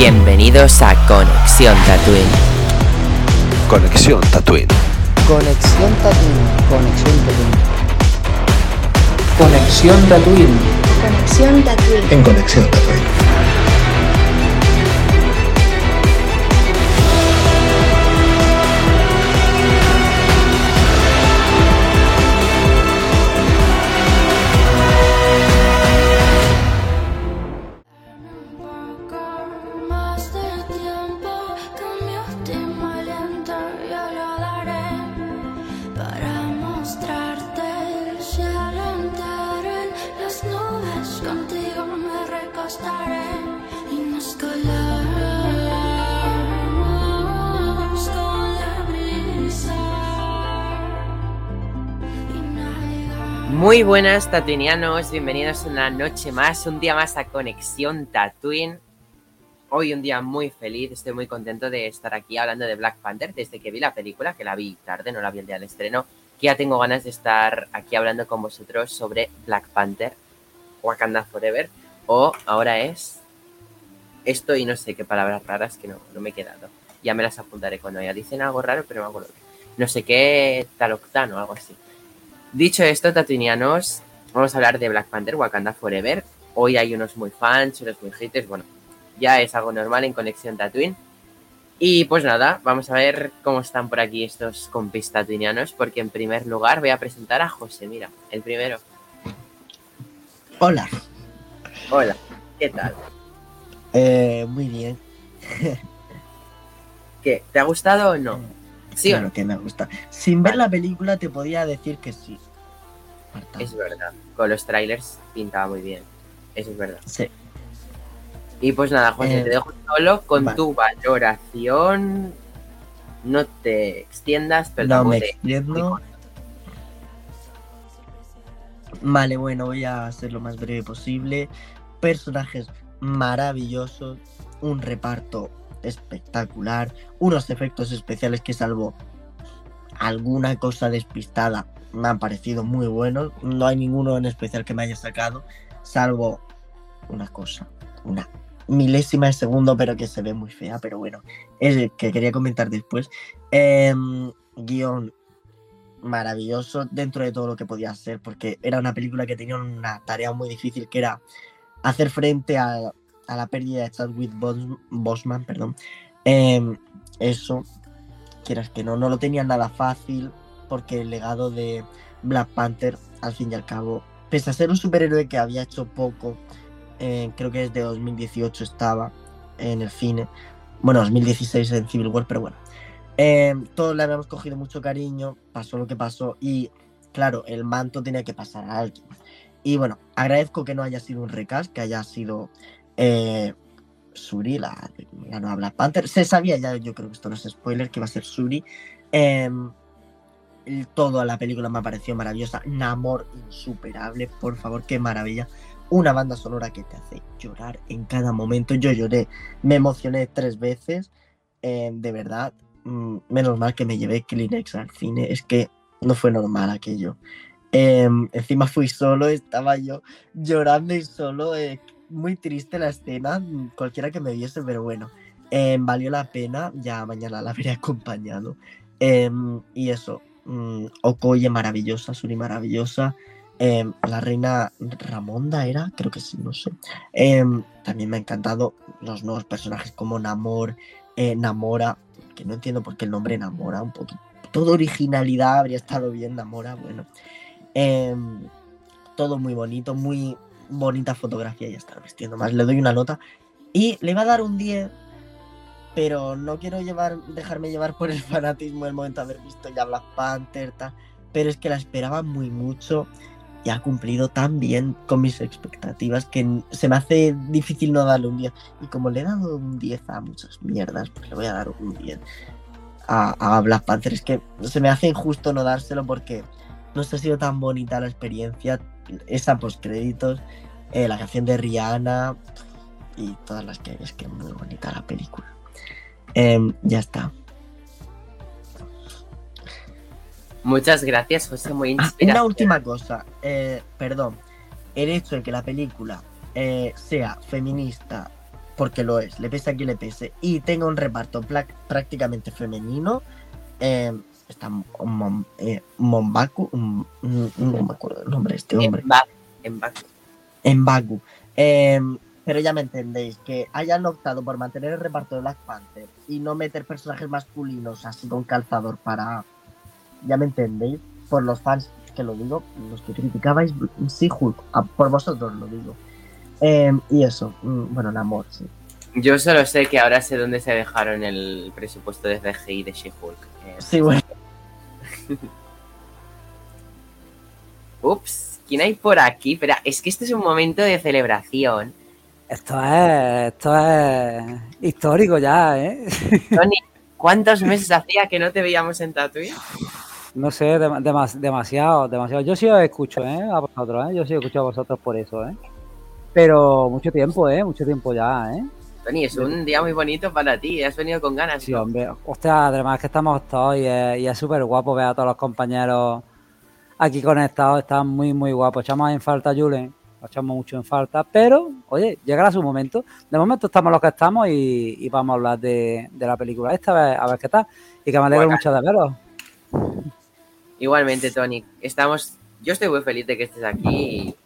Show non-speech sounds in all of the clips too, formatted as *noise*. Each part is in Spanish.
Bienvenidos a Conexión Tatooine. Conexión Tatooine. Conexión Tatooine. Conexión Tatooine. Conexión Tatooine. En Conexión Tatooine. Muy buenas tatuinianos, bienvenidos una noche más, un día más a Conexión Tatooine. Hoy un día muy feliz, estoy muy contento de estar aquí hablando de Black Panther desde que vi la película, que la vi tarde, no la vi el día del estreno, que ya tengo ganas de estar aquí hablando con vosotros sobre Black Panther, Wakanda Forever, o ahora es esto y no sé qué palabras raras que no, no me he quedado. Ya me las apuntaré cuando ya dicen algo raro, pero me acuerdo. No sé qué taloctano o algo así. Dicho esto, tatuinianos, vamos a hablar de Black Panther Wakanda Forever. Hoy hay unos muy fans, unos muy haters, bueno, ya es algo normal en Conexión Tatooine. Y pues nada, vamos a ver cómo están por aquí estos compis tatuinianos, porque en primer lugar voy a presentar a José, mira, el primero. Hola. Hola, ¿qué tal? Eh, muy bien. *laughs* ¿Qué? ¿Te ha gustado o no? ¿Sí o claro no? que me gusta. Sin ver la película te podía decir que sí. Marta. Es verdad, con los trailers pintaba muy bien, eso es verdad. Sí. Y pues nada, José, Eh, te dejo solo con vale. tu valoración. No te extiendas, pero no me te- extiendo. Vale, bueno, voy a ser lo más breve posible. Personajes maravillosos, un reparto espectacular, unos efectos especiales que salvo alguna cosa despistada me han parecido muy buenos. No hay ninguno en especial que me haya sacado, salvo una cosa, una milésima de segundo, pero que se ve muy fea, pero bueno, es el que quería comentar después. Em, guion maravilloso dentro de todo lo que podía ser, porque era una película que tenía una tarea muy difícil, que era hacer frente a, a la pérdida de Chadwick Bos- Boseman, perdón. Em, eso, quieras que no, no lo tenía nada fácil, porque el legado de Black Panther, al fin y al cabo, pese a ser un superhéroe que había hecho poco, eh, creo que desde 2018 estaba en el cine, bueno, 2016 en Civil War, pero bueno. Eh, todos le habíamos cogido mucho cariño, pasó lo que pasó y claro, el manto tenía que pasar a alguien. Y bueno, agradezco que no haya sido un recast, que haya sido eh, Suri, la, la nueva Black Panther. Se sabía ya, yo creo que esto no es spoiler, que va a ser Suri. Eh, el- todo a la película me pareció maravillosa. Namor insuperable, por favor, qué maravilla. Una banda sonora que te hace llorar en cada momento. Yo lloré, me emocioné tres veces. eh, de verdad, mm, menos mal que me llevé Kleenex al cine. Es que no fue normal aquello. Em, encima fui solo, estaba yo llorando y solo. eh, muy triste la escena, cualquiera que me viese, pero bueno, em, valió la pena. Ya mañana la veré *laughs* acompañado. Em, y eso, mm, Okoye maravillosa, Suri maravillosa. em, la reina Ramonda era, creo que sí, no sé. También me ha encantado los nuevos personajes como Namor, eh, Namora, que no entiendo por qué el nombre Namora, un poquito. Toda originalidad habría estado bien, Namora, bueno. Todo muy bonito, muy bonita fotografía, ya está vistiendo más. Le doy una nota y le iba a dar un 10, pero no quiero llevar, dejarme llevar por el *laughs* fanatismo del momento de haber visto ya Black Panther, pero es que la esperaba muy mucho y ha cumplido tan bien con mis expectativas que se me hace difícil no darle un 10. Y como le he dado un 10 a muchas mierdas, pues le voy a dar un 10 a, a Black Panther. Es que se me hace injusto no dárselo porque no se ha sido tan bonita la experiencia. Esa postcréditos, eh, la canción de Rihanna y todas las que hay. Es que es muy bonita la película. Em, ya está. Muchas gracias, José, muy Ah, inspiracional. una última cosa, eh, perdón. El hecho de que la película eh, sea feminista porque lo es, le pese a quien le pese, y tenga un reparto prácticamente femenino, eh, está Mon- eh, Monbaku, no me acuerdo el nombre de este hombre, En Baku. En Baku. Eh, pero ya me entendéis, que hayan optado por mantener el reparto de Black Panther y no meter personajes masculinos así con calzador para... Ya me entendéis, por los fans que lo digo, los que criticabais, sí, Hulk, por vosotros lo digo. Eh, y eso, mm, bueno, el amor, sí. Yo solo sé que ahora sé dónde se dejaron el presupuesto de CGI de She-Hulk. Eh, Sí, bueno, *laughs* Ups, ¿quién hay por aquí? Pero es que este es un momento de celebración. Esto es, esto es histórico ya, ¿eh? *laughs* Tony, ¿cuántos meses hacía que no te veíamos en Tatooine? No sé, dem- demas- demasiado, demasiado. Yo sí os escucho, ¿eh? A vosotros, ¿eh? Yo sí os escucho a vosotros por eso, ¿eh? Pero mucho tiempo, ¿eh? Mucho tiempo ya, ¿eh? Tony, es un día muy bonito para ti. Has venido con ganas. Sí, hombre. Hostia, además que estamos todos y es, y es súper guapo ver a todos los compañeros aquí conectados. Están muy, muy guapos. Echamos en falta a Julen, lo echamos mucho en falta. Pero, oye, llegará su momento. De momento estamos los que estamos y, y vamos a hablar de, de la película esta, a ver, a ver qué tal. Y que me alegro mucho de veros. Igualmente, Tony. Estamos. Yo estoy muy feliz de que estés aquí. y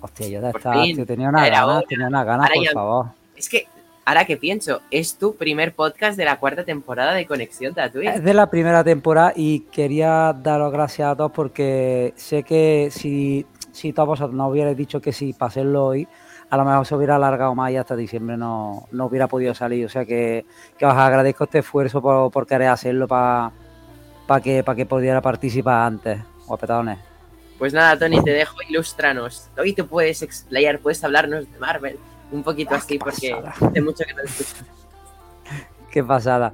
Hostia, yo de estar, tenía una hora. tenía una ganas, Ahora por ya- favor. Es que, ahora que pienso, es tu primer podcast de la cuarta temporada de Conexión Tatooine. Es de la primera temporada y quería daros gracias a todos porque sé que si, si todos vosotros no hubierais dicho que sí para hacerlo hoy, a lo mejor se hubiera alargado más y hasta diciembre no, no hubiera podido salir. O sea que, que os agradezco este esfuerzo por, por querer hacerlo para que, para que pudiera participar antes. Guapetones. Pues nada, Tony, te dejo, ilústranos. Hoy te puedes explayar, puedes hablarnos de Marvel. Un poquito así, porque hace mucho que no te escucho. Qué pasada.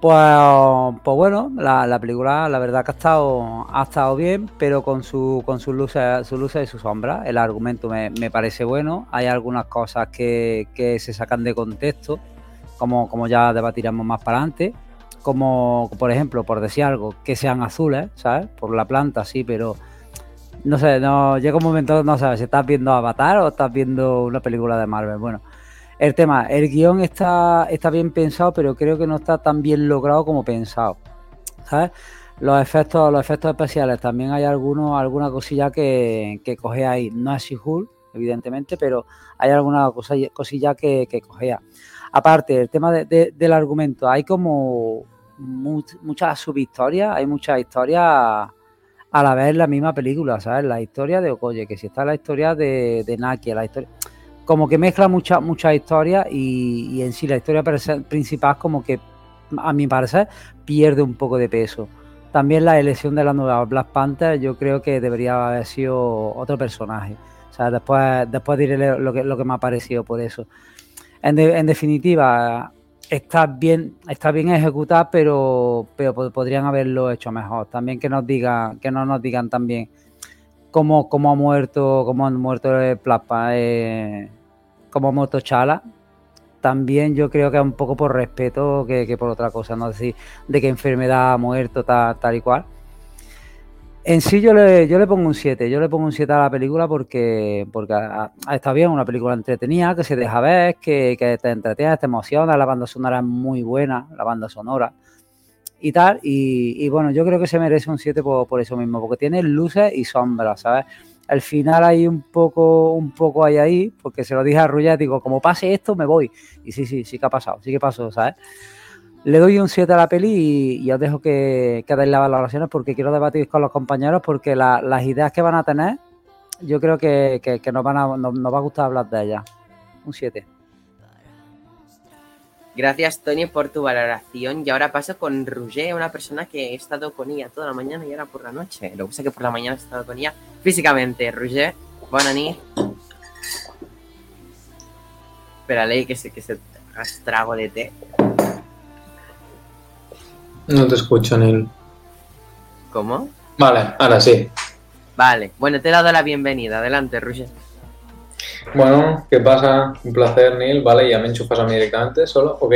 Pues, pues bueno, la, la película la verdad que ha estado, ha estado bien, pero con su con sus luces, sus luces y sus sombras. El argumento me, me parece bueno. Hay algunas cosas que, que se sacan de contexto, como, como ya debatiremos más para adelante. Como por ejemplo, por decir algo, que sean azules, ¿sabes? Por la planta, sí, pero no sé, no llega un momento, no sabes si estás viendo Avatar o estás viendo una película de Marvel. Bueno, el tema, el guion está, está bien pensado, pero creo que no está tan bien logrado como pensado. ¿Sabes? Los efectos, los efectos especiales, también hay algunos, alguna cosilla que, que coge ahí. No es She-Hulk, evidentemente, pero hay alguna cosa, cosilla que, que cogea. Aparte, el tema de- de- del argumento, hay como much- muchas subhistorias, hay muchas historias a la vez la misma película, ¿sabes? La historia de Okoye, que si está la historia de, de Nakia, la historia como que mezcla muchas muchas historias y, y en sí la historia principal como que a mi parecer pierde un poco de peso. También la elección de la nueva Black Panther yo creo que debería haber sido otro personaje. O sea, después, después diré lo que, lo que me ha parecido por eso. En, de- en definitiva, está bien, está bien ejecutada, pero, pero pod- podrían haberlo hecho mejor. También que nos digan, que no nos digan también cómo, cómo ha muerto, cómo han muerto el Plasma, eh, cómo ha muerto Chala. También yo creo que un poco por respeto que, que por otra cosa, no decir de qué enfermedad ha muerto, tal, tal y cual. En sí yo le, yo le pongo un 7, yo le pongo un 7 a la película porque, porque está bien, una película entretenida, que se deja ver, que, que te entretiene, te emociona, la banda sonora es muy buena, la banda sonora y tal, y, y bueno, yo creo que se merece un 7 por, por eso mismo, porque tiene luces y sombras, ¿sabes? Al final hay un poco, un poco ahí ahí, porque se lo dije a Ruya, digo, como pase esto, me voy. Y sí, sí, sí que ha pasado, sí que pasó, ¿sabes? Le doy un 7 a la peli y, os dejo que, que deis las valoraciones porque quiero debatir con los compañeros porque la- las ideas que van a tener, yo creo que, nos, a, va a gustar hablar de ellas. Un 7. Gracias, Tony, por tu valoración. Y ahora paso con Roger, una persona que he estado con ella toda la mañana y ahora por la noche. Lo que pasa es que por la mañana he estado con ella físicamente. Roger, bona nit. Espérale, que se, que se trago de té. No te escucho, Neil. ¿Cómo? Vale, ahora sí. Vale, bueno, te he dado la bienvenida. Adelante, Roger. Bueno, ¿qué pasa? Un placer, Neil. Vale, ya me enchufas a mí directamente, solo. Ok.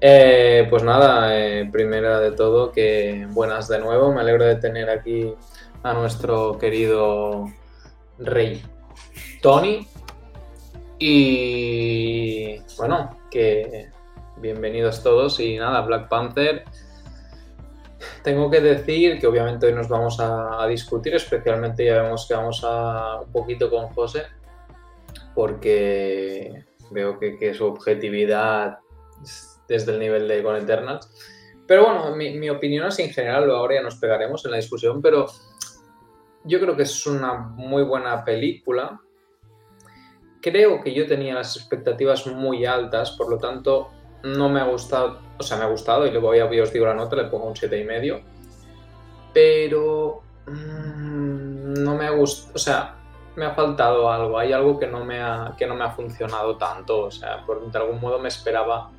Eh, pues nada, eh, primera de todo, que buenas de nuevo. Me alegro de tener aquí a nuestro querido rey Tony. Y bueno, que bienvenidos todos y nada, Black Panther. Tengo que decir que obviamente hoy nos vamos a, a discutir, especialmente ya vemos que vamos a un poquito con José, porque veo que, que su objetividad es desde el nivel de Con Eternals. Pero bueno, mi, mi opinión es en general, ahora ya nos pegaremos en la discusión, pero yo creo que es una muy buena película. Creo que yo tenía las expectativas muy altas, por lo tanto no me ha gustado, o sea, me ha gustado y luego ya os digo la nota, le pongo un 7,5. Pero mm, no me ha gustado, o sea, me ha faltado algo, hay algo que no me ha, que no me ha funcionado tanto, o sea, por, de algún modo me esperaba,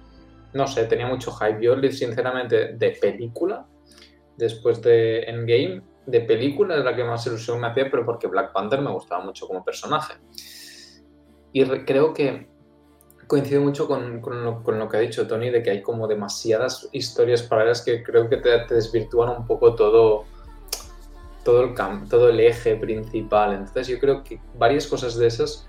no sé, tenía mucho hype. Yo, sinceramente, de película, después de Endgame, de película es la que más ilusión me hacía, pero porque Black Panther me gustaba mucho como personaje. Y re- creo que coincido mucho con, con lo, que ha dicho Tony, de que hay como demasiadas historias paralelas que creo que te, desvirtúan un poco todo, todo, el todo el eje principal. Entonces yo creo que varias cosas de esas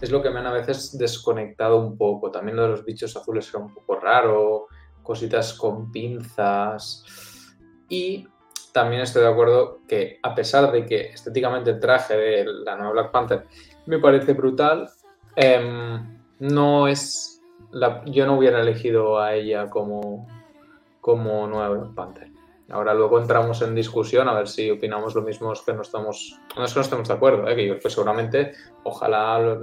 es lo que me han a veces desconectado un poco. También lo de los bichos azules era un poco raro, cositas con pinzas. Y también estoy de acuerdo que a pesar de que estéticamente el traje de la nueva Black Panther me parece brutal, em, no es la- yo no hubiera elegido a ella como, como nueva Panther. Ahora luego entramos en discusión a ver si opinamos lo mismo, que no estamos, no es que no estemos de acuerdo, ¿eh? que yo pues seguramente, ojalá,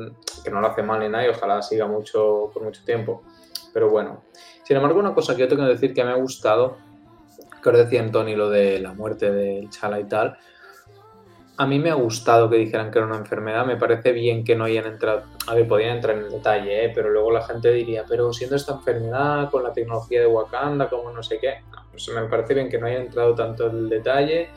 que no lo hace mal ni nada y ojalá siga mucho por mucho tiempo. Pero bueno, sin embargo, una cosa que yo tengo que decir que me ha gustado, que os decía Tony lo de la muerte del Chala y tal, a mí me ha gustado que dijeran que era una enfermedad, me parece bien que no hayan entrado, a ver, podían entrar en el detalle, ¿eh? pero luego la gente diría, pero siendo esta enfermedad, con la tecnología de Wakanda, como no sé qué, no, pues me parece bien que no hayan entrado tanto en el detalle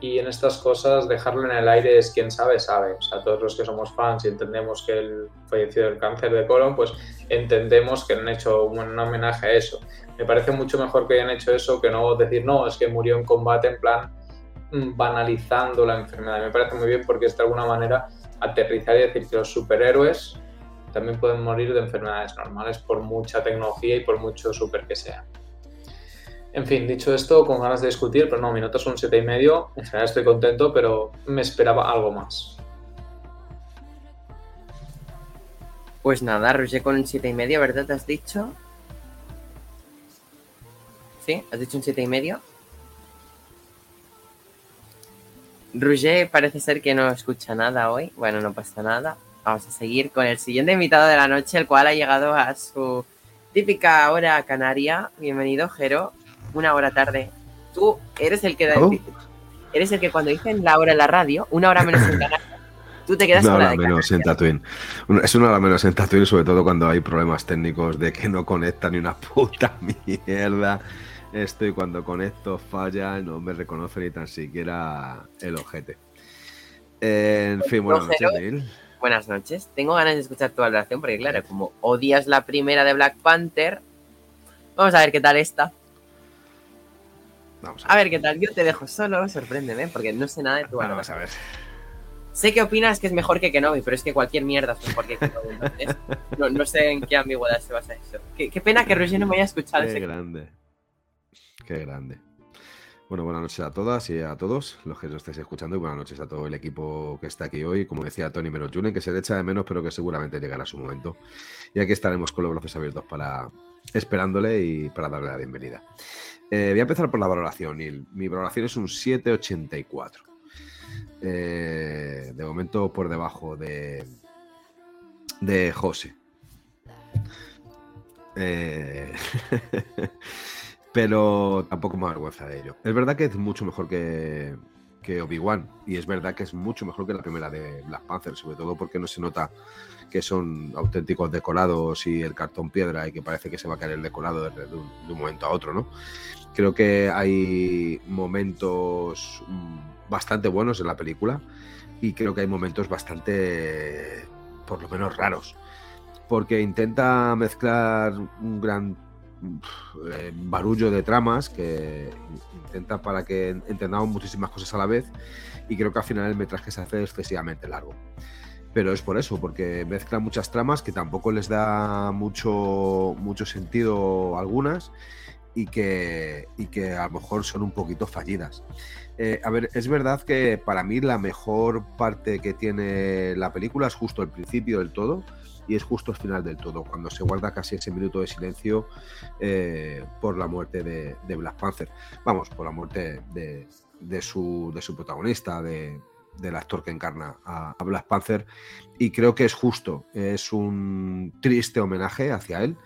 y en estas cosas dejarlo en el aire es quien sabe, sabe. O sea, todos los que somos fans y entendemos que él falleció del cáncer de colon, pues entendemos que han hecho un, un homenaje a eso. Me parece mucho mejor que hayan hecho eso que no decir, no, es que murió en combate en plan banalizando la enfermedad. Me parece muy bien porque es de alguna manera aterrizar y decir que los superhéroes también pueden morir de enfermedades normales por mucha tecnología y por mucho super que sea. En fin, dicho esto, con ganas de discutir, pero no, mi nota es un 7,5. En general estoy contento, pero me esperaba algo más. Pues nada, Roger con un 7,5, ¿verdad? ¿Te has dicho? ¿Sí? ¿Has dicho un 7,5? Roger parece ser que no escucha nada hoy. Bueno, no pasa nada. Vamos a seguir con el siguiente invitado de la noche, el cual ha llegado a su típica hora canaria. Bienvenido, Jero. Una hora tarde. Tú eres el que da- ¿Oh? eres el que cuando dicen la hora en la radio, una hora menos en Canarias, tú te quedas Una hora menos en Tatooine. Es una hora menos en Tatooine, sobre todo cuando hay problemas técnicos de que no conecta ni una puta *laughs* mierda. Esto y cuando conecto falla, no me reconoce ni tan siquiera el ojete. Eh, en fin, buenas noches. Neil. Buenas noches. Tengo ganas de escuchar tu valoración porque, claro, como odias la primera de Black Panther, vamos a ver qué tal está. Vamos a A ver. ver qué tal. Yo te dejo solo, sorpréndeme, porque no sé nada de tu valoración. vamos a ver. Sé que opinas que es mejor que Kenobi, pero es que cualquier mierda es mejor que Kenobi. entonces, no, no sé en qué ambigüedad se basa eso. Qué, qué pena que Roger no me haya escuchado Qué ese grande. Qué grande. Bueno, buenas noches a todas y a todos los que nos estáis escuchando y buenas noches a todo el equipo que está aquí hoy. Como decía Tony menos Julen, que se le echa de menos, pero que seguramente llegará su momento. Y aquí estaremos con los brazos abiertos para esperándole y para darle la bienvenida. Eh, voy a empezar por la valoración. Neil. Mi valoración es un 784. Eh, de momento por debajo de, de José. Eh, *laughs* *laughs* pero tampoco me avergüenza de ello. Es verdad que es mucho mejor que, que Obi-Wan y es verdad que es mucho mejor que la primera de Black Panther, sobre todo porque no se nota que son auténticos decorados y el cartón piedra y que parece que se va a caer el decorado de, un, de un momento a otro, ¿no? Creo que hay momentos mm, bastante buenos en la película y creo que hay momentos bastante, por lo menos, raros. Porque intenta mezclar un gran barullo de tramas que intenta para que entendamos muchísimas cosas a la vez y creo que al final el metraje se hace excesivamente largo. pero es por eso, porque mezcla muchas tramas que tampoco les da mucho, mucho sentido algunas y que, y que a lo mejor son un poquito fallidas. Eh, a ver, es verdad que para mí la mejor parte que tiene la película es justo el principio del todo y es justo el final del todo, cuando se guarda casi ese minuto de silencio eh, por la muerte de, Black Panther. Vamos, por la muerte de, su, de su protagonista, de, del actor que encarna a, Black Panther. Y creo que es justo, es un triste homenaje hacia él.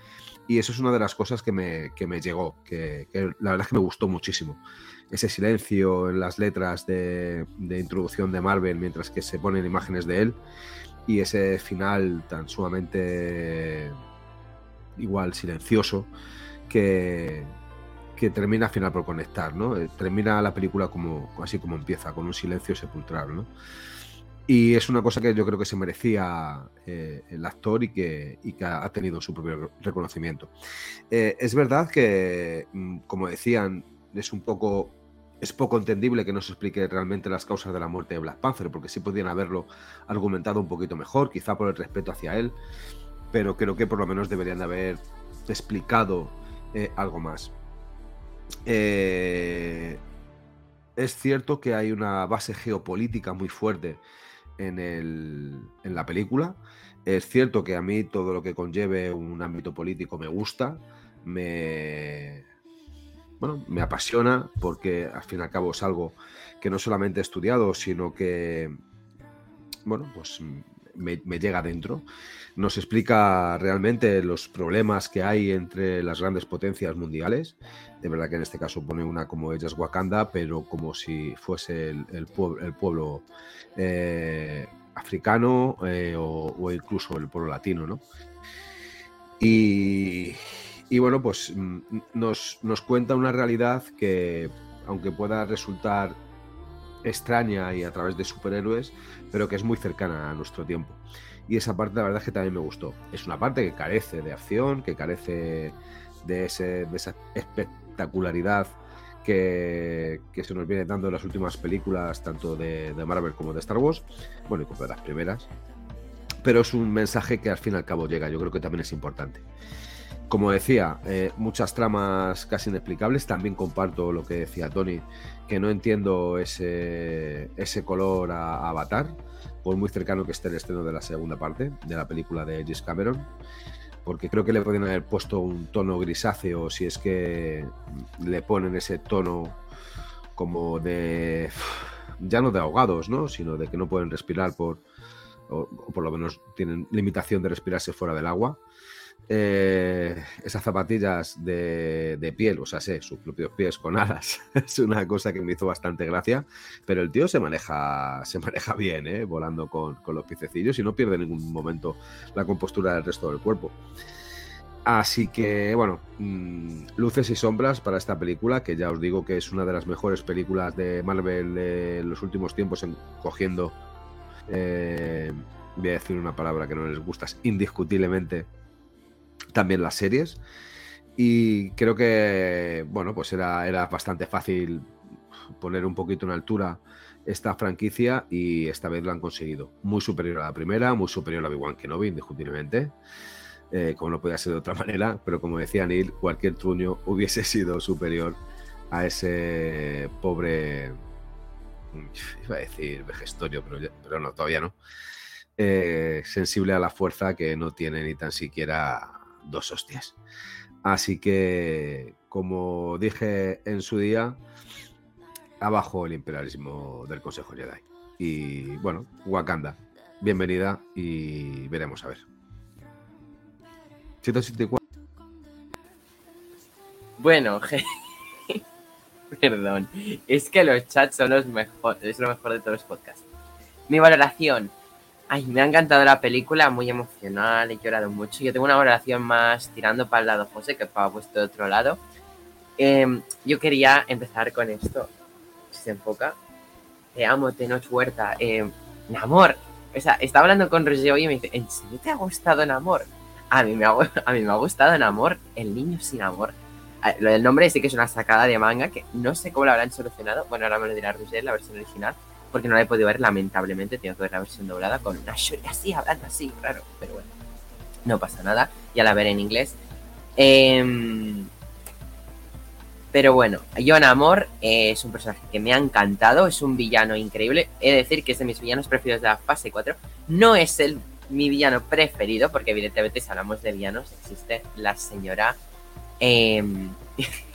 Y eso es una de las cosas que me, que me llegó, que, que la verdad es que me gustó muchísimo. Ese silencio en las letras de, de introducción de Marvel mientras que se ponen imágenes de él y ese final tan sumamente igual silencioso que, que termina al final por conectar, ¿no? Eh, Termina la película como así como empieza, con un silencio sepulcral, ¿no? Y es una cosa que yo creo que se merecía eh, el actor y que, y que ha tenido su propio reconocimiento. Eh, es verdad que, mm, como decían, es un poco es poco entendible que no se explique realmente las causas de la muerte de Black Panther, porque sí podrían haberlo argumentado un poquito mejor, quizá por el respeto hacia él, pero creo que por lo menos deberían de haber explicado eh, algo más. Eh, es cierto que hay una base geopolítica muy fuerte en, el- en la película. Es cierto que a mí todo lo que conlleve un ámbito político me gusta, me, bueno, me apasiona porque al fin y al cabo es algo que no solamente he estudiado, sino que, bueno, pues me, llega dentro. Nos explica realmente los problemas que hay entre las grandes potencias mundiales. De verdad que en este caso pone una como ella es Wakanda, pero como si fuese el, el pueblo, el pueblo eh, africano eh, o, o incluso el pueblo latino, ¿no? Y, y bueno, pues mm, nos, nos cuenta una realidad que, aunque pueda resultar extraña y a través de superhéroes, pero que es muy cercana a nuestro tiempo. Y esa parte, la verdad es que también me gustó. Es una parte que carece de acción, que carece de, ese, de esa espectacularidad que, que se nos viene dando en las últimas películas, tanto de, de Marvel como de Star Wars, bueno, y como de las primeras. Pero es un mensaje que al fin y al cabo llega, yo creo que también es importante. Como decía, eh, muchas tramas casi inexplicables. También comparto lo que decía Tony, que no entiendo ese, ese color a, Avatar, por muy cercano que esté el estreno de la segunda parte de la película de James Cameron, porque creo que le podrían haber puesto un tono grisáceo si es que le ponen ese tono como de ya no de ahogados, ¿no? sino de que no pueden respirar por o por lo menos tienen limitación de respirarse fuera del agua. Eh, esas zapatillas de, de piel, o sea, sé, sus propios pies con alas, *laughs* es una cosa que me hizo bastante gracia, pero el tío se maneja, se maneja bien, ¿eh? volando con, con los piececillos y no pierde en ningún momento la compostura del resto del cuerpo. Así que, bueno, mm, luces y sombras para esta película, que ya os digo que es una de las mejores películas de Marvel de los últimos tiempos, en- cogiendo, eh, voy a decir una palabra que no les gusta, indiscutiblemente también las series. Y creo que, bueno, pues era, era bastante fácil poner un poquito en altura esta franquicia y esta vez lo han conseguido. Muy superior a la primera, muy superior a Obi-Wan Kenobi, indiscutiblemente. eh, como no podía ser de otra *laughs* manera, pero como decía Neil, cualquier truño hubiese *laughs* sido superior a ese pobre, *laughs* iba a decir vejestorio, pero, pero no, todavía no, eh, sensible a la fuerza que no tiene ni tan siquiera dos hostias. Así que, como dije en su día, abajo el imperialismo del Consejo Jedi. Y bueno, Wakanda, bienvenida y veremos a ver. 174. Bueno, *laughs* perdón. Es que los chats son los mejores, es lo mejor de todos los podcasts. Mi valoración. Ay, me ha encantado la película, muy emocional, he llorado mucho. Yo tengo una valoración más tirando para el lado José que para vuestro otro lado. Em, yo quería empezar con esto. Si se enfoca. Te amo, Tenoch Huerta. Eh, Namor. O sea, estaba hablando con Roger y me dice, ¿en serio te ha gustado Namor? A mí me ha, a mí me ha gustado Namor, el niño sin amor. Lo del nombre sí que es una sacada de manga que no sé cómo lo habrán solucionado. Bueno, ahora me lo dirá Roger, la versión original. Porque no la he podido ver, lamentablemente. Tengo que ver la versión doblada con una Shuri así, hablando así, raro, pero bueno, no pasa nada. Ya la veré en inglés. Em, pero bueno, John Amor eh, es un personaje que me ha encantado, es un villano increíble. He de decir que es de mis villanos preferidos de la fase 4. No es el mi villano preferido, porque evidentemente si hablamos de villanos existe la señora... em, *laughs*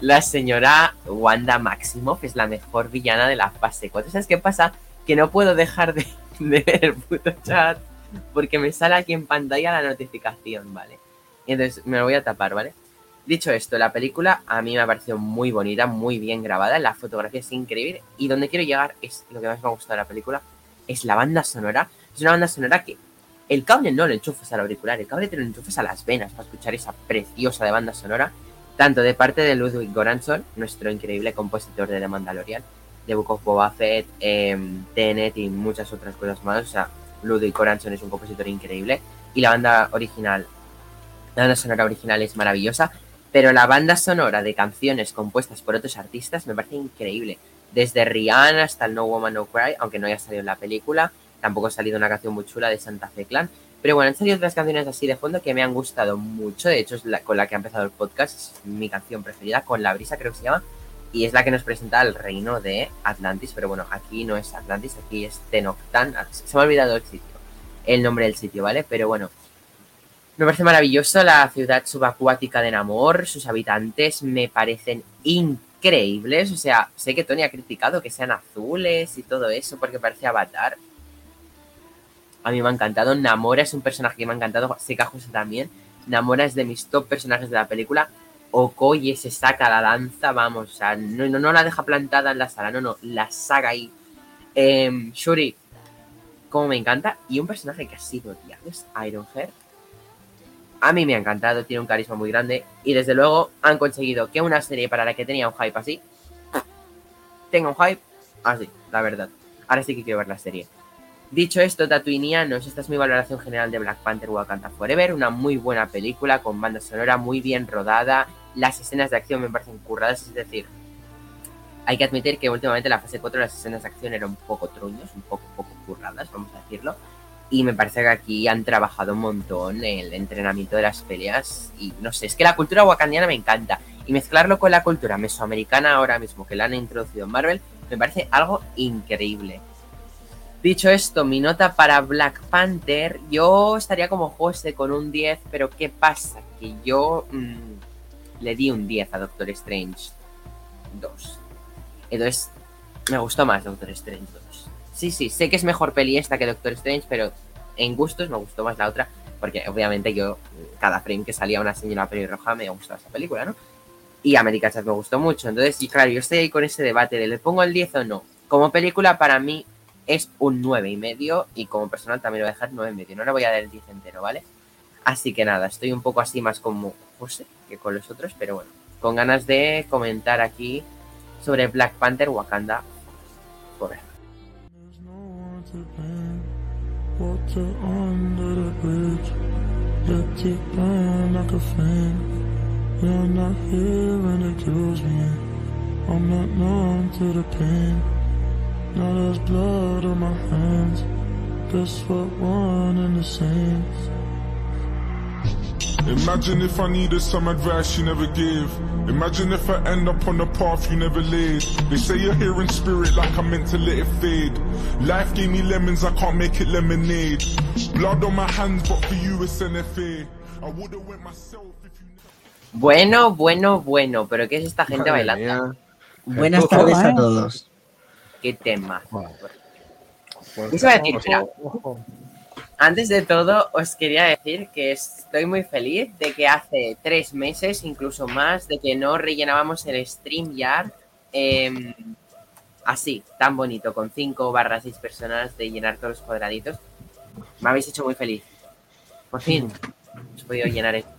la señora Wanda Maximoff es la mejor villana de la fase 4. ¿Sabes qué pasa? Que no puedo dejar de, *laughs* de ver el puto chat porque me sale aquí en pantalla la notificación, ¿vale? Entonces me lo voy a tapar, ¿vale? Dicho esto, la película a mí me ha parecido muy bonita, muy bien grabada, la fotografía es increíble y donde quiero llegar es lo que más me ha gustado de la película, es la banda sonora. Es una banda sonora que el cable no lo enchufes al auricular, el cable te lo enchufes a las venas para escuchar esa preciosa de banda sonora, tanto de parte de Ludwig Göransson, nuestro increíble compositor de The Mandalorian, de Book of Boba Fett, eh, Tenet y muchas otras cosas más. O sea, Ludwig Göransson es un compositor increíble y la banda original, la banda sonora original es maravillosa, pero la banda sonora de canciones compuestas por otros artistas me parece increíble. Desde Rihanna hasta No Woman No Cry, aunque no haya salido en la película, tampoco ha salido una canción muy chula de Santa Fe Clan. Pero bueno, han salido otras canciones así de fondo que me han gustado mucho. De hecho, es la, con la que ha empezado el podcast, es mi canción preferida, con la brisa creo que se llama. Y es la que nos presenta el reino de Atlantis. Pero bueno, aquí no es Atlantis, aquí es Tenoctan. Se me ha olvidado el sitio, el nombre del sitio, ¿vale? Pero bueno, me parece maravilloso la ciudad subacuática de Namor. Sus habitantes me parecen increíbles. O sea, sé que Tony ha criticado que sean azules y todo eso porque parece Avatar. A mí me ha encantado. Namora es un personaje que me ha encantado. Seca José también. Namora es de mis top personajes de la película. Okoye se saca la lanza, vamos, o sea, no, no, no la deja plantada en la sala, no, no, la saca ahí. Em, Shuri, como me encanta. Y un personaje que ha sido odiado es Ironheart. A mí me ha encantado, tiene un carisma muy grande. Y desde luego han conseguido que una serie para la que tenía un hype así, tenga un hype así, la verdad. Ahora sí que quiero ver la serie. Dicho esto, Tatuinianos, esta es mi valoración general de Black Panther Wakanda Forever. Una muy buena película con banda sonora muy bien rodada. Las escenas de acción me parecen curradas, es decir, hay que admitir que últimamente en la fase 4 las escenas de acción eran un poco truños, un poco, poco curradas, vamos a decirlo. Y me parece que aquí han trabajado un montón el entrenamiento de las peleas. Y no sé, es que la cultura wakandiana me encanta. Y mezclarlo con la cultura mesoamericana ahora mismo que la han introducido en Marvel, me parece algo increíble. Dicho esto, mi nota para Black Panther, yo estaría como José con un 10, pero ¿qué pasa? Que yo mm, le di un 10 a Doctor Strange 2. Entonces, me gustó más Doctor Strange 2. Sí, sí, sé que es mejor peli esta que Doctor Strange, pero en gustos me gustó más la otra, porque obviamente yo, cada frame que salía una señora pelirroja me gustaba esa película, ¿no? Y American Chat me gustó mucho. Entonces, claro, yo estoy ahí con ese debate de ¿le pongo el 10 o no? Como película, para mí, es un 9 y medio y como personal también lo voy a dejar 9 y medio. No le voy a dar el 10 entero, ¿vale? Así que nada, estoy un poco así más como José que con los otros, pero bueno, con ganas de comentar aquí sobre Black Panther Wakanda Forever. I'm. Now there's blood on my hands. Guess what? One and the same. Imagine if I needed some advice you never gave. Imagine if I end up on the path you never laid. They say you're here in spirit like I'm meant to let it fade. Life gave me lemons, I can't make it lemonade. Blood on my hands, but for you it's NFA. I would've went myself if you Bueno, bueno, bueno, pero ¿qué es esta gente Madre bailando? mía. Buenas tardes a bueno. todos. ¿Qué tema? Bueno, decir, mira. Antes de todo, os quería decir que estoy muy feliz de que hace tres meses, incluso más, de que no rellenábamos el StreamYard eh, así, tan bonito, con 5 barra 6 personas, de llenar todos los cuadraditos. Me habéis hecho muy feliz. Por fin, os he podido llenar esto.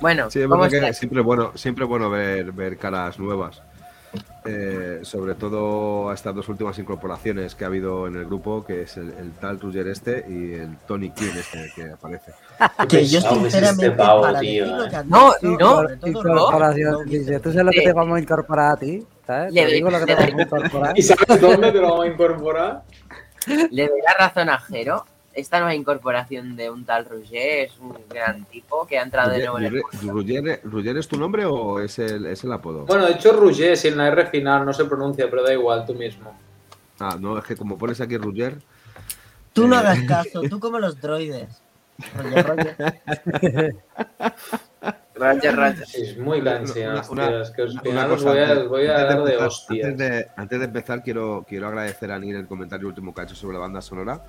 Bueno, Sí, es ¿cómo verdad que siempre es bueno, siempre bueno ver, ver caras nuevas. Eh, sobre todo a estas dos últimas incorporaciones que ha habido en el grupo, que es el, el tal Ruger este y el Tony King este que aparece. *laughs* Que yo sinceramente pavo, para tío, decir lo eh. No, dicho, no, no, dice, ¿Tú sabes lo que te vamos a incorporar a ti? esta. Le Te digo lo que te doy- vamos a incorporar. *laughs* ¿Y sabes dónde te lo vamos a incorporar? Le doy la razón a Jero. Esta nueva incorporación de un tal Roger es un gran tipo que ha entrado de nuevo en el Ruger, Ruger- ¿Ruger es tu nombre o es el, es el apodo? Bueno, de hecho, Rouget, si en la R final no se pronuncia, pero da igual, tú mismo. Ah, no, es que como pones aquí Ruger, Tú no Eh. hagas *laughs* caso, tú como los droides. Roger, *laughs* Roger. Roger, Roger. Es muy cosa, voy a, antes- os voy a antes dar de empezar- hostias. Antes de, antes de empezar, quiero, quiero agradecer a Nil el comentario último que ha hecho sobre la banda sonora.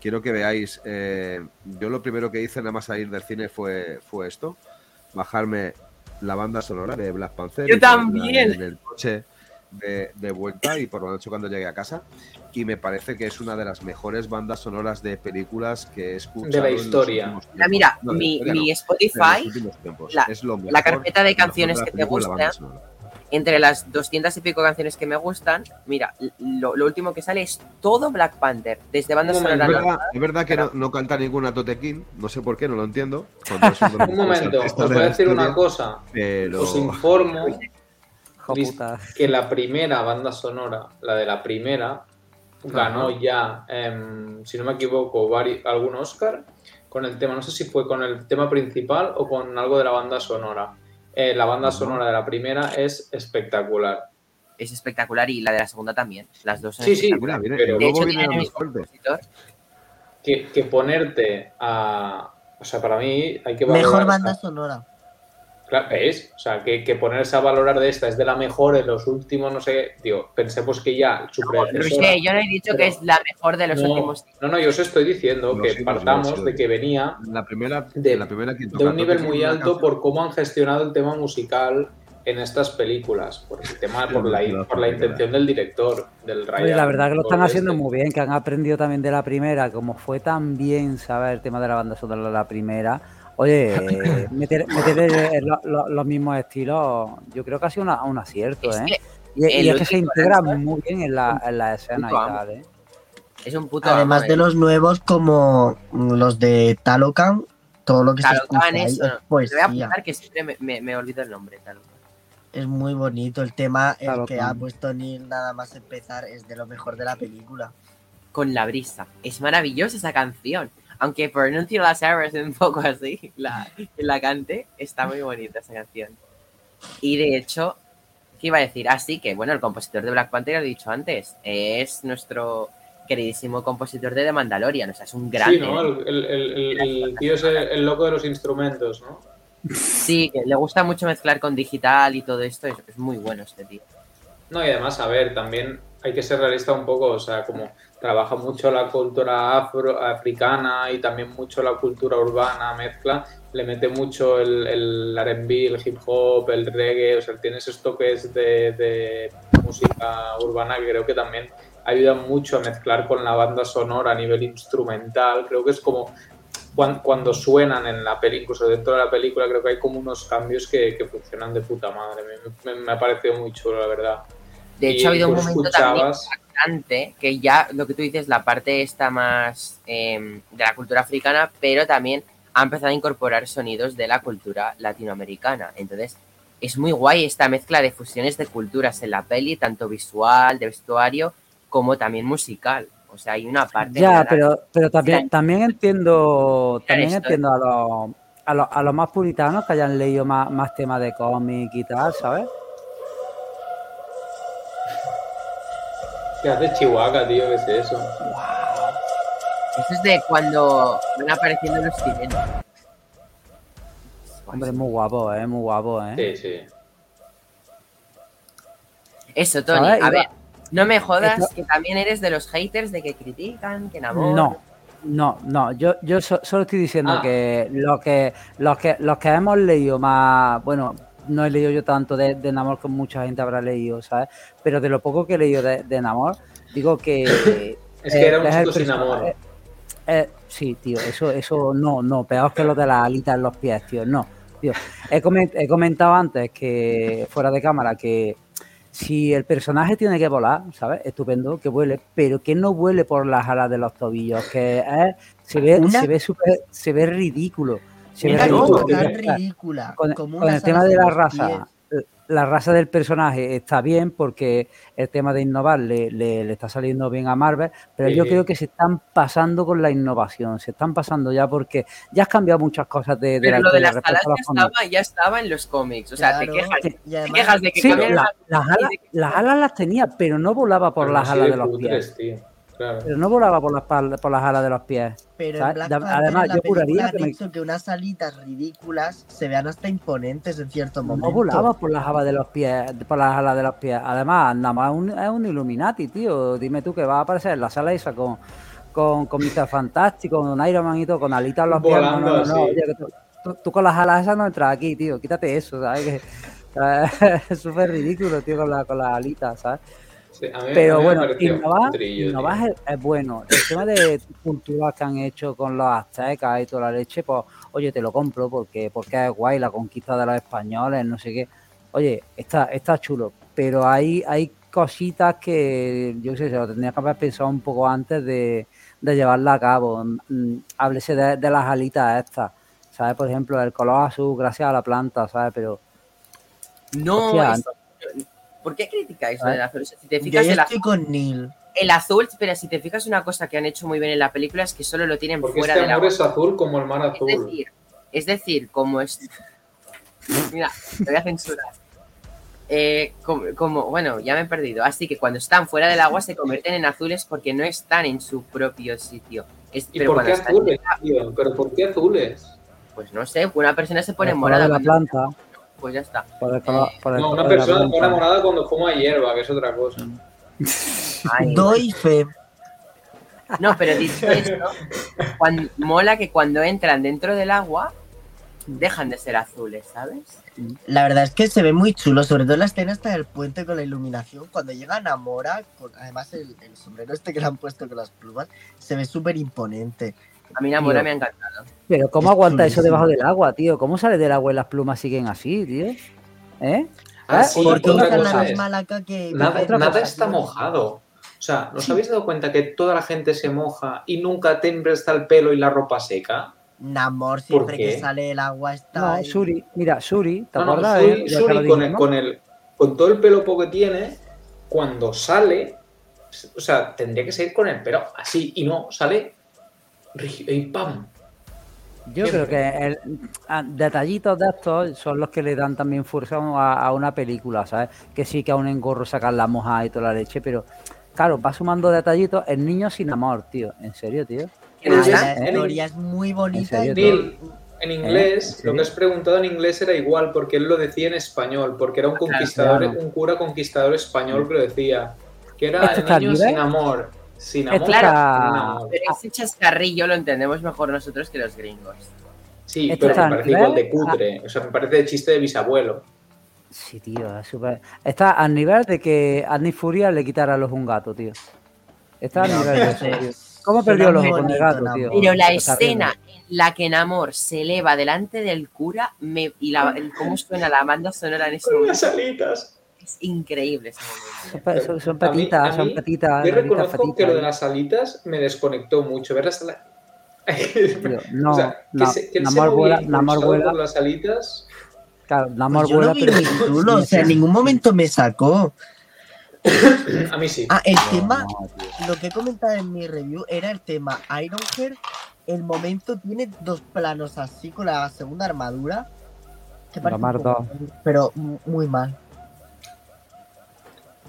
Quiero que veáis, eh, yo lo primero que hice nada más salir del cine fue, fue esto, bajarme la banda sonora de Black Panther. Yo también. En el coche de, de vuelta y por la noche cuando llegué a casa. Y me parece que es una de las mejores bandas sonoras de películas que he escuchado. De la en los historia. últimos Mira, No, la mi, historia mi no, de los Spotify, la- Es lo la mejor- carpeta de lo canciones la que te la gustan, sonora. Entre las 200 y pico canciones que me gustan, mira, lo, lo último que sale es todo Black Panther, desde banda sonora Es verdad, es verdad que no, no canta ninguna Tote King, no sé por qué, no lo entiendo. *laughs* Un momento, os voy a decir una cosa. Pero Os informo que la primera banda sonora, la de la primera, ganó Ajá. ya, em, si no me equivoco, vari- algún Oscar con el tema, no sé si fue con el tema principal o con algo de la banda sonora. Eh, la banda sonora de la primera es espectacular. Es espectacular y la de la segunda también. Las dos son Sí, sí, mira, pero- De luego hecho, tienen el compositor. Que, que ponerte a... O sea, para mí hay que. Mejor banda sonora. Claro, ¿ves? O sea, que, que ponerse a valorar de esta es de la mejor en los últimos, no sé, tío, pensemos que ya su predecesora- Roger, yo no he dicho Pero- que es la mejor de los no, últimos no, no, yo os estoy diciendo No, que sí, no, partamos de que venía la primera, de- la primera que de toca un Tote nivel muy alto por cómo han gestionado el tema musical en estas películas, por el tema, por la, por la intención del director, del Ryan. Oye, la verdad que lo están haciendo muy bien, que han aprendido también de la primera, como fue tan bien saber el tema de la banda sonora de la primera. Oye, *laughs* meter, meter el- lo- lo- los mismos estilos, yo creo que ha sido una- un acierto, Es ¿eh? que Y, es que se integra muy bien en la, en la escena y tal, ¿eh? es un puto Además amo, de eh. los nuevos como los de Talocan, todo lo que se Talocan, escucha ahí es Te voy a apuntar que siempre me, me, me olvido el nombre. Talocan. Es muy bonito. El tema, el Talocan. que ha puesto Neil nada más empezar, es de lo mejor de la película. Con la brisa. Es maravillosa esa canción. Aunque pronuncio las R's un poco así, la, la cante, está muy bonita esa canción. Y de hecho, ¿qué iba a decir? Así que, bueno, el compositor de Black Panther, lo he dicho antes, es nuestro queridísimo compositor de The Mandalorian. O sea, es un grande. Sí, ¿no? El, el- el- el- el tío es el, el loco de los instrumentos, ¿no? Sí, que le gusta mucho mezclar con digital y todo esto. Es, es muy bueno este tío. No, y además, a ver, también hay que ser realista un poco, o sea, como trabaja mucho la cultura afro, africana y también mucho la cultura urbana, mezcla, le mete mucho el, el R&B, el hip hop, el reggae, o sea, tiene esos toques de, de música urbana que creo que también ayudan mucho a mezclar con la banda sonora a nivel instrumental, creo que es como cuan- cuando suenan en la película, incluso dentro de la película, creo que hay como unos cambios que, que funcionan de puta madre, me, me- me ha parecido muy chulo, la verdad. De Y hecho, ha habido un tú momento también que ya lo que tú dices, la parte está más eh, de la cultura africana, pero también ha empezado a incorporar sonidos de la cultura latinoamericana. Entonces, es muy guay esta mezcla de fusiones de culturas en la peli, tanto visual, de vestuario, como también musical. O sea, hay una parte. Ya, pero, pero también, también entiendo, también esto, entiendo a los, a los, a los más puritanos que hayan leído más, más temas de cómic y tal, ¿sabes? ¿Qué hace Chihuahua, tío? ¿Qué es eso? Eso es de cuando van apareciendo los sirenos. Hombre, muy guapo, ¿eh? Muy guapo, ¿eh? Sí, sí. Eso, Tony. ¿Sabes? A ver, no me jodas Esto- que también eres de los haters de que critican, que enamoran. No, no, no. Yo, yo so- solo estoy diciendo Ah. que los que los que los que hemos leído más, bueno, no he leído yo tanto de, de Namor como mucha gente habrá leído, ¿sabes? Pero de lo poco que he leído de, de Namor, digo que *coughs* Es que era un chico sin amor. eh, sí, tío, eso, eso no, no, peor que lo de las alitas en los pies, tío, no. Tío, he, comen- he comentado antes que fuera de cámara que si el personaje tiene que volar, ¿sabes? Estupendo, que vuele, pero que no vuele por las alas de los tobillos, que se ve, Una- se ve súper, se ve ridículo. No, tan O sea, ridícula con, como con el tema de la raza, pies. eh, la raza del personaje está bien porque el tema de innovar le, le- le está saliendo bien a Marvel, pero yo Sí. creo que se están pasando con la innovación, se están pasando ya porque ya has cambiado muchas cosas de, de la Pero lo de las alas ya estaba, ya estaba en los cómics. O sea, te quejas, y te además- quejas de que Sí, la- las- las, alas, las alas las tenía, pero no volaba por Pero las alas de los pies. tío. Claro. Pero no volaba por las, pal- por las alas de los pies. Pero ¿sabes? en Black Da- Panther, además, la yo juraría que me- que unas alitas ridículas se vean hasta imponentes en cierto No momento. volaba por las alas de los pies, por las alas de los pies. Además, nada más un- es un Illuminati, tío. Dime tú que va a aparecer en la sala esa con, con, con Mr. Fantástico, con Iron Man y todo, con alitas en los pies. No, no, no, no. Oye, que tú, tú- tú con las alas esas no entras aquí, tío. Quítate eso, ¿sabes? Que, *laughs* es súper ridículo, tío, con, la, con las alitas, ¿sabes? Sí, a mí- a Pero mí bueno, innovar, tío. es, es bueno. El tema de culturas que han hecho con los aztecas y toda la leche, pues, oye, te lo compro porque, porque es guay la conquista de los españoles, no sé qué. Oye, está, está chulo, pero hay, hay cositas que yo sé, se lo tendría que haber pensado un poco antes de, de llevarla a cabo. Mm, Háblese de, de las alitas estas, ¿sabes? Por ejemplo, el color azul gracias a la planta, ¿sabes? Pero No, Hostia, es- ¿por qué criticáis lo ¿Eh? del azul? O sea, si te Yo fijas, ya el estoy azul, con Neil. el azul, pero si te fijas, una cosa que han hecho muy bien en la película es que solo lo tienen Porque fuera este del amor es azul como el mar Es azul. decir, es decir, como es. Mira, te voy a censurar. Eh, como, como- bueno, ya me he perdido. Así que cuando están fuera del agua se convierten en azules porque no están en su propio sitio. Es- ¿Y pero por qué cuando están azules, tío? ¿Pero por qué azules? Pues no sé, una persona se pone morada. de la cuando- planta, Pues ya está. por el color, por el No, una persona planta. pone morada cuando fuma hierba, que es otra cosa. Ay, Doy fe. No, pero dicho esto, cuando- mola que cuando entran dentro del agua dejan de ser azules, ¿sabes? La verdad es que se ve muy chulo, sobre todo la escena hasta del puente con la iluminación. Cuando llegan a Mora, con, además el, el sombrero este que le han puesto con las plumas, se ve súper imponente. A mí la mora Tío. me ha encantado. Pero ¿cómo aguanta eso debajo del agua, tío? ¿Cómo sale del agua y las plumas siguen así, tío? ¿Eh? Ah, ¿Eh? sí, Porque otra cosa es, misma laca que. Nada, otra nada cosa, está tío. mojado. O sea, ¿nos habéis dado cuenta que toda la gente se moja y nunca siempre está el pelo y la ropa seca? Namor, ¿Por siempre que sale el agua está. No, ahí. Suri, mira, Suri, ¿te No, no, acuerdas? Suri, eh? Que Suri lo con, el, con, el- con todo el pelo poco que tiene, cuando sale, o sea, tendría que salir con el pelo así y no, sale y ¡pam! Yo creo que el- a- detallitos de estos son los que le dan también fuerza a, a una película, ¿sabes? Que sí que a un engorro sacar la moja y toda la leche, pero claro, va sumando detallitos. El niño sin amor, tío. ¿En serio, tío? Ah, la en- historia es muy bonita. serio? Neil, en inglés, ¿En lo que has preguntado en inglés era igual, porque él lo decía en español, porque era un conquistador, claro. un cura conquistador español que lo decía, que era ¿Esto el niño libre? sin amor, sin amor, sin amor. Pero ese chascarrillo lo entendemos mejor nosotros que los gringos. Sí, Esto pero me parece igual de cutre, o sea, me parece de chiste de bisabuelo. Sí, tío, es súper. Está al nivel de que a Nick Furia le quitara el a un gato, tío. Está al nivel de eso, tío. ¿Cómo perdió el muy ojo con el gato, tío? Pero la escena en la que Namor se eleva delante del cura me, y la, el cómo suena la banda sonora en ese Con momento las alitas. Es increíble ese momento. Son Son, son A mí- a son mí, petitas. Yo petitas, reconozco que petitas, lo de las alitas me desconectó mucho. Ver las ala- tío. No, *laughs* o sea, que, se, que Namor vuela, Namor vuela. por las alitas. Claro, Namor Pues yo vuela, pero. chulo, o sea, en ningún momento me sacó. *coughs* A mí sí. Ah, el No, tema, no, lo que he comentado en mi review era el tema Ironheart. El momento tiene dos planos así con la segunda armadura. Que pero mu- muy mal.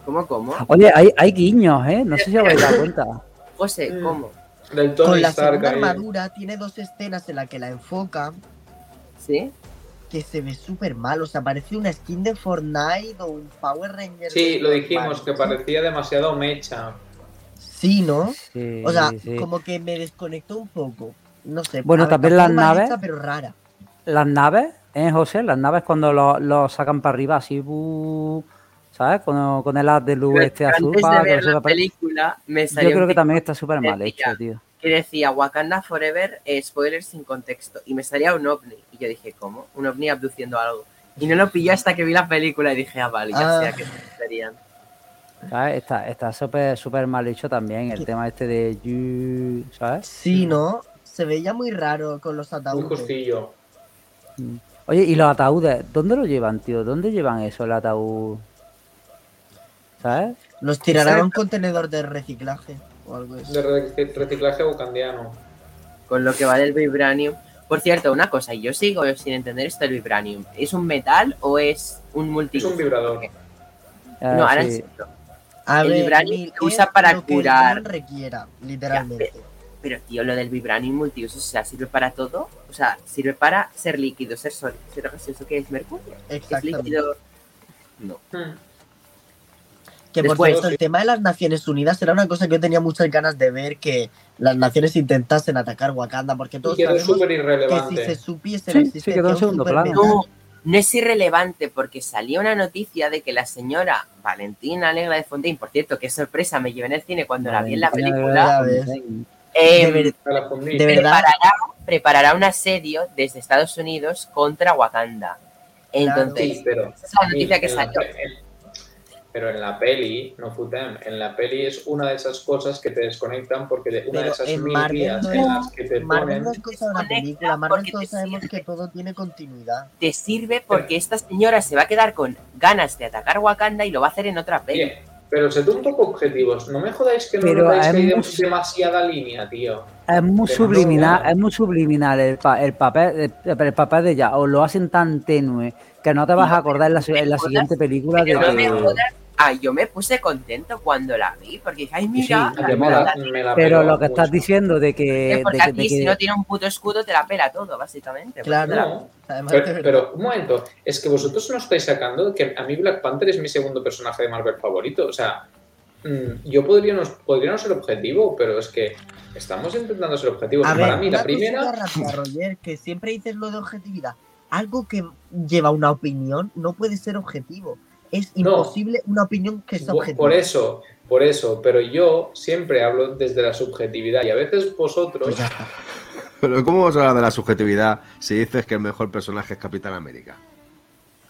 ¿Cómo, cómo? Oye, hay, hay guiños, ¿eh? No sé si os habéis dado cuenta. *laughs* José, Mm. ¿cómo? Del Tony Con la Stark segunda ahí. armadura tiene dos escenas en las que la enfoca ¿Sí? que se ve súper mal. O sea, parece una skin de Fortnite o un Power Ranger. Sí, lo dijimos, que parecía demasiado mecha. Sí, ¿no? Sí, O sea, sí. como que me desconectó un poco. No sé. Bueno, ver, también las naves. hecha, pero rara. Las naves, ¿eh, José? Las naves cuando lo, lo sacan para arriba así, bu- ¿sabes? Con, con el haz de luz este azul. Antes para que ver la película, me Yo creo un que también está súper mal decía- hecho, tío. que decía Wakanda Forever, eh, spoilers sin contexto. Y me salía un ovni. Y yo dije, ¿cómo? Un ovni abduciendo algo. Y no lo pillé hasta que vi la película y dije, ah, vale, ya Ah. sé a qué se referían. ¿Sabes? Está está súper súper mal hecho también el tema este de you, ¿sabes? Sí, ¿no? Se veía muy raro con los Muy ataúdes. justillo. Oye, ¿y los ataúdes? ¿Dónde lo llevan, tío? ¿Dónde llevan eso, el ataúd? ¿Sabes? Los tirarán a un contenedor de reciclaje o algo así. De re- reciclaje wakandiano. Con lo que va del vibranium. Por cierto, una cosa, yo sigo sin entender esto del vibranium. ¿Es un metal o es un multi? Es un vibrador. Ah, No, ahora sí. A El ver, vibranium se usa es para lo que el curar. guion requiera, literalmente. Pero, tío, lo del vibranium multiuso, o sea, ¿sirve para todo? O sea, ¿sirve para ser líquido, ser sólido, ser gaseoso? ¿Qué es mercurio? ¿Es líquido? No. Hmm. Que por cierto, el tema de las Naciones Unidas era una cosa que yo tenía muchas ganas de ver que las naciones intentasen atacar Wakanda, porque todos quedó sabemos súper que si irrelevante. se supiese Sí, la sí, existencia quedó en de un segundo plano. supermetal- No, no es irrelevante porque salía una noticia de que la señora Valentina Alegra de Fontaine, por cierto, qué sorpresa me llevé en el cine cuando la vi en la película, eh, De la de preparará, preparará un asedio desde Estados Unidos contra Wakanda. Entonces, Sí, pero, esa es la noticia que la salió. Pero en la peli, no futem, en la peli es una de esas cosas que te desconectan porque de una de Pero esas en mil Marvel vías no en las que te Marvel ponen. no es cosa de una película, Marvel porque todos sabemos sirve. que todo tiene continuidad. Te sirve porque esta señora se va a quedar con ganas de atacar Wakanda y lo va a hacer en otra peli. Bien, pero sed un poco objetivos. No me jodáis que no Pero notáis que hay demasiada línea, tío. Es muy Pero subliminal, no. es muy subliminal el, pa- el papel el, el papel de ella, o lo hacen tan tenue que no te vas a acordar en la, en la siguiente película de Pero no me que... Ah, yo me puse contento cuando la vi, porque dije, ay, mira, Sí, Me te la- mola. me la Pero lo que estás diciendo de que... Es porque de que- aquí de si no tiene un puto escudo te la pela todo, básicamente. Claro. No, Además, de pero, un momento, es que vosotros no estáis sacando que a mí Black Panther es mi segundo personaje de Marvel favorito. O sea, mm, yo podría no, podría no ser objetivo, pero es que estamos intentando ser objetivos. A Para ver, mí, la primera. cosita rápida, Roger, que siempre dices lo de objetividad. Algo que lleva una opinión no puede ser objetivo. Es No. imposible una opinión que sea Por- objetiva. Por eso, por eso, pero yo siempre hablo desde la subjetividad y a veces vosotros. Pues. Pero ¿cómo vamos a hablar de la subjetividad si dices que el mejor personaje es Capitán América?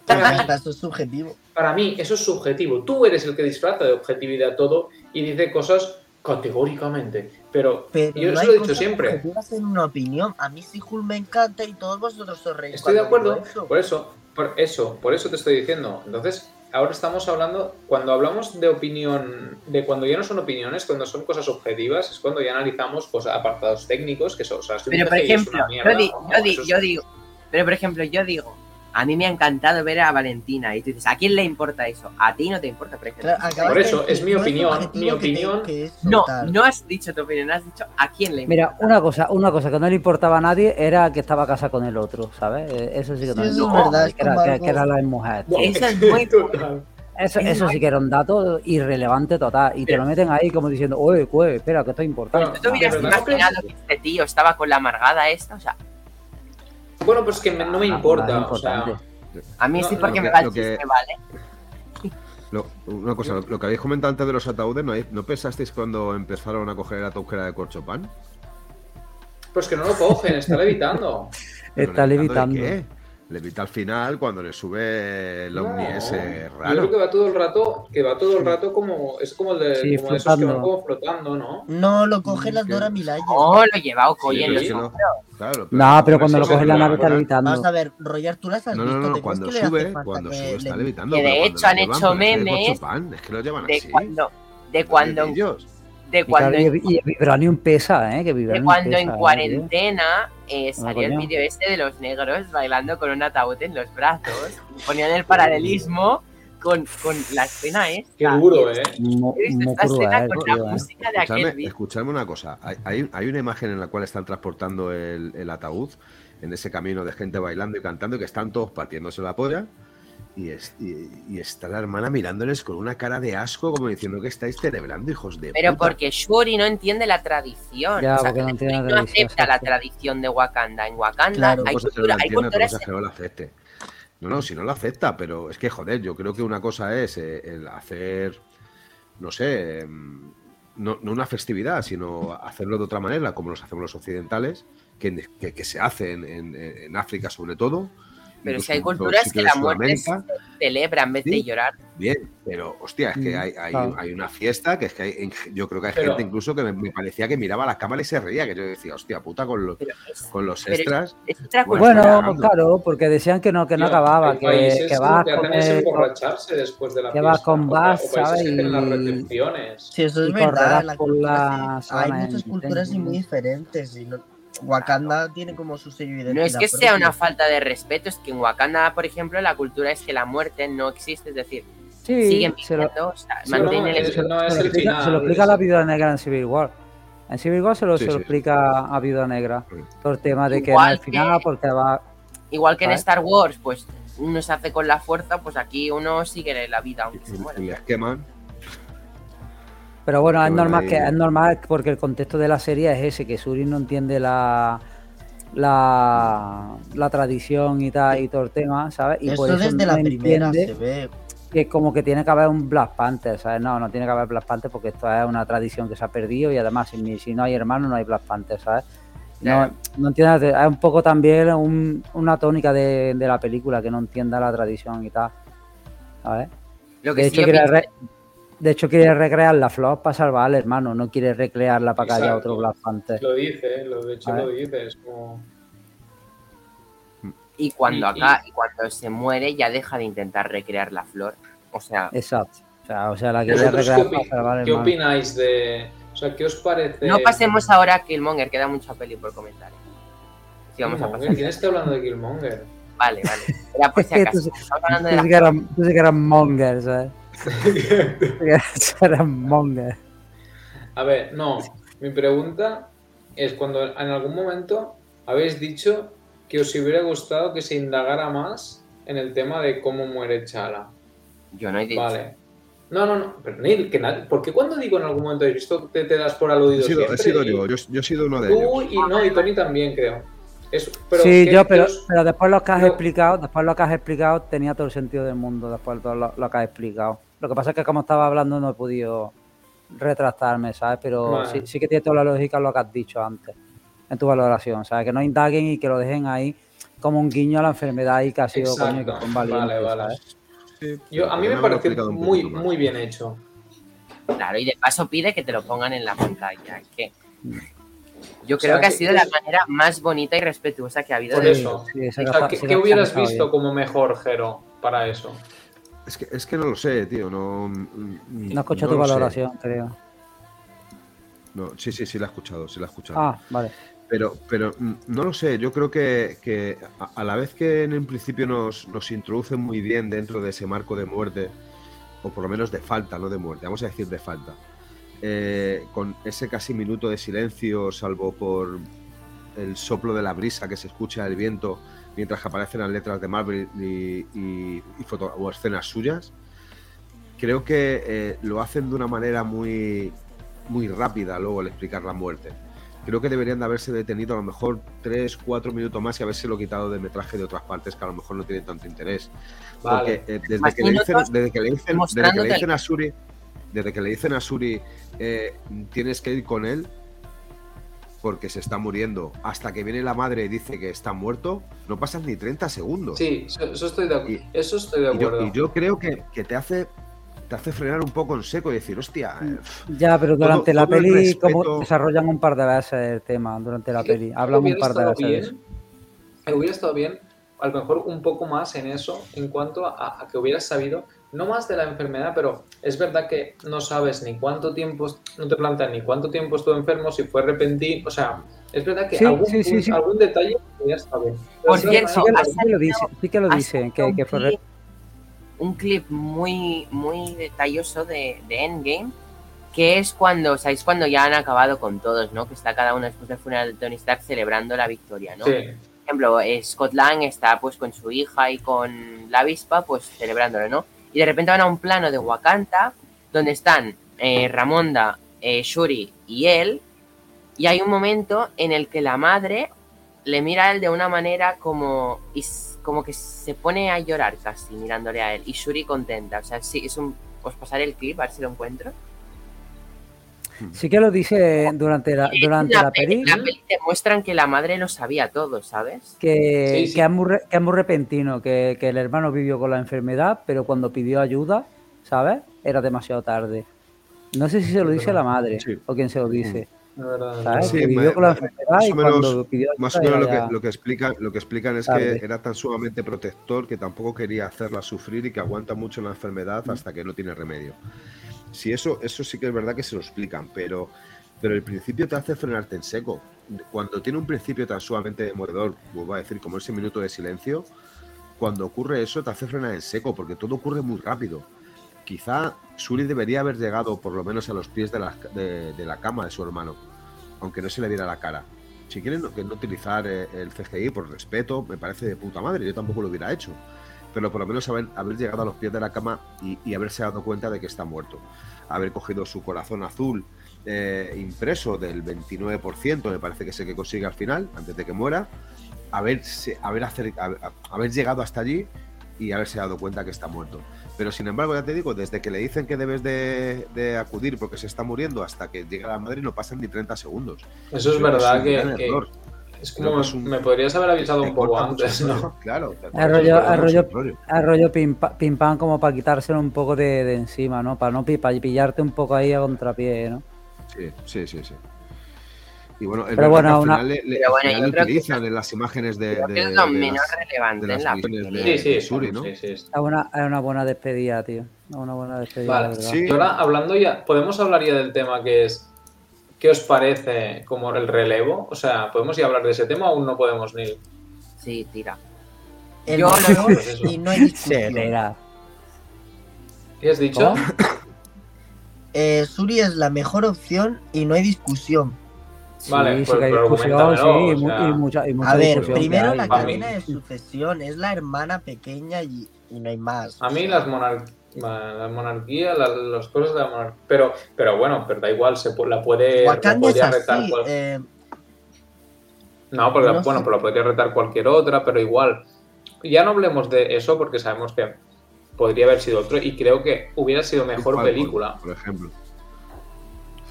Ya está, eso es subjetivo. Para mí, eso es subjetivo. Tú eres el que disfraza de objetividad todo y dice cosas categóricamente. Pero, Pero yo no eso lo he dicho siempre. en una opinión. A mí sí Hulk me encanta y todos vosotros os reís. Estoy de acuerdo. Por eso, por eso, por eso te estoy diciendo. Entonces, ahora estamos hablando, cuando hablamos de opinión, de cuando ya no son opiniones, cuando son cosas objetivas, es cuando ya analizamos pues, apartados técnicos que son. O sea, Pero por ejemplo, una mierda, yo, yo digo, pero por ejemplo, yo digo, a mí me ha encantado ver a Valentina y tú dices, ¿a quién le importa eso? A ti no te importa, por ejemplo. Claro, Por eso, es mi no opinión, mi que te- opinión- que es no, no has dicho tu opinión, has dicho a quién le importa. Mira, una cosa, una cosa que no le importaba a nadie era que estaba casada con el otro, ¿sabes? Eh, Eso sí que no Sí, le eso es importaba, verdad, es que, era, que- que era la mujer. Buah, Eso es muy- *laughs* total. Eso, es eso sí que era un dato irrelevante total. Y te lo meten ahí como diciendo, oye, pues, espera, que esto es importante. ¿Tú te hubieras imaginado que este tío estaba con la amargada esta? O sea, Bueno, pues que me- no me Ah, importa. O sea, a mí No, sí no, porque me va el lo que- chiste, ¿vale? Lo- una cosa, lo, lo que habéis comentado antes de los ataúdes, ¿no, hay- ¿no pensasteis cuando empezaron a coger la que era de corchopán? pues que no lo cogen, está levitando. ¿Pero Está levitando de levitando. Qué? Levita al final cuando le sube el ovni No, ese Yo creo raro. que va todo el rato, que va todo el rato como. Es como el de, Sí, como de esos que van flotando. como flotando, ¿no? No, lo coge las que- Dora Milaje. Oh, lo lleva Okoye Sí, no- pero no cuando lo coge la nave está levitando. Vamos a ver, Roger, tú las has No, visto. no, no, ¿Te crees cuando le sube, cuando sube está le- levitando. Que de hecho han hecho memes Es que lo llevan De así. cuando, de cuando, de Y, cuando, Vibranium pesa, ¿eh? Que de cuando pesa, en ¿eh, cuarentena eh, salió el vídeo este de los negros bailando con un ataúd en los brazos. *laughs* Ponían el paralelismo con, con la escena esta. Qué duro, ¿eh? He visto esta escena con tío, la ¿eh? música de aquel Escuchadme, vídeo. escuchadme una cosa. Hay, hay- una imagen en la cual están transportando el, el ataúd en ese camino de gente bailando y cantando y que están todos partiéndose la polla. Y, es- y- y está la hermana mirándoles con una cara de asco, como diciendo que estáis celebrando, hijos de Pero puta". porque Shuri no entiende la tradición. Ya, o sea, porque no entiende la no tradición, acepta la tradición de Wakanda. En Wakanda Claro. Hay que cultura, no lo hay que no acepte. No, no, si no lo acepta, pero es que, joder, yo creo que una cosa es eh, el hacer, no sé, em, no, no una festividad, sino hacerlo de otra manera, como los hacemos los occidentales, que, que- que se hace en, en- en África sobre todo, Pero si hay culturas que la muerte se celebra en vez de llorar. Bien, pero hostia, es que Mm, hay, hay, claro. hay una fiesta que es que hay, en- yo creo que hay Pero- gente incluso que me, me parecía que miraba la cámara y se reía, que yo decía, hostia puta, con los, es, con los es- extras. es Bueno. Bueno, claro, porque decían que no, que no Tío, acababa, que, que lo vas que con hacen es el- emborracharse después de la que vas con vas, ¿sabes? las Y- recepciones. Sí, eso es y verdad. la por la hay muchas culturas muy diferentes. Y no- Wakanda tiene como su sello de identidad. No es que sea una falta de respeto, es que en Wakanda, por ejemplo, la cultura es que la muerte no existe, es decir, Sí, siguen se lo, viviendo, o sea, Sí, mantienen no, el es- no es se lo el explica, final, se lo explica es- la viuda negra en Civil War. En Civil War se lo, Sí, se lo sí. explica a viuda negra. Todo el tema de que Igual al final, que- porque va. Igual que en. Star Wars, pues uno se hace con la fuerza, pues aquí uno sigue la vida aunque se muera. y les queman. Pero bueno, es normal que es normal porque el contexto de la serie es ese, que Suri no entiende la la, la tradición y tal y todo el tema, ¿sabes? Y Eso por eso desde no la primera se ve. que como que tiene que haber un Black Panther, ¿sabes? No, no tiene que haber Black Panther porque esto es una tradición que se ha perdido y además si, no hay hermanos no hay Black Panther, ¿sabes? No, no entiende, es un poco también un- una tónica de, de la película que no entienda la tradición y tal, ¿sabes? Lo que De sí hecho, re- de hecho quiere recrear la flor para salvar al hermano, no quiere recrearla para que haya Exacto. otro Black Panther. Lo dice, lo, de hecho lo dice. Es como. y cuando y- acá, y cuando se muere, ya deja de intentar recrear la flor. O sea, Exacto. O sea, o sea la quería ¿Vosotros qué, recrear opi- para salvar al qué hermano. opináis de.? O sea, ¿qué os parece? no pasemos ahora a Killmonger, queda mucha peli por comentar. Sí, vamos a Killmonger? pasar. ¿Quién está hablando de Killmonger? Vale, vale. Era por *laughs* si Es que acaso. tú- Estamos hablando de sí la que eras, tú sí que eras monger, ¿sabes? *laughs* Monger. A ver, no. Mi pregunta es cuando en algún momento habéis dicho que os hubiera gustado que se indagara más en el tema de cómo muere Chala. Yo no he dicho. Vale. No, no, no. Pero Neil, que nadie- ¿por qué cuando digo en algún momento he visto te, te das por He aludido sido, he sido Y yo, yo, yo he sido uno de Tú ellos. y no, y Tony también creo. Eso, pero sí, ¿qué- yo, pero, os- pero después lo que has pero- explicado, después lo que has explicado tenía todo el sentido del mundo, después de todo lo, lo que has explicado. Lo que pasa es que como estaba hablando no he podido retractarme, ¿sabes? Pero Vale. sí, sí que tiene toda la lógica lo que has dicho antes, en tu valoración, ¿sabes? Que no indaguen y que lo dejen ahí como un guiño a la enfermedad y que ha sido coño que Exacto. son valientes, Vale, vale. ¿sabes? Sí, Yo, a mí me pareció un muy, muy bien hecho. Claro, y de paso pide que te lo pongan en la pantalla. que yo O sea, creo que ha que- sido que la manera más bonita y respetuosa que ha habido Por de eso. Sí, O que sea, ¿qué, que hubieras visto bien. como mejor, Jero, para eso? Es que, es que no lo sé, tío. No, mm, No escucho no tu sé. valoración, creo. No, sí, sí, sí la he escuchado, sí la he escuchado. Ah, vale. Pero, pero mm, no lo sé, yo creo que, que a, a la vez que en un principio nos, nos introducen muy bien dentro de ese marco de muerte, o por lo menos de falta, no de muerte, vamos a decir de falta, eh, con ese casi minuto de silencio, salvo por el soplo de la brisa que se escucha del viento mientras que aparecen las letras de Marvel y, y- y foto- o escenas suyas, creo que eh, lo hacen de una manera muy, muy rápida luego al explicar la muerte. Creo que deberían de haberse detenido a lo mejor 3, 4 minutos más y haberse lo quitado de metraje de otras partes que a lo mejor no tienen tanto interés. Vale. Porque eh, desde, que le dicen, desde que le dicen, desde que le mostrándote- dicen a Suri, desde que le dicen a Suri, eh, tienes que ir con él porque se está muriendo, hasta que viene la madre y dice que está muerto, no pasan ni 30 segundos. Sí, eso, estoy de, acu- Y- eso estoy de Y yo, acuerdo. y yo creo que, que te hace te hace frenar un poco en seco y decir, hostia, eh, Ya, pero Todo- durante la todo peli, como desarrollan un par de veces el tema durante la peli. Hablan un hubiera par de veces bien, Hubiera estado bien, a lo mejor un poco más en eso, en cuanto a, a que hubieras sabido, no más de la enfermedad, pero es verdad que no sabes ni cuánto tiempo, no te plantean ni cuánto tiempo estuvo enfermo, si fue repentino, o sea, es verdad que Sí, algún, sí, sí, sí. algún detalle bien. Pero Por sí, cierto, lo, que lo dicen, sí que que, fue clip- un clip muy, muy detalloso de, de Endgame, que es cuando, ¿sabéis? Cuando ya han acabado con todos, ¿no? Que está cada uno después del funeral de Tony Stark celebrando la victoria, ¿no? sí, Por ejemplo, eh, Scott Lang está pues con su hija y con la avispa, pues celebrándolo, ¿no? Y de repente van a un plano de Wakanda, donde están eh, Ramonda, eh, Shuri y él, y hay un momento en el que la madre le mira a él de una manera como, como que se pone a llorar casi mirándole a él, y Shuri contenta, o sea, sí, es un... Os pasaré el clip, a ver si lo encuentro. Sí que lo dice durante la, durante En la peli, la peli te muestran que la madre lo sabía todo, ¿sabes? que, Sí, sí. que es muy, re- que es muy repentino, que, que el hermano vivió con la enfermedad, pero cuando pidió ayuda, ¿sabes? Era demasiado tarde. No sé si se lo dice la madre Sí. o quién se lo dice. ¿sabes? Sí, que vivió con la enfermedad más y o menos- cuando pidió Más o ayuda menos lo que, lo que explican, lo que explican es tarde. que era tan sumamente protector que tampoco quería hacerla sufrir y que aguanta mucho la enfermedad hasta que no tiene remedio. Si eso, eso sí que es verdad que se lo explican, pero, pero el principio te hace frenarte en seco. Cuando tiene un principio tan sumamente demoledor, vuelvo a decir, como ese minuto de silencio, cuando ocurre eso te hace frenar en seco, porque todo ocurre muy rápido. Quizá Suri debería haber llegado por lo menos a los pies de la, de- la cama de su hermano, aunque no se le viera la cara. Si quieren no, que no utilizar eh, el CGI por respeto, me parece de puta madre, yo tampoco lo hubiera hecho. Pero por lo menos haber, haber llegado a los pies de la cama y, y haberse dado cuenta de que está muerto. Haber cogido su corazón azul eh, impreso del 29%, me parece que es el que consigue al final, antes de que muera. Haberse, haber, haber, haber llegado hasta allí y haberse dado cuenta que está muerto. Pero sin embargo, ya te digo, desde que le dicen que debes de, de acudir porque se está muriendo hasta que llega la madre no pasan ni 30 segundos. Eso es verdad que. Es Creo como que es un- me podrías haber avisado un *laughs* poco antes, el ¿no? Claro. te corta El rollo, mucho el rollo, el rollo. el rollo pim, pa- pim pam como para quitárselo un poco de, de encima, ¿no? Para no para pillarte un poco ahí a contrapié, ¿no? Sí, sí, sí, sí. Y bueno, es Pero bueno, al final, le, le- Pero al bueno, final yo le creo que utilizan en las imágenes de, de, lo de menos las- relevante en las la de- Sí, sí, de Suri, ¿no? sí, sí. Es una, es una buena despedida, tío. Es una buena despedida, Vale, sí. Y ahora hablando ya, podemos hablar ya del tema que es ¿qué os parece como el relevo? O sea, ¿podemos ya hablar de ese tema o aún no podemos ni? Sí, tira. El Yo lo Pues y no hay discusión. Será. ¿Qué has dicho? *laughs* Eh, Suri es la mejor opción y no hay discusión. Vale, sí, pues- sí que hay discusión, sí, y, o mu- sea. y mucha, y mucha A ver, primero la cadena de sucesión es la hermana pequeña y, y no hay más. A mí las, monar- la monarquía, la- las cosas de la monarquía. Pero, pero bueno, pero da igual, se la puede. la es retar así. cual- eh, No, porque no bueno, sé. pues la podría retar cualquier otra, pero igual. Ya no hablemos de eso porque sabemos que podría haber sido otro y creo que hubiera sido mejor Falcon, película. Por ejemplo.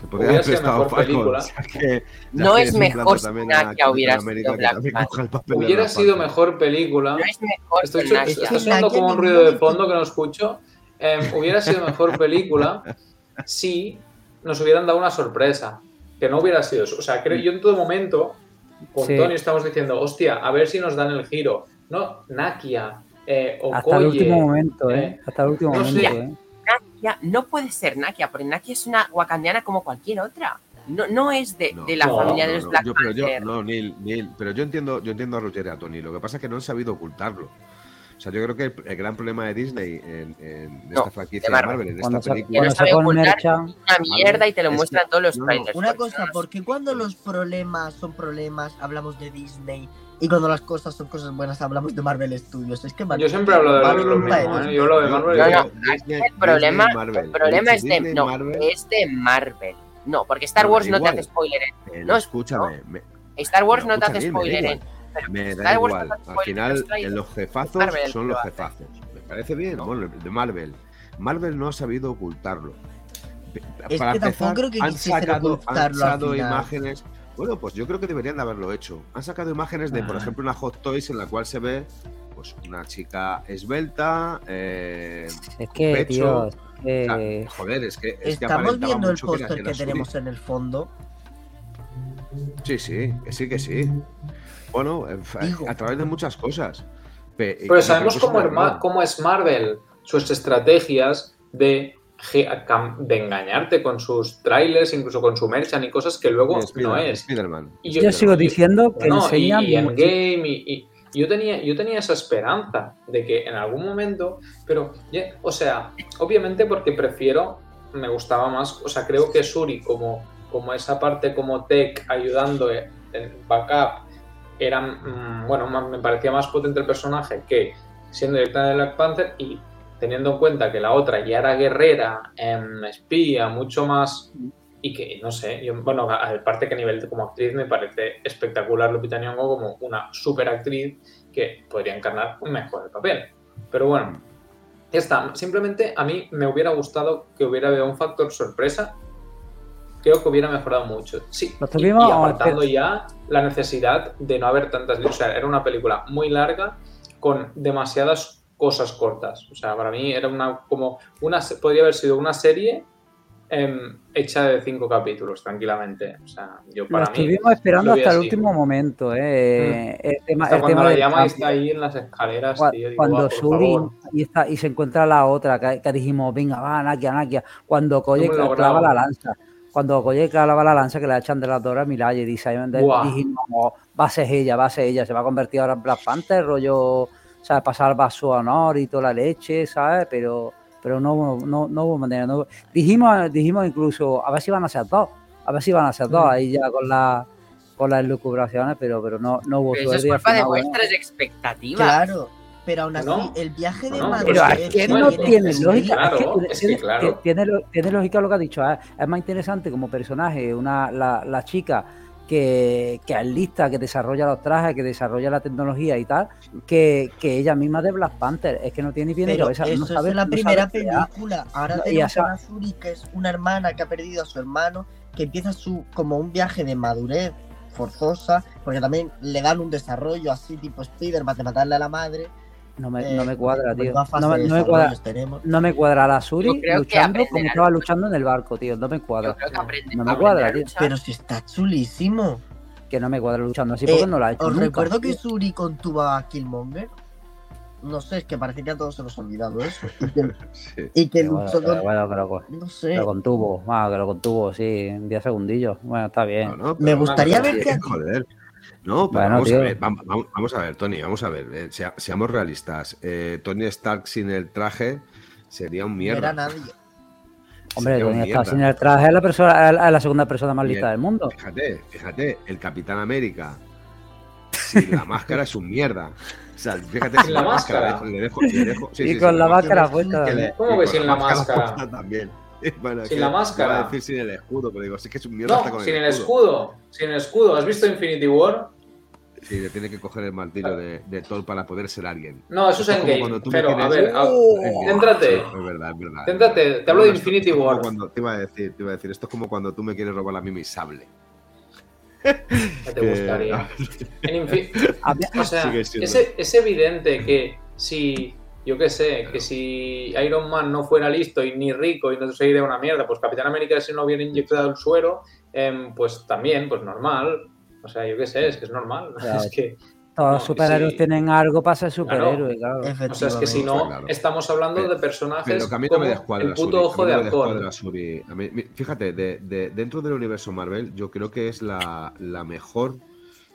Se podría Hubiera haber sido prestado mejor Falcon, película. *laughs* o sea que- No que es un mejor plato si también Nakia a Capitán hubiera sido que Black Hubiera sido mejor película. No es mejor Estoy, Es que sonando como un ruido de fondo que no escucho. Em, hubiera sido mejor película si nos hubieran dado una sorpresa. Que no hubiera sido eso. O sea, creo yo en todo momento, con Sí. Tony estamos diciendo, hostia, a ver si nos dan el giro. No, Nakia, eh, Okoye, Hasta el último momento, ¿eh? eh, Hasta el último no momento, sé. ¿eh? Nakia no puede ser Nakia, porque Nakia es una wakandiana como cualquier otra. No, no es de, No, de la no, familia No, de los no, Black yo, pero yo, Panther. no, Neil, Neil, pero yo entiendo, yo entiendo a Roger y a Tony. Lo que pasa es que no han sabido ocultarlo. O sea, yo creo que el, el gran problema de Disney en, en No, esta franquicia de Marvel. Marvel, en Cuando, esta película, no cuando sabe sacó el ocultar. Una mierda y te lo Es que- muestran todos los no, trailers. Una porque cosa, son- ¿por qué cuando los problemas son problemas hablamos de Disney y cuando las cosas son cosas buenas hablamos de Marvel Studios? Es que Yo siempre hablo de Marvel lo mismo, ¿eh? Yo lo de Marvel. No, no, Disney- el problema, Disney, Marvel. el problema es de, no, Marvel. es de Marvel. No, porque Star No, Wars no te hace spoiler. Eh, no, escúchame, me, Star Wars no te hace spoiler. ¿Eh? Me da Star igual. Al final, los trailers. los jefazos Marvel el son que los jefazos. Me parece bien, bueno, de Marvel. Marvel no ha sabido ocultarlo. Es Para que tampoco empezar, creo que han sacado, han ocultarlo al sacado imágenes. Bueno, pues yo creo que deberían de haberlo hecho. Han sacado imágenes de, por Ah. ejemplo, una Hot Toys en la cual se ve pues una chica esbelta, eh, es que, pecho. tío, es o que- sea, joder, es que, es que Estamos aparentaba viendo el que póster que Suri. tenemos en el fondo. Sí, sí, que sí, que sí. Bueno, Digo. a través de muchas cosas. Pe- Pero yo sabemos cómo, cómo es Marvel, sus estrategias de, de engañarte con sus trailers, incluso con su merchan y cosas que luego no es. Y yo sigo y- diciendo que no, y, enseñan y mucho- Endgame y, y- yo tenía yo tenía esa esperanza de que en algún momento pero o sea obviamente porque prefiero me gustaba más o sea creo que Suri como como esa parte como tech ayudando en backup era mm, bueno me parecía más potente el personaje que siendo directa de Black Panther y teniendo en cuenta que la otra ya era guerrera em, espía mucho más y que, no sé, yo, bueno, aparte que a nivel como actriz me parece espectacular Lupita Nyong'o como una super actriz que podría encarnar mejor el papel. Pero bueno, ya está. Simplemente a mí me hubiera gustado que hubiera habido un factor sorpresa creo que hubiera mejorado mucho. Sí, Lo y, y apartando ya la necesidad de no haber tantas... O sea, era una película muy larga con demasiadas cosas cortas. O sea, para mí era una como una se- podría haber sido una serie em, hecha de cinco capítulos tranquilamente. O sea, yo Lo para mí estuvimos esperando lo hasta el último momento, ¿eh? El tema, Hasta el cuando tema la llama cambio. está ahí en las escaleras, Cua- tío. digo, cuando "Ah, por Shuri favor". No me lo clava grabo. la lanza, cuando Koye clava la lanza, que la echan de las Dora Milaje, dice, Buah. dijimos, "Oh, va a ser ella, va a ser ella, se va a convertir ahora en Black Panther, rollo, ¿sabes? Pasar va su honor y toda la leche, ¿sabes? Pero, pero no, hubo- no, no hubo manera. no hubo- Dijimos, dijimos incluso, a ver si van a ser dos, a ver si van a ser dos, Mm. ahí ya con la con las lucubraciones, pero, pero no, no hubo Pero eso es suerte culpa de vuestras expectativas. Claro, pero aún así, No. el viaje de No, madurez. Pero es que no tiene lógica. tiene- lógica lo que ha dicho. Es, es más interesante como personaje una, la, la chica que, que es lista, que desarrolla los trajes, que desarrolla la tecnología y tal, que, que ella misma de Black Panther. Es que no tiene ni pie ni cabeza. eso no sabe, es la no primera película. Ahora No, tenemos a una Shuri, que es una hermana que ha perdido a su hermano, que empieza su como un viaje de madurez forzosa, porque también le dan un desarrollo así tipo Spider-Man de matarle a la madre. No me, eh, no me cuadra, tío. nueva fase No me, no me cuadra, no me cuadra la Suri luchando como estaba luchando en el barco, tío. No me cuadra. Aprende- No me cuadra, tío. Pero si está chulísimo. Que no me cuadra luchando así Eh, porque no la ha hecho Os nunca, recuerdo que tío. Suri contuvo a Killmonger. No sé, es que parece que a todos se nos ha olvidado eso. Y que, *laughs* Sí. y que Pero bueno, luchó pero con. bueno, que lo- No sé. lo contuvo. Ah, que lo contuvo, sí, en 10 segundillos. Bueno, está bien. No, no, Me gustaría ver que. Joder. No, pero Bueno, vamos, a ver, vamos, a ver, Tony, vamos a ver. eh, sea- seamos realistas. Eh, Tony Stark sin el traje sería un No era mierda. nadie. Hombre, Tony mierda. sin el traje, es la, persona, es la segunda persona más lista el- del mundo. Fíjate, fíjate, el Capitán América sin la *laughs* máscara es un mierda. O sea, fíjate, Sin la máscara. le dejo, le dejo- sí, y sí, con sí, la máscara puesta. le- ¿Cómo que sin la máscara? puesta También. *laughs* Bueno, Sin la iba máscara. a decir sin el escudo, pero digo, sí que es un mierda hasta No, con sin el escudo. Sin el escudo. ¿Has visto Infinity War? Sí, le tiene que coger el martillo de, de Thor para poder ser alguien. No, eso es Endgame. me Pero, a ver, a- Endgame. céntrate. Sí, Es verdad, es verdad. Céntrate, te hablo de Infinity esto es War. cuando- te iba a decir, te iba a decir, esto es como cuando tú me quieres robar a mí mi sable. Te gustaría. En infi- A *laughs* mí- O sea, es, es evidente que si, yo qué sé, que si Iron Man no fuera listo y ni rico y no sería una mierda, pues Capitán América si no hubiera inyectado el suero, em, pues también, pues normal. O sea, yo qué sé, es que es normal. *laughs* Claro. Es que, Todos no, los superhéroes sí. tienen algo para ser superhéroes, claro. O sea, es que si no, Claro. estamos hablando Pero- de personajes Pero que a mí no como me descuadra el puto ojo de halcón. fíjate, de, de- dentro del universo Marvel, yo creo que es la, la mejor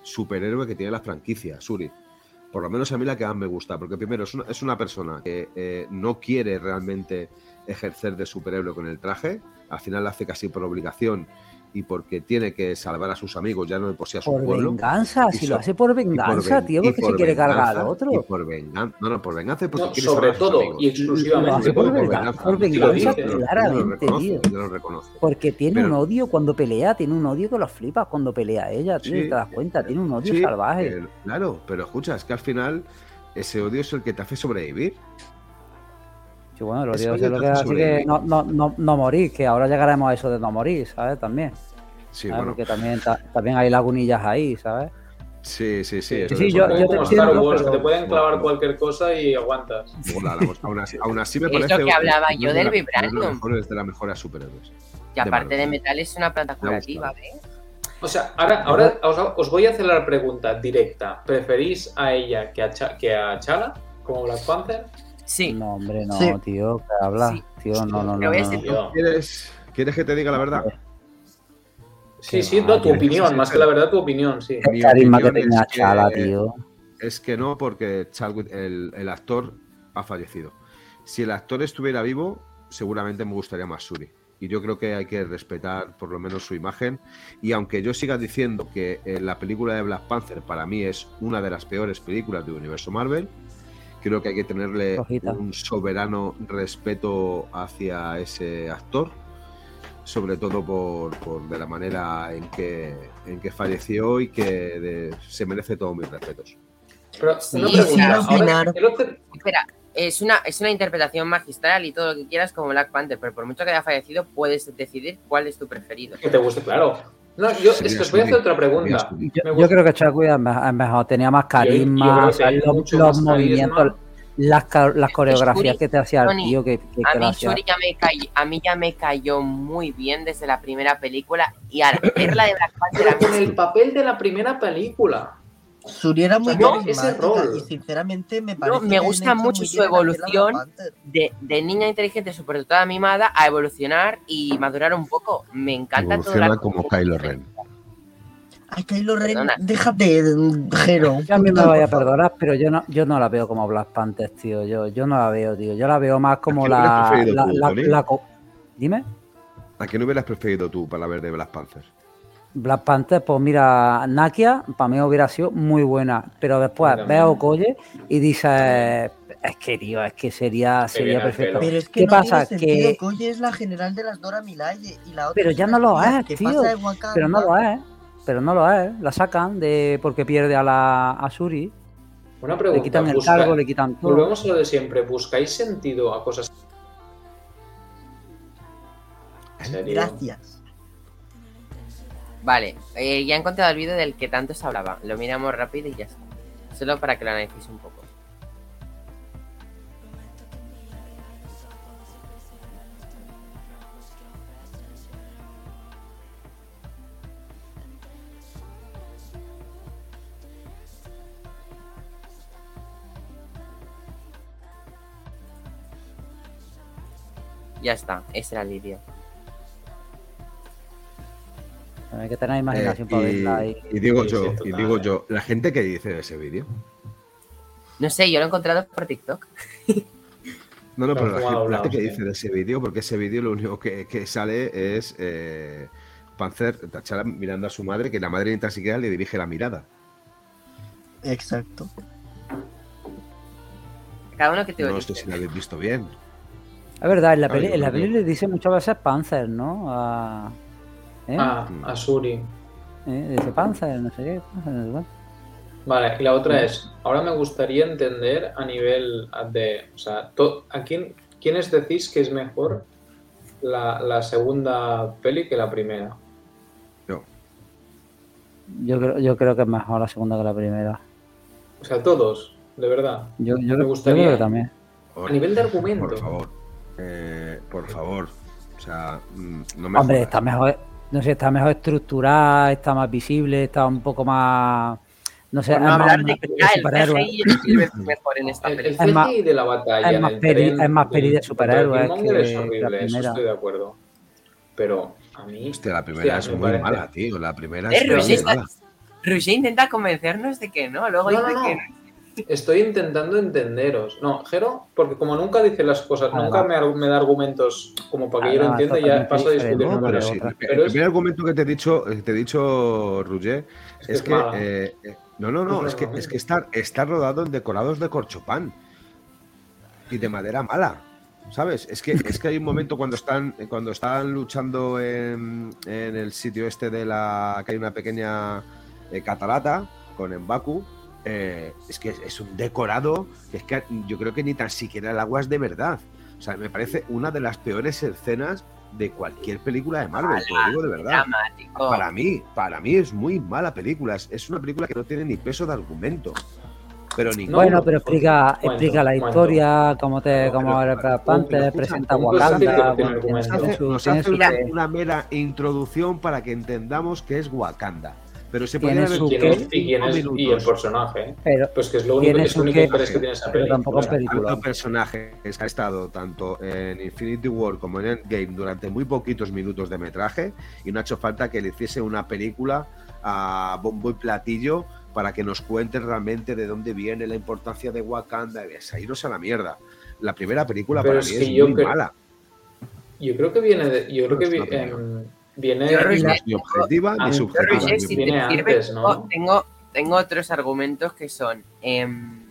superhéroe que tiene la franquicia, Suri. Por lo menos a mí la que más me gusta, porque primero es una, es una persona que eh, no quiere realmente ejercer de superhéroe con el traje, al final lo hace casi por obligación y porque tiene que salvar a sus amigos, ya no de por sí a su Por pueblo. venganza, si so- lo hace por y por venganza, ven- tío, porque se quiere cargar al venganza, otro. Y por venganza. No, no, por venganza porque No, quiere sobre salvar a sus todo y exclusivamente Lo por por venganza, por lo venganza, dice, lo- claramente, lo reconoce, tío. yo lo reconoce. Porque tiene Pero- un odio cuando pelea, tiene un odio que los flipas cuando pelea ella, tío, Sí. te das cuenta, tiene un odio Sí, salvaje. pero- claro, pero escucha, es que al final ese odio es el que te hace sobrevivir. Sí, bueno, odio es lo que hace que no, no, no, no morir, que ahora llegaremos a eso de no morir, ¿sabes? También. Sí, ¿sabes? bueno. Porque también, ta- también hay lagunillas ahí, ¿sabes? Sí, sí, sí. Sí, eso sí, de yo- sobrevivir. yo te como entiendo, Star Wars, pero- que te pueden clavar Bueno, cualquier cosa y aguantas. la- aún, así, aún así me Es lo parece. que hablaba es yo de del la- vibranium. Es de las mejores, de las mejores superhéroes. Y aparte de Marvel. metal es una planta curativa. ¿ves? O sea, ahora, ahora os, os voy a hacer la pregunta directa. ¿Preferís a ella que a, que a Chala como Black Panther? Sí. No, hombre, no, Sí. tío, habla. Sí. Tío, no, no, no. ¿Quieres, ¿Quieres que te diga la verdad? Sí, sí, no, tu opinión, más que la verdad, tu opinión, sí. El carisma que tenía es que- Chala, tío. Es que no, porque Chadwick, el, el actor, ha fallecido. Si el actor estuviera vivo, seguramente me gustaría más Suri. Y yo creo que hay que respetar por lo menos su imagen. Y aunque yo siga diciendo que eh, la película de Black Panther para mí es una de las peores películas del universo Marvel, creo que hay que tenerle un soberano respeto hacia ese actor. Sobre todo por, por de la manera en que, en que falleció y que de- se merece todos mis respetos. Pero Sí, pregunta. ahora, el otro- Espera, es una, es una interpretación magistral y todo lo que quieras como Black Panther, pero por mucho que haya fallecido, puedes decidir cuál es tu preferido. Que te guste, claro. No, yo es que os voy a hacer otra pregunta. Yo, creo que Chadwick es me- es mejor, tenía más carisma, los, mucho los más movimientos, carisma. las, las coreografías Shuri- que te hacía el tío, que, que- A mí. Shuri ya me cayó, a mí ya me cayó muy bien desde la primera película y al verla de Black Panther con el papel de la primera película. Suri era muy No, ese rol. y sinceramente me parece me que han gusta mucho su evolución. De, de niña inteligente superdotada mimada a evolucionar y madurar un poco. Me encanta todo Evoluciona el como Kylo Ren. Ay, Kylo Ren, Perdona. déjate, Jero. Yo a mí me vaya a perdonar, pero yo no, yo no la veo como Black Panther, tío. Yo, yo no la veo, tío. Yo la veo más como ¿A quién hubieras la, preferido la, tú, la- la Dime. ¿A quién hubieras preferido tú para ver de Black Panther? Black Panther, pues mira, Nakia para mí hubiera sido muy buena, pero después a también. Okoye y dices, es que tío, es que sería, sería perfecto. Pero es que ¿Qué no pasa? Que- Koye es la general de las Dora Milaje y la otra Pero ya no lo es, tío. Wakanda. Pero no lo es, pero no lo es. La sacan de porque pierde a la a Shuri, Una le pregunta. quitan el busca- cargo, le quitan todo. Volvemos a lo de siempre. ¿Buscáis sentido a cosas? ¿En serio? Gracias. Vale, eh, ya he encontrado el vídeo del que tanto se hablaba. Lo miramos rápido y ya está. Solo para que lo analicéis un poco. Ya está, ese era el vídeo. Hay que tener imaginación Eh, para y, verla. Y... y digo yo, y digo yo, la gente que dice de ese vídeo. No sé, yo lo he encontrado por TikTok. *laughs* No, no, pero la gente, la gente que dice de ese vídeo, porque ese vídeo lo único que, que sale es eh, Panzer mirando a su madre, que la madre ni tan siquiera le dirige la mirada. Exacto. Cada uno que te No sé si lo habéis visto bien. Es verdad, en la peli, en la le dice muchas veces Panzer, ¿no? A, ¿eh? Ah, a Suri. ¿Eh? Dice Panzer, no sé qué. No sé. Vale, y la otra es, ahora me gustaría entender a nivel de, o sea, to- ¿a quién, quiénes decís que es mejor la, la segunda peli que la primera? No. Yo creo, yo creo que es mejor la segunda que la primera. O sea, todos, de verdad. Yo, yo, Me yo gustaría. creo que también. Por, A nivel de argumento. por favor. Eh, por favor. O sea, mm, no me Hombre, jodas. está mejor, no sé, está mejor estructurada, está más visible, está un poco más. No sé, Por es no más hablar una de que ya el. CGI es mejor en esta El, el película. Es más- CGI de la batalla es más el peli- tren es más peli de superhéroes que es horrible, eso estoy de acuerdo. Pero a mí... Hostia, la primera hostia, es muy parece- mala, tío. La primera Eh, es muy mala. Roger intenta convencernos de que no, luego No, dice no, no. que no. Estoy intentando entenderos. No, Jero, porque como nunca dice las cosas, nunca me, da argumentos como para que yo lo entienda y ya paso a discutir. No, pero sí, el Pero es- primer argumento que te he dicho, que te he dicho, Roger, Es que es que, mala. eh, eh, no, no, no, Es es que, es que está, está rodado en decorados de corchopán y de madera mala, ¿sabes? Es que, es que hay un momento cuando están, cuando están luchando en, en el sitio este de la que hay una pequeña eh, catarata con Embaku. Eh, es que es, un decorado que es que yo creo que ni tan siquiera el agua es de verdad. O sea, me parece una de las peores escenas de cualquier película de Marvel, te lo digo de verdad. Dramático. Para mí, para mí es muy mala película. Es- Es una película que no tiene ni peso de argumento. Pero ni No, Bueno, pero explica, explica la historia, cómo te, No, cómo pero- era Black Panther, presenta a ¿cómo puedes decir que Wakanda, nos hace, nos una, una mera introducción para que entendamos que es Wakanda. Pero se su haber ¿Quién es, y, quién es- cinco y el personaje. pero, Pues que es lo único, es único interés que tiene esa pero película. tampoco es película. tanto personaje que ha estado tanto en Infinity War como en Endgame durante muy poquitos minutos de metraje y no ha hecho falta que le hiciese una película a bombo y platillo para que nos cuente realmente de dónde viene la importancia de Wakanda. Es a iros a la mierda. La primera película Pero para es mí es muy creo- mala. Yo creo que viene de. Yo creo que vi- em, viene. Ni objetiva ni subjetiva. Roger, en mi si opinión. Viene te sirve, antes, ¿no? tengo, tengo, tengo otros argumentos que son em,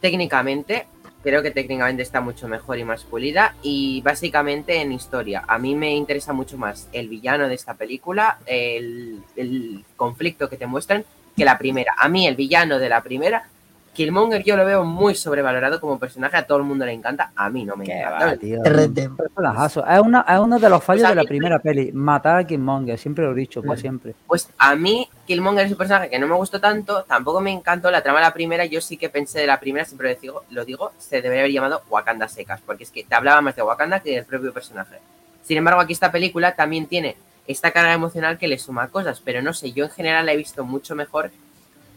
técnicamente, creo que técnicamente está mucho mejor y más pulida y básicamente en historia. A mí me interesa mucho más el villano de esta película, el, el conflicto que te muestran, que la primera. A mí el villano de la primera Killmonger yo lo veo muy sobrevalorado como personaje, a todo el mundo le encanta, a mí no me Qué encanta. va, tío. Es, una- es uno de los fallos Pues de la primera peli. Matar a Killmonger. Siempre lo he dicho, Mm. siempre. Pues a mí Killmonger es un personaje que no me gustó tanto, tampoco me encantó la trama de la primera, yo sí que pensé de la primera, siempre lo digo, lo digo se debería haber llamado Wakanda Secas, porque es que te hablaba más de Wakanda que del propio personaje. Sin embargo, aquí esta película también tiene esta carga emocional que le suma cosas, pero no sé, yo en general la he visto mucho mejor,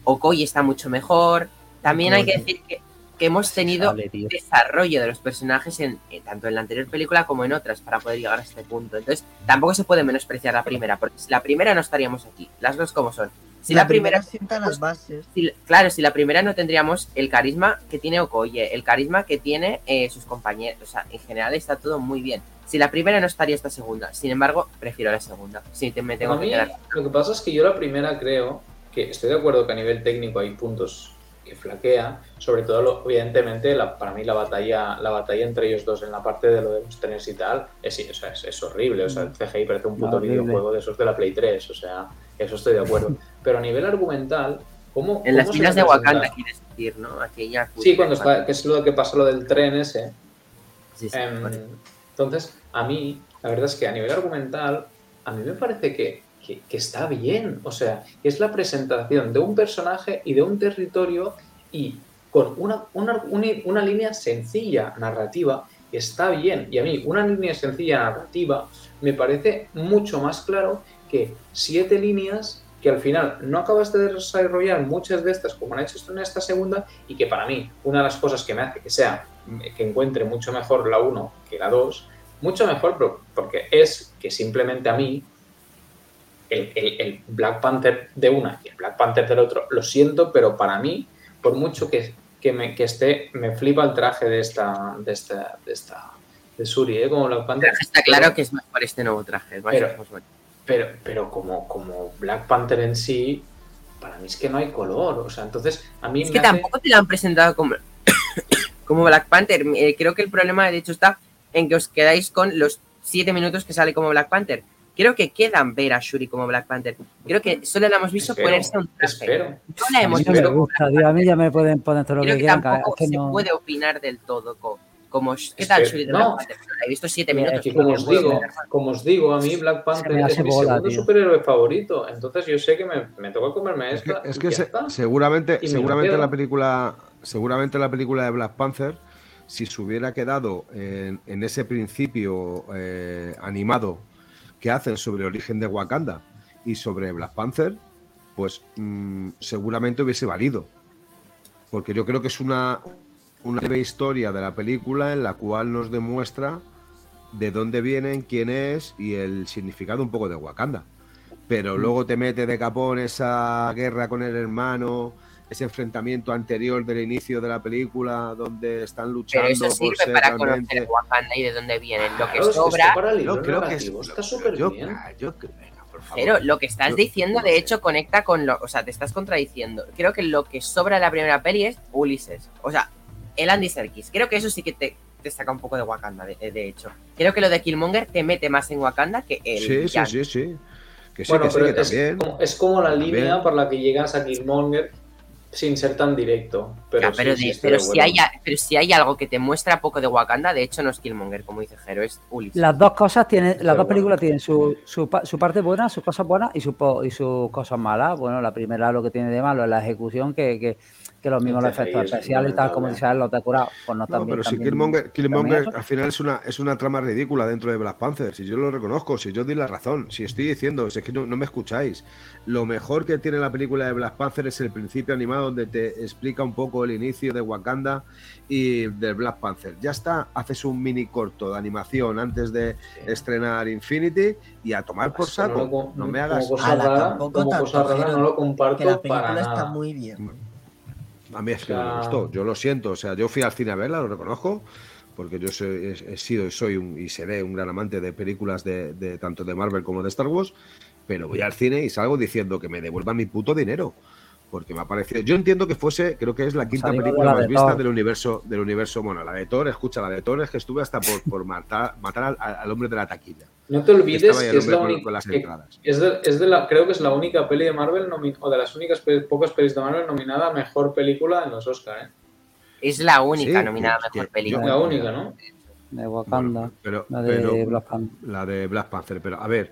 Okoye está mucho mejor, también hay que decir que, que hemos tenido desarrollo de los personajes en, en- tanto en la anterior película como en otras para poder llegar a este punto. Entonces, tampoco se puede menospreciar la primera, porque si la primera no estaríamos aquí, las dos como son. Si la, primera, sienta las bases. si- claro, si la primera no tendríamos el carisma que tiene Okoye, el carisma que tiene eh, sus compañeros, o sea, en general está todo muy bien. Si la primera no estaría esta segunda, sin embargo, prefiero la segunda. Si te- me tengo A que quedar. lo que pasa es que yo la primera creo que estoy de acuerdo que a nivel técnico hay puntos que flaquea, sobre todo lo- evidentemente la- para mí la batalla la batalla entre ellos dos en la parte de lo de los trenes y tal es, o sea, es, es horrible, o sea, el CGI parece un puto videojuego de esos de la Play 3, o sea, eso estoy de acuerdo. *laughs* Pero a nivel argumental, ¿cómo En las cómo filas de? Wakanda, quieres decir, ¿no? Aquella Sí, cuando está, que es lo que pasa lo del tren ese, Sí, sí, Em, entonces, a mí, la verdad es que a nivel argumental, a mí me parece que, que- está bien. O sea, es la presentación de un personaje y de un territorio y con una, una, una, línea sencilla narrativa está bien. Y a mí, una línea sencilla narrativa me parece mucho más claro que siete líneas que al final no acabas de desarrollar muchas de estas como han hecho esto en esta segunda y que para mí una de las cosas que me hace que sea que encuentre mucho mejor la 1 que la 2 mucho mejor porque es que simplemente a mí el, el- el Black Panther de una y el Black Panther del otro lo siento pero para mí por mucho que, que, me, que esté me flipa el traje de esta de esta de esta de Suri ¿eh? como Black Panther Está claro pero- que es mejor este nuevo traje. es Pero- pero, pero como, como Black Panther en sí, para mí es que no hay color. O sea, entonces a mí Es me que hace- tampoco te lo han presentado como, *coughs* como Black Panther. Eh, creo que el problema, de hecho, está en que os quedáis con los siete minutos que sale como Black Panther. Creo que quedan ver a Shuri como Black Panther. Creo que solo la hemos visto Espero, ponerse un traje. espero. No la hemos no visto. gusta, tío. A mí ya me pueden poner todo lo Creo que que quieran. tampoco es que se no- puede opinar del todo co- como ¿qué tal Espero- Shuri de no. Black Panther? La he visto siete minutos. es que Y como os digo, como os digo, a mí Black Panther es mi bola, segundo tío. superhéroe favorito. Entonces yo sé que me, me toca comerme Es que, esta. es que se- seguramente, Y seguramente la película, seguramente la película de Black Panther, si se hubiera quedado en, en ese principio eh, animado que hacen sobre el origen de Wakanda y sobre Black Panther, pues mm, seguramente hubiese valido. Porque yo creo que es una, una breve historia de la película en la cual nos demuestra de dónde vienen, quién es y el significado un poco de Wakanda. Pero luego te mete de capón esa guerra con el hermano, ese enfrentamiento anterior del inicio de la película donde están luchando Pero eso por sirve ser para realmente... conocer Wakanda y de dónde vienen. Lo que Claro, es que sobra Yo creo que es- está súper yo- bien. yo- venga, por favor. Pero lo que estás Yo- diciendo, de hecho, conecta con lo. O sea, te estás contradiciendo. Creo que lo que sobra en la primera peli es Ulises. O sea, el Andy Serkis. Creo que eso sí que te, te saca un poco de Wakanda, de, de hecho. Creo que lo de Killmonger te mete más en Wakanda que el. Sí, sí, sí, sí. Que sí, bueno, que sí, pero que es, también. como, es como la También. línea por la que llegas a Killmonger sin ser tan directo. Pero, Ya, sí, pero, sí, de- estoy pero de si hay, a- pero si hay algo que te muestra poco de Wakanda, de hecho no es Killmonger, como dice Jero, es Ulises. Las dos cosas tienen, las Pero dos bueno. películas tienen su, su, pa- su parte buena, sus cosas buenas y, su, y sus cosas malas. Bueno, la primera lo que tiene de malo es la ejecución, que, que, que los mismos CGI efectos es especiales y tal, como dices, los decorados, pues no, No, también. pero si también- Killmonger, Killmonger al final es una, es una trama ridícula dentro de Black Panther. Si yo lo reconozco, si yo di la razón, si estoy diciendo, si es que no, no me escucháis. Lo mejor que tiene la película de Black Panther es el principio animado donde te explica un poco el inicio de Wakanda y del Black Panther. Ya está, haces un mini corto de animación antes de estrenar Infinity y a tomar por que no saco. No me como hagas. cosa Ala, rara, tampoco como tanto, cosa rara no lo Que comparto la para película está nada. muy bien. A mí es que O sea- me gustó, yo lo siento, o sea, yo fui al cine a verla, lo reconozco, porque yo soy- he, he sido y soy un, y seré un gran amante de películas de, de tanto de Marvel como de Star Wars, pero voy al cine y salgo diciendo que me devuelvan mi puto dinero, porque me ha parecido. Yo entiendo que fuese, creo que es la quinta Salimos de película la más de vista Thor. del universo, del universo. Bueno, la de Thor, escucha, la de Thor es que estuve hasta por, por matar, matar al, al hombre de la taquilla. No te olvides que es la con- única. con es de, es de la, creo que es la única peli de Marvel nomi- o de las únicas pe- pocas pelis de Marvel nominada a mejor película en los Oscar, ¿eh? Es la única Sí, nominada a mejor película. La única, ¿no? De Wakanda. Bueno, pero, la de pero- Black Panther. la de Black Panther. Pero a ver,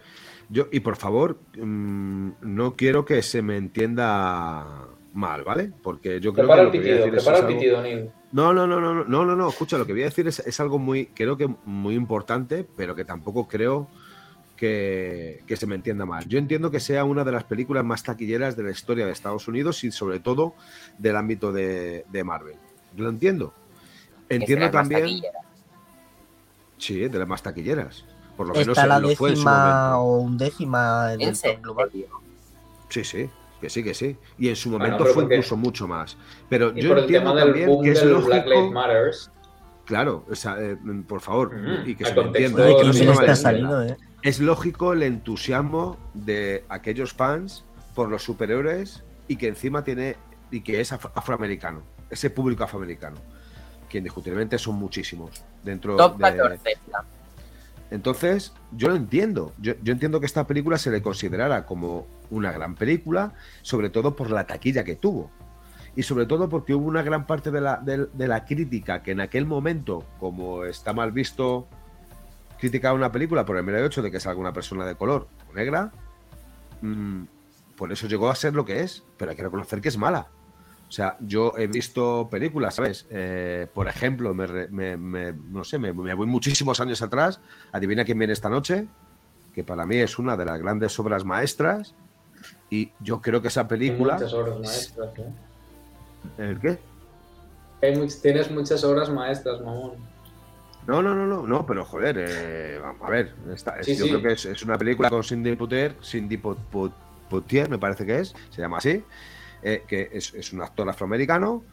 yo, y por favor, mm, no quiero que se me entienda mal, ¿vale? Porque yo creo Prepara que el lo que voy a pitido, decir es prepara el algo- pitido, Neil. No, no, no, no, no, no, no, no, escucha, lo que voy a decir es, es algo muy, creo que muy importante, pero que tampoco creo que, que se me entienda mal. Yo entiendo que sea una de las películas más taquilleras de la historia de Estados Unidos y sobre todo del ámbito de, de Marvel. Lo entiendo. Entiendo también, sí, de las más taquilleras. Por lo menos Está la lo fue en su décima momento. o undécima En top serio. global. Sí, sí, que sí, que sí. Y en su momento fue porque- incluso mucho más. Pero Y yo por el entiendo del también boom que es lógico. Black Lives Matters. Claro, o sea, eh, por favor, Mm, y que se entienda. y que no se me salido, ¿eh? Es lógico el entusiasmo de aquellos fans por los superhéroes y que encima tiene y que es afro- afroamericano, ese público afroamericano, que indiscutiblemente son muchísimos dentro Top de, 14. Entonces, yo lo entiendo. Yo, yo entiendo que esta película se le considerara como una gran película, sobre todo por la taquilla que tuvo. Y sobre todo porque hubo una gran parte de la, de- de la crítica que en aquel momento, como está mal visto criticar una película por el mero hecho de que salga una persona de color o negra, mm, por eso llegó a ser lo que es. Pero hay que reconocer que es mala. O sea, yo he visto películas, ¿sabes? Eh, por ejemplo, me, me- me- no sé, me, voy muchísimos años atrás. Adivina quién viene esta noche, que para mí es una de las grandes obras maestras. Y yo creo que esa Hay película. muchas obras maestras, ¿eh? ¿El qué? Hay tienes muchas obras maestras, mamón. No, no, no, no, no, pero joder, eh, vamos a ver. esta- es- Sí, yo sí. creo que es, es una película con Cindy Potier, Cindy Pot- Pot- Potier, me parece que es, se llama así, eh, que es, un actor afroamericano,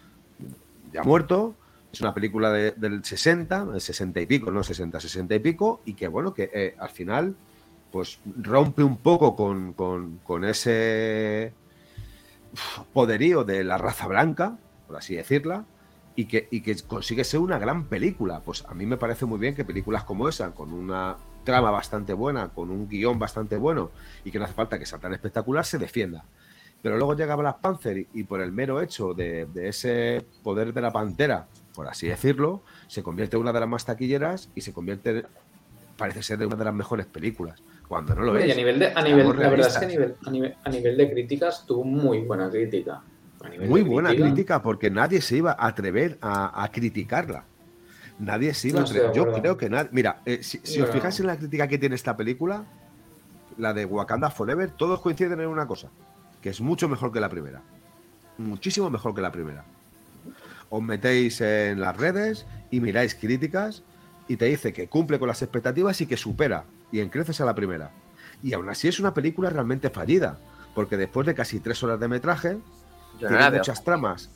ya muerto. Es una película de- del 60, del 60 y pico, no 60, 60 y pico, y que bueno, que eh, al final pues rompe un poco con, con- ese poderío de la raza blanca, por así decirla, y que, y que consigue ser una gran película. Pues a mí me parece muy bien que películas como esa, con una trama bastante buena, con un guion bastante bueno, y que no hace falta que sea tan espectacular, se defienda. Pero luego llega Black Panther y, y por el mero hecho de, de ese poder de la pantera, por así decirlo, se convierte en una de las más taquilleras y se convierte, parece ser, en una de las mejores películas. Cuando no lo Oye, es. y a nivel de, a nivel, la verdad es que a nivel, a nivel, a nivel de críticas tuvo muy buena crítica. A nivel Muy de buena crítica porque nadie se iba a atrever a, a criticarla. Nadie se iba No a de atrever. Yo creo que nadie. Mira, eh, si, si os fijáis en la crítica que tiene esta película, la de Wakanda Forever, todos coinciden en una cosa: que es mucho mejor que la primera. Muchísimo mejor que la primera. Os metéis en las redes y miráis críticas y te dice que cumple con las expectativas y que supera y en creces a la primera. Y aún así es una película realmente fallida, porque después de casi tres horas de metraje, Yo tiene muchas tramas.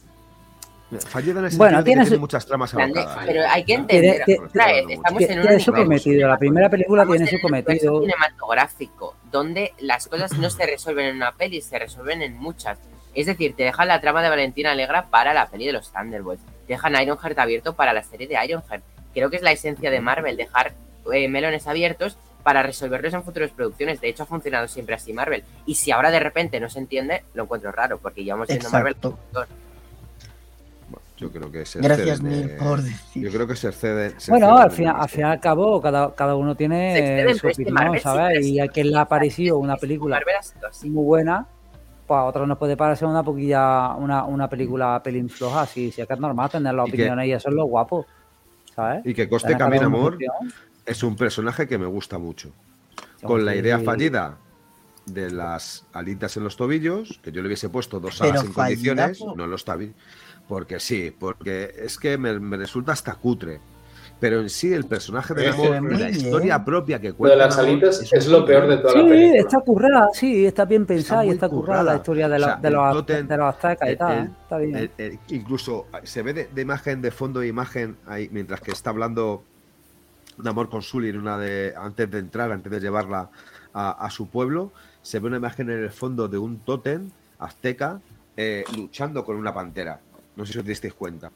Fallida en el Bueno, sentido de que tiene tiene su- muchas tramas Grande, abocadas. pero hay que entender, Tiene- otra vez, estamos Tiene en un tiene su cometido. La primera película tiene su cometido. cinematográfico donde las cosas no se resuelven en una peli, se resuelven en muchas. Es decir, te dejan la trama de Valentina Alegra para la peli de los Thunderbolts, te dejan Ironheart abierto para la serie de Ironheart. Creo que es la esencia de Marvel, dejar eh, melones abiertos para resolverlos en futuras producciones. De hecho, ha funcionado siempre así Marvel. Y si ahora de repente no se entiende, lo encuentro raro, porque llevamos viendo Marvel. Yo creo que se Gracias, por decir. Yo creo que se exceden. se Bueno, al final, el al fin y al cabo, cada, cada uno tiene su opinión, Marvel ¿sabes? Y a quien le ha parecido una película muy buena, pues a otros nos puede parecer una poquilla, una, una película pelín floja, sí, sí, es que es normal tener las Y que- opiniones y eso es lo guapo, ¿sabes? Y que Coste su Amor es un personaje que me gusta mucho. Con la idea fallida de las alitas en los tobillos, que yo le hubiese puesto dos alas en condiciones, por- no lo está bien. Porque sí, porque es que me, me resulta hasta cutre. Pero en sí, el personaje de Se amor ve y muy la historia propia que Lo de cuenta. las Namor alitas es lo peor de toda la Sí, película. está currada, sí, está bien pensada y está currada currada. la historia de, O sea, de, los, de los aztecas y tal, el- ¿eh? está bien. El- el- incluso se ve de, de imagen, de fondo de imagen, ahí, mientras que está hablando Namor con Sully en una de, antes de entrar, antes de llevarla a, a su pueblo, se ve una imagen en el fondo de un tótem azteca eh, luchando con una pantera. No sé si os disteis cuenta.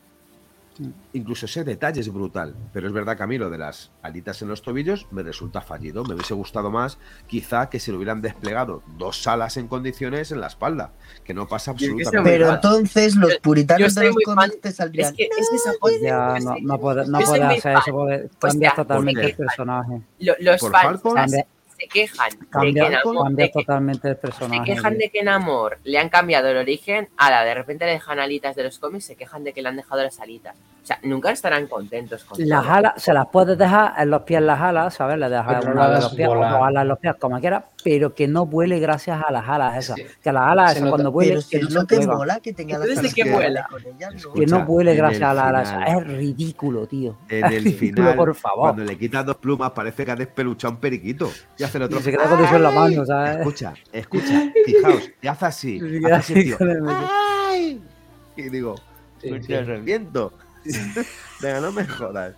Incluso ese detalle es brutal, pero es verdad que a mí lo de las alitas en los tobillos me resulta fallido. Me hubiese gustado más, quizá, que se le hubieran desplegado dos alas en condiciones en la espalda, que no pasa es absolutamente muy Pero nada. entonces los puritanos de los cómics te Es saldrían. que es esa cosa. Ya no, no puede, puede hacer fan. eso porque O cambias sea, totalmente ¿por el personaje. Lo- los ¿Por fans Cambia- se, se quejan de que Cambia, Namor, cambia de que- totalmente el se personaje. quejan tío. de que en Amor le han cambiado el origen, ala, de repente le dejan alitas de los cómics, se quejan de que le han dejado las alitas. O sea, nunca estarán contentos con Las alas, se las puedes dejar en los pies las alas, ¿sabes? Le dejas de los pies, o alas en los pies, como quieras, pero que no vuele gracias a las alas esas. Sí. Que las alas Se esas nota- cuando vuele, que no lo se que que tenga las Entonces, ¿de alas qué que vuela? con ellas, ¿no? Que no vuele gracias a las alas. Es ridículo, tío. En el *laughs* ridículo, final, por favor. cuando le quitas dos plumas, parece que ha despeluchado un periquito. Y hace el otro. Y se queda con eso en la mano, ¡Ay! ¿sabes? Escucha, escucha, fijaos, y hace así. *laughs* Y digo, Sí, "Pues sí. te reviento. *laughs* Venga, no me jodas.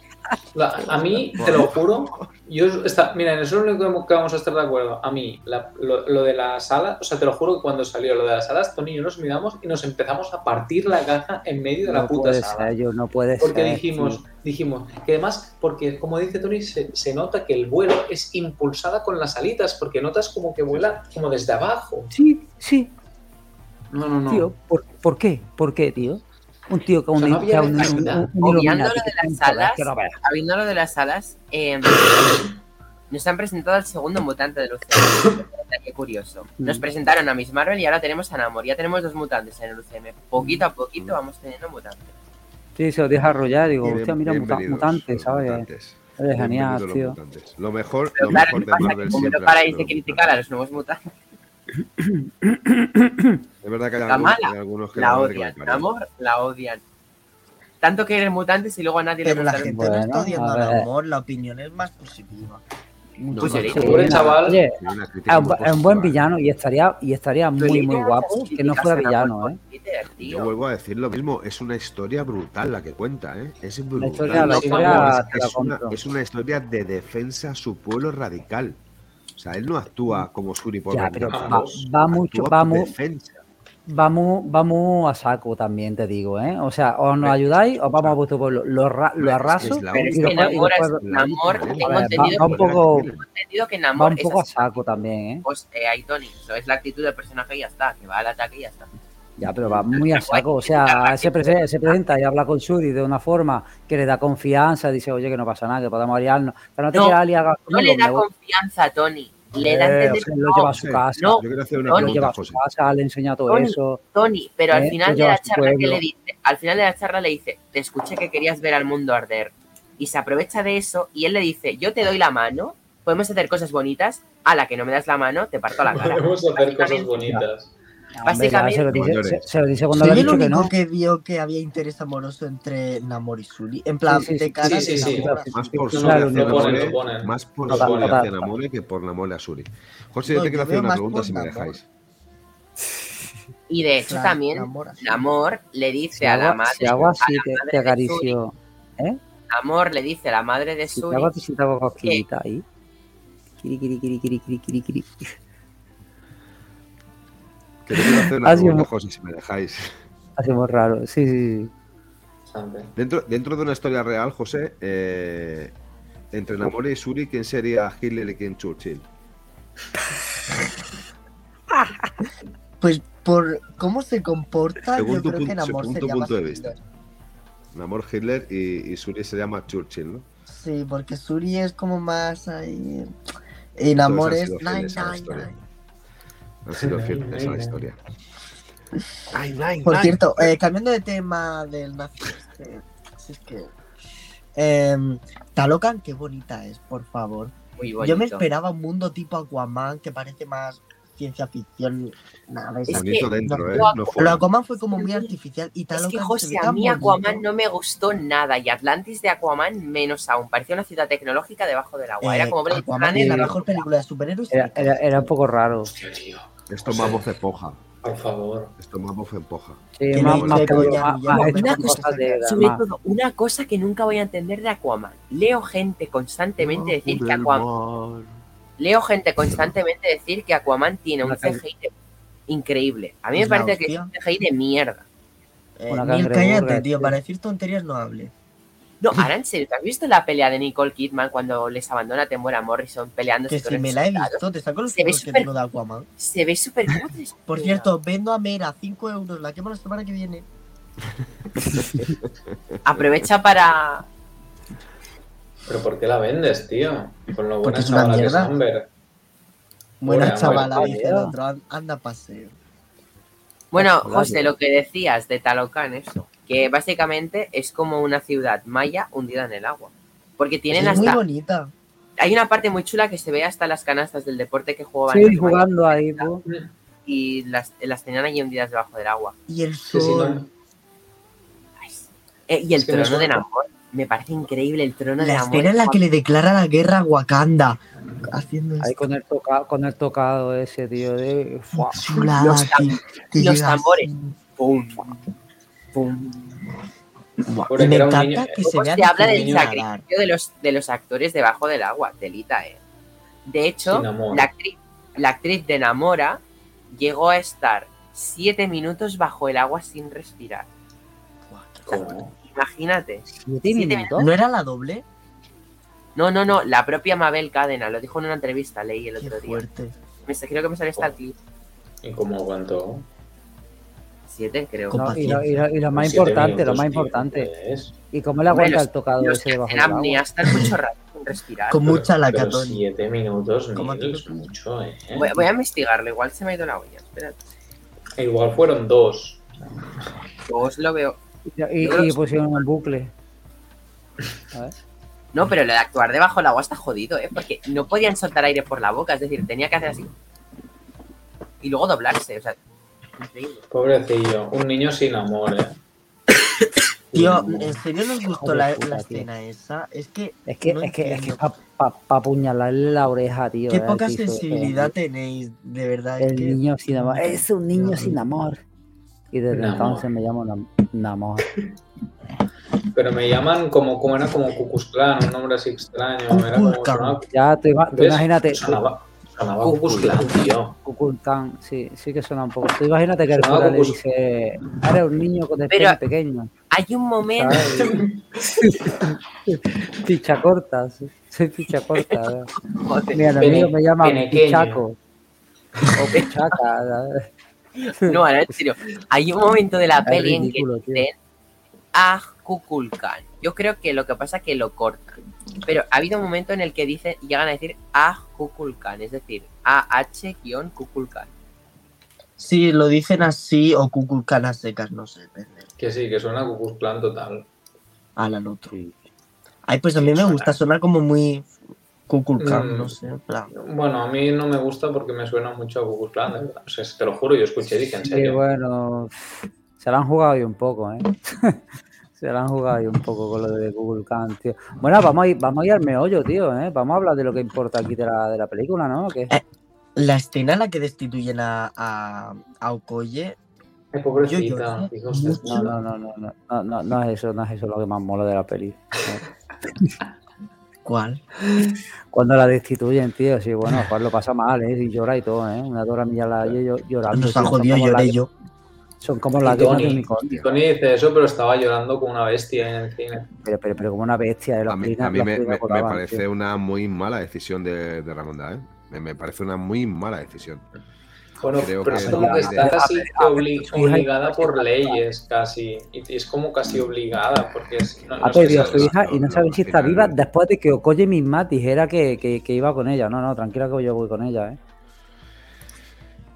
La- a mí, te lo juro, yo está, mira, en eso es lo único que vamos a estar de acuerdo. A mí, la- lo, lo de las alas, o sea, te lo juro que cuando salió lo de las alas, Tony y yo nos miramos y nos empezamos a partir la caja en medio de la No puta puede sala. ser, yo no puede Porque ser. dijimos, tío. dijimos que además, porque como dice Tony, se, se nota que el vuelo es impulsada con las alitas, porque notas como que vuela como desde abajo. Sí, sí, No, no, no. tío. ¿Por, por qué? ¿Por qué, tío? Un tío con O sea, un, no un, un, un- Obviando lo de las tiene un poder alas, que no veas. Habiendo lo de las *laughs* alas, eh, nos han presentado al segundo mutante del UCM. Qué curioso. Nos Mm. presentaron a Miss Marvel y ahora tenemos a Namor. Ya tenemos dos mutantes en el UCM. Poquito a poquito vamos teniendo mutantes. Sí, se lo deja arrollar. Digo, Bien- hostia, mira, muta- bienvenidos mutante, los ¿sabes? mutantes. Es genial, los tío. mutantes. Lo mejor, Pero lo claro, mejor ¿qué de pasa? Marvel Que como siempre no ha paráis de los criticar a mutantes. los nuevos mutantes, *coughs* Es verdad que hay La algunos, mala, hay algunos que la que odian. parió. Namor la odian. Tanto que eres mutantes y luego a nadie Pero le la gusta. gente no está Bueno, odiando a al amor, la opinión es más positiva. No, Pues sí, chaval. Oye, es un, buen positiva. villano y estaría, y estaría muy, muy guapo que no fuera villano, ¿eh? Yo vuelvo a decir lo mismo, es una historia brutal la que cuenta, ¿eh? Es brutal. historia- la Es- historia es, te la es una, es una historia de defensa a su pueblo radical. O sea, él no actúa como Suri por Ya, pero va, va mucho, Actúa va mu- defensa. vamos, vamos a saco también, te digo, ¿eh? O sea, o nos ayudáis o vamos a vuestro pueblo. Lo, lo arraso Es Pero que Namor, va- va entendido, un que, poco- que va un es poco a saco también, ¿eh? Pues eh, ahí, Tony, eso es la actitud del personaje y ya está, que va al ataque y ya está. Ya, pero va muy a saco. O sea, se, prese- se presenta y habla con Suri de una forma que le da confianza, dice, oye, que no pasa nada, que podemos aliarnos. Pero no te No, quieras aliar No conmigo, le da confianza a Tony, le da Eh, entender o sea, lo no, lleva a su casa. no, Yo quiero hacer una Tony, Lo lleva pregunta, a su casa, le enseña todo Tony, eso. Tony, pero al Eh, final lo de la charla que le dice, al final de la charla le dice, te escuché que querías ver al mundo arder. Y se aprovecha de eso y él le dice, yo te doy la mano, podemos hacer cosas bonitas, a la que no me das la mano, te parto la *laughs* cara. Podemos hacer cosas Básicamente-. Hombre, ya se lo dice, se, se lo dice cuando Soy le ha el dicho que único no. que vio que había interés amoroso entre Namor y Suri. En plan, Sí, sí, de cara sí, sí. Namor Más por hacia lo Namore, lo ponen. más por total. hacia Namore que por Namore a Suri. José, yo te quiero hacer una pregunta si me Namor. dejáis. *laughs* Y de hecho Claro, también, Namor. Namor le dice Si a la madre, si hago así, te, te de acaricio. ¿Eh? Suri, Namor le dice a la madre de Si te Suri, hago si te hago cosquillita ahí. Kiri, kiri, kiri, kiri, kiri, kiri, kiri. Que quiero hacer una pregunta, muy- José, si me dejáis. Hacemos raro. Sí, sí. Dentro, dentro de una historia real, José, eh, entre Namore y Suri, ¿quién sería Hitler y quién Churchill? *laughs* Pues por cómo se comporta, Según yo tu creo que punto- Namor según tu sería más punto de vista. Hitler. Namor Hitler y, y Suri se llama Churchill, ¿no? Sí, porque Suri es como más ahí. Y Namor han es. nine. Han sido fieles a la historia. Ay, ay, Por ay. cierto, eh, cambiando de tema del nazi, es que. si es que em, Talocan, qué bonita es, por favor. muy. Yo me esperaba un mundo tipo Aquaman que parece más ciencia ficción. Nada, es Es Bonito que- dentro, no, ¿eh? Lo. Aquaman fue como muy artificial y Es Talocan que, se José, a mí bonito. Aquaman no me gustó nada y Atlantis de Aquaman menos aún. Parecía una ciudad tecnológica debajo del agua. Era Eh, como Aquaman es la mejor película de superhéroes. Era, era, era un poco raro. Hostia, tío. Esto más voz esponja. Por favor. Esto más voz. Sí, más, más, una cosa de- Sobre todo, una cosa que nunca voy a entender de Aquaman. Leo gente constantemente decir que Aquaman. Leo gente constantemente decir que Aquaman tiene un. CGI de increíble. A mí me parece que es un CGI de mierda. Eh, cállate, tío. tío. Para decir tonterías no hable. No, *laughs* ahora en serio, ¿te has visto la pelea de Nicole Kidman cuando les abandona Temuera Morrison peleándose Que con si me la he visto, te saco los Se ve que súper- tengo de Aquaman. Se ve súper *laughs* Por cierto, vendo a Mera 5 euros. La quemo la semana que viene. *laughs* Aprovecha para. ¿Pero por qué la vendes, tío? Con lo Porque buena es una chavala que es. Amber. Buena Pobre chavala, dice el otro. an- Anda a paseo. Bueno, José, lo que decías de Talocan, eso. Que básicamente es como una ciudad maya hundida en el agua. Porque tienen es muy hasta. bonita. Hay una parte muy chula que se ve hasta las canastas del deporte que jugaban. Sí, mayas jugando ahí, pues. Y las, las tenían ahí hundidas debajo del agua. Y el Sí, sí, sol. no. Eh, y el Es que me trono de. Namor. Me parece increíble el trono de la Namor. escena en la que le declara la guerra a Wakanda. Haciendo Ahí esto. con el, toca, con el tocado ese, tío. De... ¡Fua! Chulada, Los tam- tío. Que los llega tambores. así. Pum, pum. Me encanta niño- que se Luego vea se habla del sacrificio de los, de los actores debajo del agua, telita, eh. De hecho, la actriz, la actriz de Namora llegó a estar siete minutos bajo el agua sin respirar. ¿Cómo? Imagínate. ¿Siete Siete minutos? ¿No era la doble? No, no, no, la propia Mabel Cadena lo dijo en una entrevista, leí el Qué otro día. fuerte. Me, creo que me salió hasta el clip. ¿Y cómo aguantó? Siete, creo. Con No, y, lo, y lo- y lo más importante, lo más tío, importante. ¿qué es? ¿Y cómo le aguanta el tocado Los ese debajo del agua? están mucho rato sin respirar. Con mucha la Pero catón. siete minutos, ¿Cómo es mucho, ¿eh? Voy, voy a investigarlo, igual se me ha ido la olla. Espérate. Igual fueron dos. Yo os lo veo. Y, pusieron un bucle. A ver. No, pero lo de actuar debajo del agua está jodido, ¿eh? Porque no podían soltar aire por la boca, es decir, tenía que hacer así. Y luego doblarse, o sea. Increíble. Pobrecillo, un niño sin amor, ¿eh? *coughs* Tío. ¿en serio nos gustó la, puta, la tío. escena esa? Es que. Es que, no es que, es que para pa, pa apuñalarle la oreja, tío. Qué eh, poca eh, sensibilidad tenéis, de verdad. El es que... niño sin amor. Es un niño No. sin amor. Y desde Namor. entonces me llamo Nam- Namor. *laughs* Pero me llaman como, como era como Cucus Clan, un nombre así extraño. Era como, Ya, tú, ¿ves? imagínate. Sonaba, sonaba tío. Kukulkan, sí, sí que suena un poco. Tú imagínate que el cura le dice, eres un niño con el Pero- pene pequeño. Hay un momento. Picha *laughs* corta, sí. soy picha corta. Joder. Mi Pene- me llama. Pichaco. O Pichaca. *laughs* No, ahora en serio. Hay un momento de la Es peli en que dicen a Kukulkan. Yo creo que lo que pasa es que lo cortan. Pero ha habido un momento en el que dicen, llegan a decir a Kukulkan, es decir, AH-Kukulkan. Sí, lo dicen así o cuculcanas secas, no sé. depende. Que sí, que suena Clan total. Al al otro. Ay, pues a mí me gusta, sonar como muy cuculcán, Mm. no sé. plan. Bueno, a mí no me gusta porque me suena mucho a Cucus Clan, de verdad. O sea, te lo juro, yo escuché y dije, en Sí, serio. bueno, se la han jugado ahí un poco, ¿eh? *laughs* se la han jugado ahí un poco con lo de Google Can, tío. Bueno, vamos a ir, vamos a ir al meollo, tío, ¿eh? Vamos a hablar de lo que importa aquí de la, de la película, ¿no? ¿Qué? Eh, La escena en la que destituyen a, a, a Okoye, Yo pobrecita, de mucho. No, no, no, no, no, no, no, no es eso, no es eso lo que más mola de la peli. ¿no? *laughs* ¿cuál? Cuando la destituyen, tío, sí, bueno, Juan lo pasa mal, ¿eh? Y llora y todo, ¿eh? Una Dora Milla la yo llorando. Nos ha jodido, lloré yo. Son como Y lágrimas de Tony, unicornio. Tony dice eso, pero estaba llorando como una bestia en el cine. Pero, pero, pero como una bestia. Los A mí, a mí me, parece una muy mala decisión de, de Ramonda, ¿eh? Me, me parece una muy mala decisión. Bueno, Creo pero que es como que está casi obligada por leyes, casi. Y es como casi obligada, porque es. No, no Ha perdido a su hija y no no, sabe si está viva después de que Okoye misma dijera que, que, que iba con ella. No, no, tranquila que yo voy con ella, ¿eh?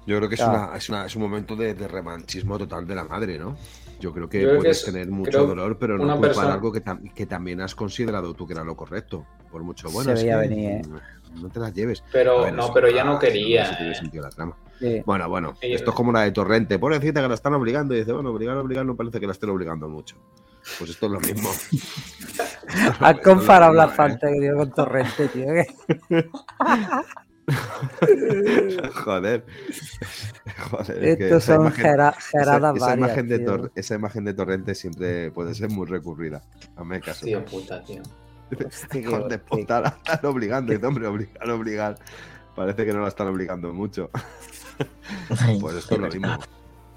Yo creo que es, una, es, una- es un momento de, de revanchismo total de la madre, ¿no? Yo creo que Yo creo que puedes es- tener mucho dolor, pero no culpar persona- algo que, tam- que también has considerado tú que era lo correcto. Por mucho bueno. Se veía que, venir, ¿eh? No te las lleves. Pero, ver, no, pero ya no quería. no tiene eh. sentido la trama. Sí. Bueno, bueno, Ella- esto es como la de Torrente. Pobrecita que la están obligando. Y dice, bueno, obligar, obligar no parece que la estén obligando mucho. Pues esto es lo mismo. Has comparado Black Panther tío, con Torrente, tío. *laughs* que- *laughs* Joder. Joder. es que Estos esa son imagen- gera- esa- geradas esa, imagen de. Tor- esa imagen de Torrente siempre puede ser muy recurrida. Hazme caso. Tío puta, tío. Hostia, Hijos de puta, la están obligando. Hombre, obligar, obligar. Parece que no la están obligando mucho. Pues esto es lo mismo.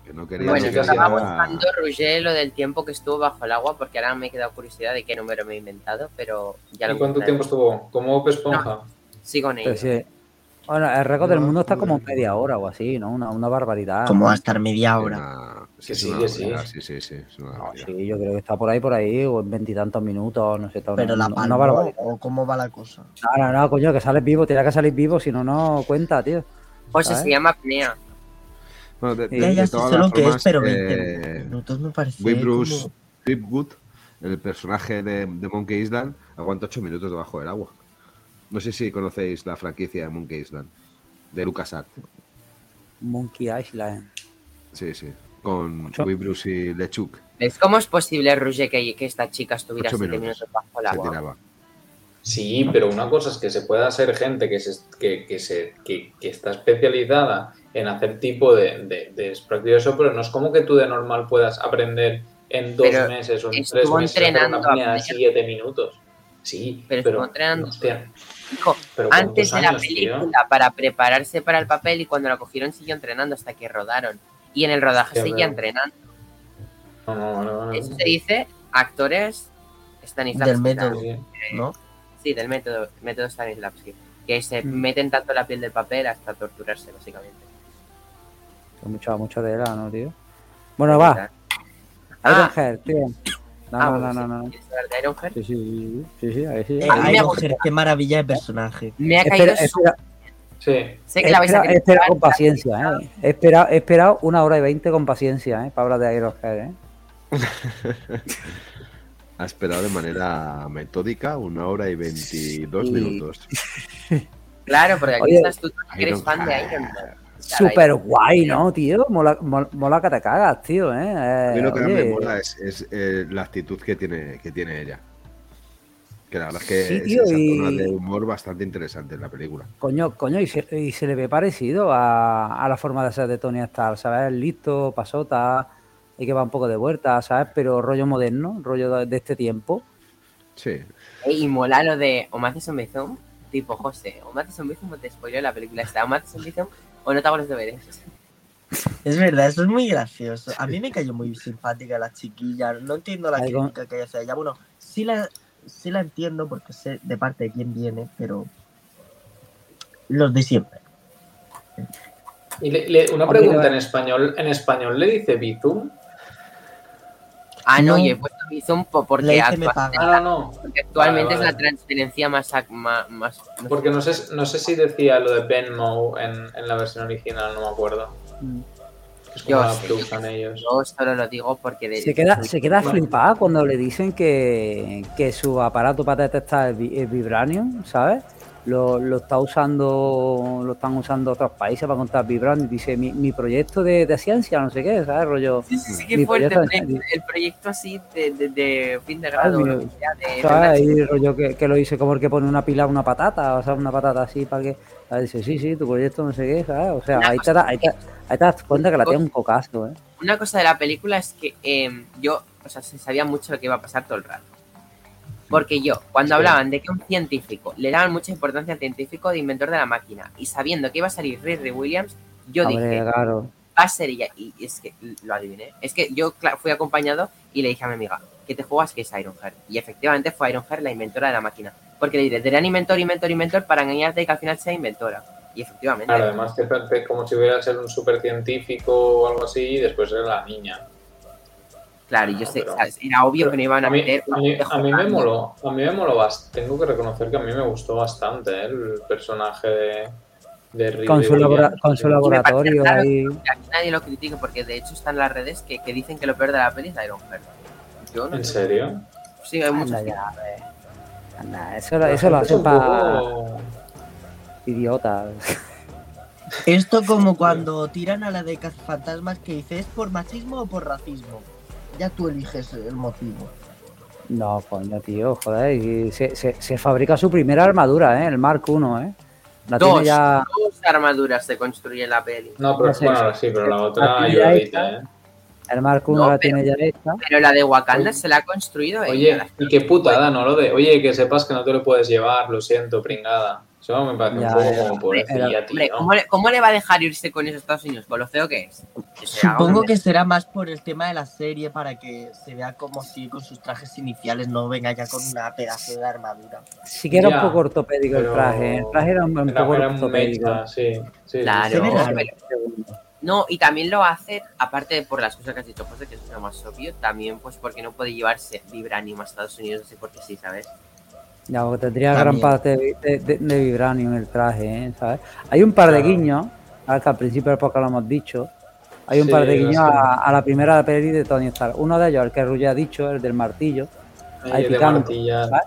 Que no quería Bueno, no yo estaba buscando, Roger, lo del tiempo que estuvo bajo el agua, porque ahora me he quedado curiosidad de qué número me he inventado, pero ya lo ¿Y cuánto tiempo estuvo? ¿Como Esponja? Sigo en ello. Pero sí. Bueno, el récord del mundo está como media hora o así, ¿no? Una, una barbaridad. Como va a estar media hora. Una- sí, una que sí. sí, sí, sí, una barbaridad. sí, yo creo que está por ahí, por ahí, o en veintitantos minutos, no sé. está una- Pero la una, palma barbaridad. o cómo va la cosa. No, no, no, coño, que sales vivo, tienes que salir vivo, si no, no cuenta, tío. José ¿sabes? se llama apnea. Bueno, de, Sí, Ya, ya de sé todas sé lo que es, pero eh, 20 minutos me parece Will Bruce como- Tripwood, el personaje de, de Monkey Island, aguanta 8 minutos debajo del agua. No sé si conocéis la franquicia de Monkey Island, de LucasArts. Monkey Island. Sí, sí. Con. Will Bruce y LeChuck. ¿Ves cómo es posible, Roger, que, que esta chica estuviera 7 minutos. minutos bajo el Se agua? tiraba. Sí, pero una cosa es que se pueda ser gente que, se, que, que, se, que, que está especializada en hacer tipo de, de, de eso, pero no es como que tú de normal puedas aprender en dos Pero meses o en tres meses hacer entrenando una de siete minutos. Sí, Pero pero, estuvo entrenando. hostia, Hijo, pero antes ¿cuántos de la años, tío? película, para prepararse para el papel, y cuando la cogieron siguió entrenando hasta que rodaron. Y en el rodaje seguía entrenando. No, no. Eso se dice actores Stanislavski. Del método, ¿no? Sí, del método, método Stanislavski. Que se Mm. meten tanto la piel del papel hasta torturarse, básicamente. Mucha, mucha tela, ¿no, tío? Bueno, va. Ah. Ironheart, tío. No, Ah, no, bueno, no, sí. no, no. ¿Quieres hablar de Ironheart? Sí, sí, sí, sí, ahí sí. Eh, A mí me Iron gusta. Heart, qué maravilla de personaje. Me ha caído Espera, su- espera, sí. Sé que la vais a espera, espera con paciencia, ¿eh? He esperado, he esperado una hora y veinte con paciencia, ¿eh? Para hablar de Ironheart, ¿eh? *laughs* Ha esperado de manera metódica una hora y 22 Sí. minutos. *laughs* Claro, porque aquí Oye, estás tú, eres fan de. Iron Man. Súper guay, ¿no, tío? Mola, mola, mola que te cagas, tío, ¿eh? A mí Eh, lo que más oye, me mola es, es, eh, la actitud que tiene, que tiene ella. Que la verdad es que Sí, es esa y- zona de humor bastante interesante en la película. Coño, coño, y se, y se le ve parecido a, a la forma de ser de Tony Stark, ¿sabes? Listo, pasota, y que va un poco de vuelta, ¿sabes? Pero rollo moderno, rollo de, de este tiempo. Sí. Y mola lo de o me haces un tipo José, o me haces un te spoileo la película esta, o me haces un o no te hago los deberes. Es verdad, eso es muy gracioso. A mí me cayó muy simpática la chiquilla. No entiendo la con- crítica que hay hacia ella. Bueno, sí la, sí la entiendo porque sé de parte de quién viene, pero los de siempre. Y le- le- una pregunta en español, ¿en español le dice Bizum? Ah, no, No. yo he puesto Le porque, actualmente. Ah, no, no. porque actualmente Vale, vale. es la transferencia más... más. Porque no sé, no sé si decía lo de Venmo en, en la versión original, no me acuerdo. Es como Yo usan ellos. Yo solo lo digo porque... de- Se queda, se queda Bueno. flipada cuando le dicen que, que su aparato para detectar el, el vibranium, ¿sabes? Lo, lo está usando, lo están usando otros países para contar vibranium. Dice mi, mi proyecto de, de ciencia, no sé qué, ¿sabes? Rollo. Sí, sí, sí, qué fuerte. El, proyecto así de, de, de fin de grado. de- ¿sabes? Ahí rollo que, que lo dice como el que pone una pila a una patata, o sea, una patata así para que. ¿sabes? Dice, sí, sí, tu proyecto no sé qué, ¿sabes? O sea, Una ahí te, ahí, te, ahí te das cuenta que la tiene un cocazo, ¿eh? Una cosa de la película es que eh, yo, o sea, se sabía mucho lo que iba a pasar todo el rato. Porque yo, cuando Sí. hablaban de que un científico le daban mucha importancia al científico de inventor de la máquina y sabiendo que iba a salir Riri Williams, yo Hombre, dije, claro. va a ser ella. Y es que lo adiviné. Es que yo fui acompañado y le dije a mi amiga, ¿qué te juegas que es Ironheart? Y efectivamente fue Ironheart la inventora de la máquina. Porque le diré, te dan inventor, inventor, inventor para engañarte y que al final sea inventora. Y efectivamente. Claro, además como si hubiera ser un super científico o algo así y después era la niña. Claro, y yo sé, Pero- o sea, era obvio que no iban a A mí, meter. a mí- de a mí me moló, a mí me moló bastante. Tengo que reconocer que a mí me gustó bastante ¿eh? el personaje de, de Con su, labora- con laboratorio ahí. que aquí nadie lo critique porque de hecho están las redes que, que dicen que lo peor de la peli es Ironheart. Yo no ¿En sé. serio? Sí, hay muchos Anda. Anda, eso, eso lo hacen para poco- idiotas. Esto como cuando tiran a la de fantasmas que dice, ¿es por machismo o por racismo? Ya tú eliges el motivo. No, coño, tío, joder. y se, se, se fabrica su primera armadura, ¿eh? El Mark I, ¿eh? La Dos, tiene ya. dos armaduras se construyen la peli. No, pero No sé, bueno, sí. pero la otra hecha. ¿eh? El Mark I No, la pero- tiene ya esta. Pero la de Wakanda se la ha construido Oye, ella. y qué putada, ¿no? Lo de, oye, que sepas que no te lo puedes llevar, lo siento, pringada. Eso me parece Ya, un poco ya. como pobrecilla, tío. ¿cómo le, cómo le va a dejar irse con esos Estados Unidos? Con lo feo que es. Que Supongo que será más por el tema de la serie para que se vea como si con sus trajes iniciales no venga ya con una pedazo de armadura. Sí que era Ya, un poco ortopédico el traje. El traje era un, un Era, poco era un ortopédico. mecha, sí. sí, Claro, Se ve sí. No, y también lo hace, aparte de por las cosas que has dicho, José, que es lo más obvio, también pues porque no puede llevarse Vibranium a Estados Unidos, así porque sí, ¿sabes? Ya, porque tendría También. gran parte de, de, de- de vibranium el traje, ¿eh? ¿sabes? Hay un par de guiños, ¿sabes? que al principio del podcast lo hemos dicho. Hay un Sí, par de guiños a, a la primera peli de Tony Stark. Uno de ellos, el que Ruya ha dicho, el del martillo. Ahí Ahí picando. ¿sabes?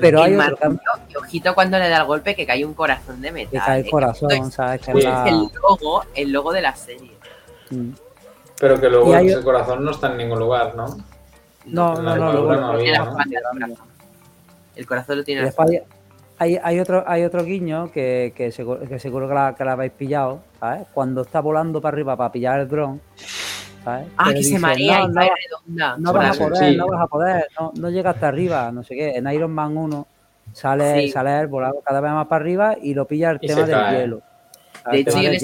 Pero hay el otro que, martillo, y ojito cuando le da el golpe que cae un corazón de metal. que cae el ¿eh? corazón, Esto ¿sabes? Que es, la- el logo, el logo de la serie. Mm. Pero que luego hay- ese corazón no está en ningún lugar, ¿no? No, no, no, no había, Tiene la ¿no? El corazón lo tiene después hay, hay, hay otro, hay otro guiño que, que, seguro, que seguro que la, que la habéis pillado, ¿sabes? Cuando está volando para arriba para pillar el dron, ¿sabes? Ah, Pero que se dice, marea no, y no, redonda. no Sí, vas a poder, no vas a poder, no, no llega hasta arriba, no sé qué. En Iron Man 1 sale, Sí. sale él volando cada vez más para arriba y lo pilla el Y tema del cae. hielo. De El hecho, yo le el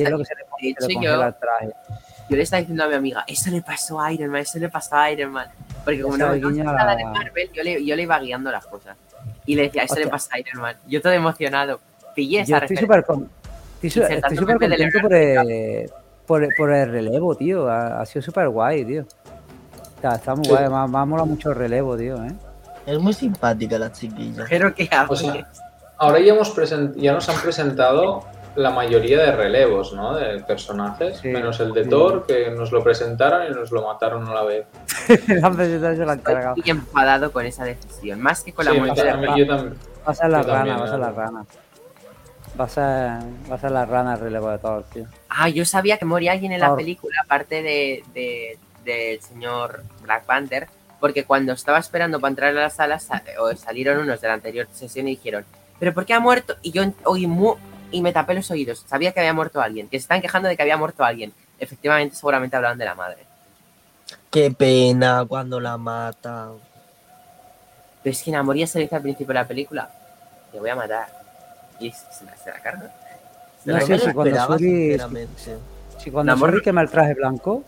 estaba diciendo a mi amiga, eso le pasó a Iron Man, eso le pasó a Iron Man. Porque como no, el no nada la- de Marvel, yo le, yo le iba guiando las cosas. Y le decía, eso le pasa a Iron Man. Yo todo emocionado. Pillé Yo esa estoy referencia. súper con- estoy súper contento por el, por, el- por el relevo, tío. Ha, ha sido súper guay, tío. O sea, está muy Sí. guay, me, ha- me ha molado mucho el relevo, tío, ¿eh? Es muy simpática la chiquilla. Pero que O sea, ahora ya, hemos present- ya nos han presentado la mayoría de relevos, ¿no? De personajes, Sí, menos el de sí. Thor, que nos lo presentaron y nos lo mataron a la vez. *laughs* La presentación se la han cargado. estoy enfadado con esa decisión. Más que con la muerte de a mí- Rey. yo también. Va a ser la rana, va a la rana. Va a ser, va a ser la rana el relevo de todos, tío. Ah, yo sabía que moría alguien en la Thor. película, aparte de, de- del señor Black Panther, porque cuando estaba esperando para entrar a la sala, sa- o salieron unos de la anterior sesión y dijeron, ¿pero por qué ha muerto? Y yo oí mu y me tapé los oídos. Sabía que había muerto alguien, que se están quejando de que había muerto alguien. Efectivamente, seguramente hablaban de la madre. Qué pena cuando la mata. Pero es que Namoria se dice al principio de la película, te voy a matar. Y se la, se la carga. Se No la sé me carga. lo si cuando Suri-. Si cuando Namor- Suri quema el traje blanco,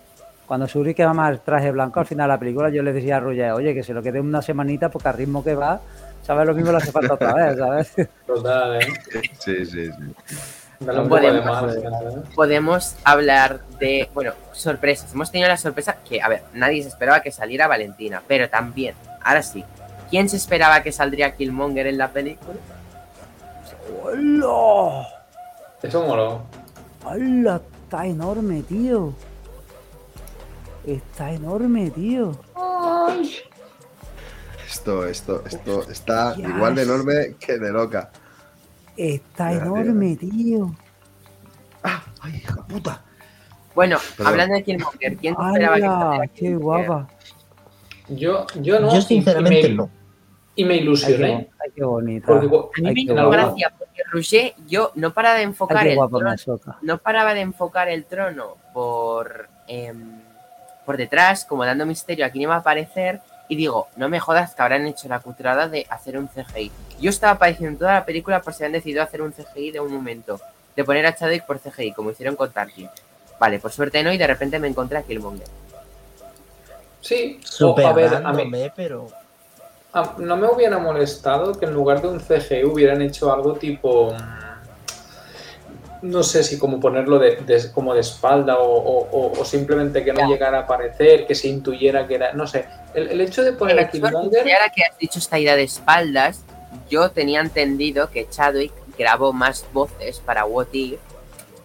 cuando Suri quema el traje blanco al final de la película, yo le decía a Roger, oye, que se lo quede una semanita porque al ritmo que va, ¿sabes? Lo mismo le hace falta otra vez, ¿sabes? *laughs* Total, ¿eh? Sí, sí, sí. Podemos- más. ¿eh? podemos hablar de, bueno, sorpresas. Hemos tenido la sorpresa que, a ver, nadie se esperaba que saliera Valentina, pero también, ahora sí, ¿quién se esperaba que saldría Killmonger en la película? ¡Hola! Eso moló. ¡Hola! Está enorme, tío. Está enorme, tío. Esto, esto, esto está igual de enorme que de loca. Está enorme, tío. ¡Ay, hija puta! Bueno, Perdón. hablando de Killmonger, ¿quién esperaba que ¡Qué Killmonger? guapa! Yo, yo no. Yo sinceramente y me, no. Y me Ay, qué, ilusioné. ay, qué bonita. Porque A mí Ay, me gracia porque Roger, yo no paraba de Ay, enfocar el trono, no paraba de enfocar el trono por, em, por detrás, como dando misterio a quién iba a aparecer, y digo, no me jodas que habrán hecho la cutrada de hacer un CGI. Yo estaba padeciendo toda la película por si han decidido hacer un CGI de un momento, de poner a Chadwick por CGI, como hicieron con Tarkin. Vale, por suerte no, y de repente me encontré a Killmonger. Sí, o, Súper a ver, a random, mí, eh, pero. a- no me hubiera molestado que en lugar de un CGI hubieran hecho algo tipo. No sé si como ponerlo de, de- como de espalda o, o- o- o simplemente que no llegara a aparecer, que se intuyera que era. No sé. El, el hecho de poner a Killmonger. y ahora que has dicho esta idea de espaldas, yo tenía entendido que Chadwick grabó más voces para What If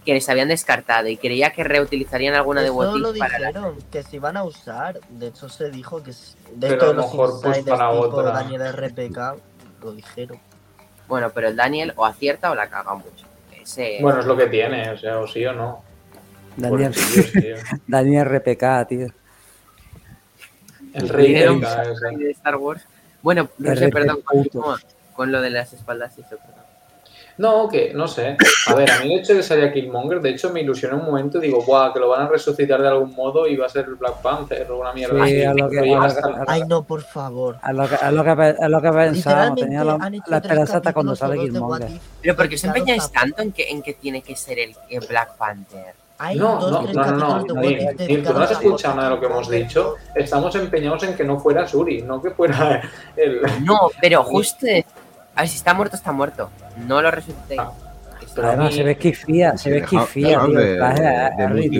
que les habían descartado y creía que reutilizarían alguna de What lo If para la... dijeron, que se iban a usar. De hecho, se dijo que. De Pero a lo mejor, pues, para otra. Daniel RPK, lo dijeron. Bueno, pero el Daniel o acierta o la caga mucho. Bueno, es lo que tiene, o sea, o sí o no. Daniel. *laughs* Daniel RPK, tío. El rey de Star Wars. Bueno, no sé, perdón, continúa con lo de las espaldas y eso. No, que no sé. A ver, a mí el hecho de que salga Killmonger, de hecho me ilusioné un momento y digo, guau, que lo van a resucitar de algún modo y va a ser el Black Panther o una mierda. Sí, así. a lo que- Pero ya a lo hasta- que- Ay, no, por favor. Es lo que, es lo que, pe- es lo que Tenía la, esperanza hasta cuando sale Killmonger. Pero ¿por qué os Claro, empeñáis tanto en que, en que tiene que ser el, el Black Panther? Hay No, dos, no, no, no, no, no dedicados has a escuchado nada de lo que hemos dicho. Estamos empeñados en que no fuera Suri, no que fuera el. No, pero justo... A ver, si está muerto, está muerto. No lo resucitéis. Ah, pero no- Además, se ve esquifía, se ve esquifía, dejaos tío.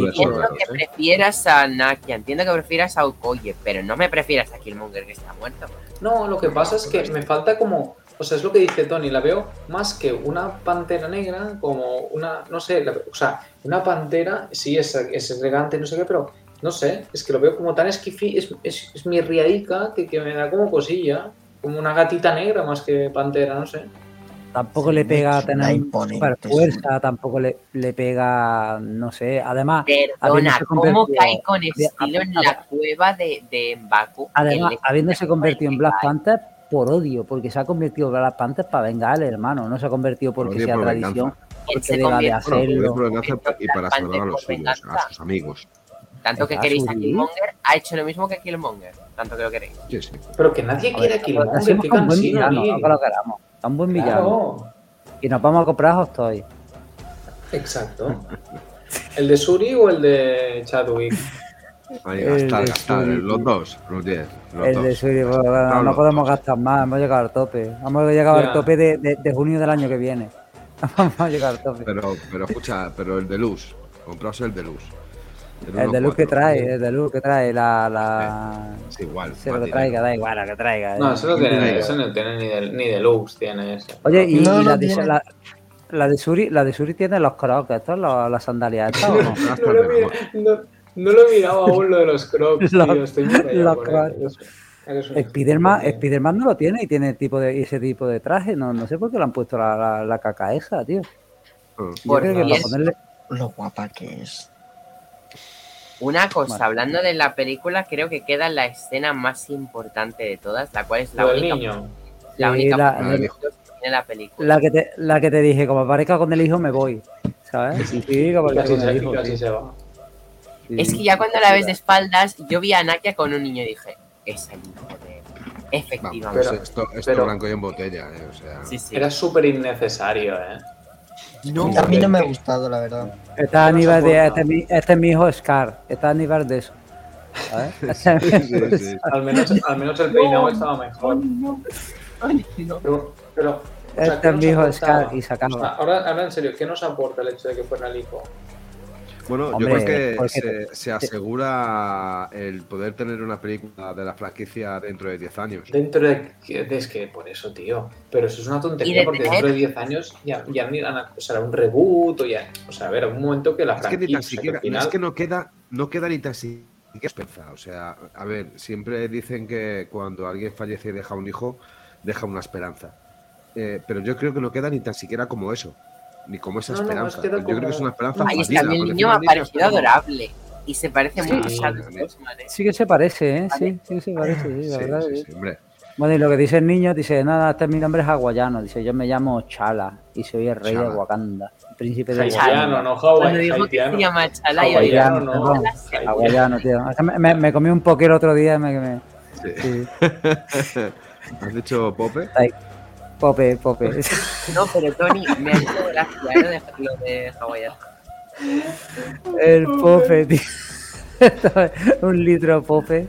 Entiendo que prefieras a Nakia, entiendo que prefieras a Okoye, pero no me prefieras a Killmonger que está muerto. No, lo que pasa es que me falta como. O sea, es lo que dice Tony, la veo más que una pantera negra, como una. No sé, la- o sea, una pantera, sí, es, es elegante, no sé qué, pero no sé, es que lo veo como tan esquifí, es, es, es mi riadica que, que me da como cosilla. Como una gatita negra más que pantera, no sé. Tampoco Sí, le pega tener imponente, super fuerza, tampoco le, le pega, no sé. Además, Perdona, ¿cómo cae con estilo en la cueva de, de Mbaku? además habiéndose convertido en Black Panther por odio, porque se ha convertido en Black Panther para vengar al hermano, no se ha convertido porque odio sea por tradición, venganza. Porque se deba de Bueno, hacerlo. por y para Black salvar a los suyos, a sus amigos. Tanto que queréis a. Killmonger, ha hecho lo mismo que Killmonger. Tanto que lo queréis. Sí, sí. Pero que nadie A quiere ver, a Killmonger, qué con buen villano, no que lo queramos. Un buen villano. Claro, Y nos vamos a comprar Hot Toys. exacto. ¿El de Suri o el de Chadwick? El gastar, de gastar. Suri. Los dos, los 10. Los El dos. de Suri, pues, bueno, no los podemos dos. gastar más, hemos llegado al tope. Hemos llegado Ya. al tope de, de- de junio del año que viene. *laughs* Vamos a llegar al tope. Pero, pero escucha, pero el de luz. Compraos el de luz. El de luz que trae, el de luz que trae, la. la... Es igual. Sí, lo que traiga, da igual, lo que traiga. No, eh. eso no tiene, eso no tiene ni, de, ni deluxe, tiene ese. Oye, y, No, y no la, de, tiene. la, la de Suri, la de Suri tiene los crocs, estos, los- las sandalias estas, *laughs* ¿o no? No lo, de mira- no, no lo he mirado aún lo de los crocs, *laughs* Los- tío. Estoy los crocs. eso. Spiderman, Spiderman no lo tiene y tiene tipo de, ese tipo de traje. No, no sé por qué le han puesto la, la, la caca esa, tío. Ah. Yo Por creo que para diez. ponerle. Lo guapa que es. Una cosa, Vale. hablando de la película, creo que queda la escena más importante de todas, la cual es la única, niño. la Sí, única la- la- película. La que te, la que te dije, como aparezca con el hijo, me voy. ¿Sabes? Sí, sí, como aparezca con se, el hijo. casi sí. se va. Sí, Es que ya cuando la ves de espaldas, yo vi a Nakia con un niño y dije, es el hijo de él. Vamos, Efectivamente. Pero- esto, esto pero- blanco y en botella, eh, o sea. sí, sí. Era súper innecesario, ¿eh? No, a mí no me ha gustado, la verdad. Está a nivel de. Este, es mi- este es mi hijo Scar. Está a nivel de eso. ¿Sabes? Este es mi Sí, hijo sí. Scar. *laughs* Al menos, al menos el peinado estaba mejor. Pero, pero o sea, Este ¿qué es mi hijo? Scar y se O sea, ahora, ahora en serio, ¿qué nos aporta el hecho de que fuera el hijo? Bueno, Hombre, yo creo que porque se, se asegura el poder tener una película de la franquicia dentro de 10 años. Dentro de, de- Es que por eso, tío. Pero eso es una tontería de porque tener- dentro de 10 años ya, ya van a- o sea, un reboot o ya. O sea, a ver, un momento que la Es que ni franquicia. tan siquiera, al final, es que no queda, no queda ni tan siquiera esperanza. O sea, a ver, siempre dicen que cuando alguien fallece y deja un hijo, deja una esperanza. Eh, pero yo creo que no queda ni tan siquiera como eso, ni como esa No, no, esperanza. yo creo que es una esperanza Ahí está, el niño me ha parecido adorable. Y se parece Sí, mucho a sí, que se parece, ¿eh? Sí, sí que se parece, sí, la Sí, verdad. sí, que sí. sí, hombre. Bueno, y lo que dice el niño, dice, nada, este mi nombre es hawaiano. Dice, yo me llamo Chala y soy el rey de. Wakanda, el príncipe de Wakanda. no dijo que haitiano. se llama Chala, yo Hawaiano, digo, no. Hawaiano, tío. Me, me- me comí un poquito el otro día y me... me- Sí. sí. *laughs* ¿Has dicho Pope? Pope, pope. *laughs* No, pero Tony, me ha hecho gracia ¿eh? lo de, lo de Hawaiiano. El pope, tío. *laughs* un litro de pope.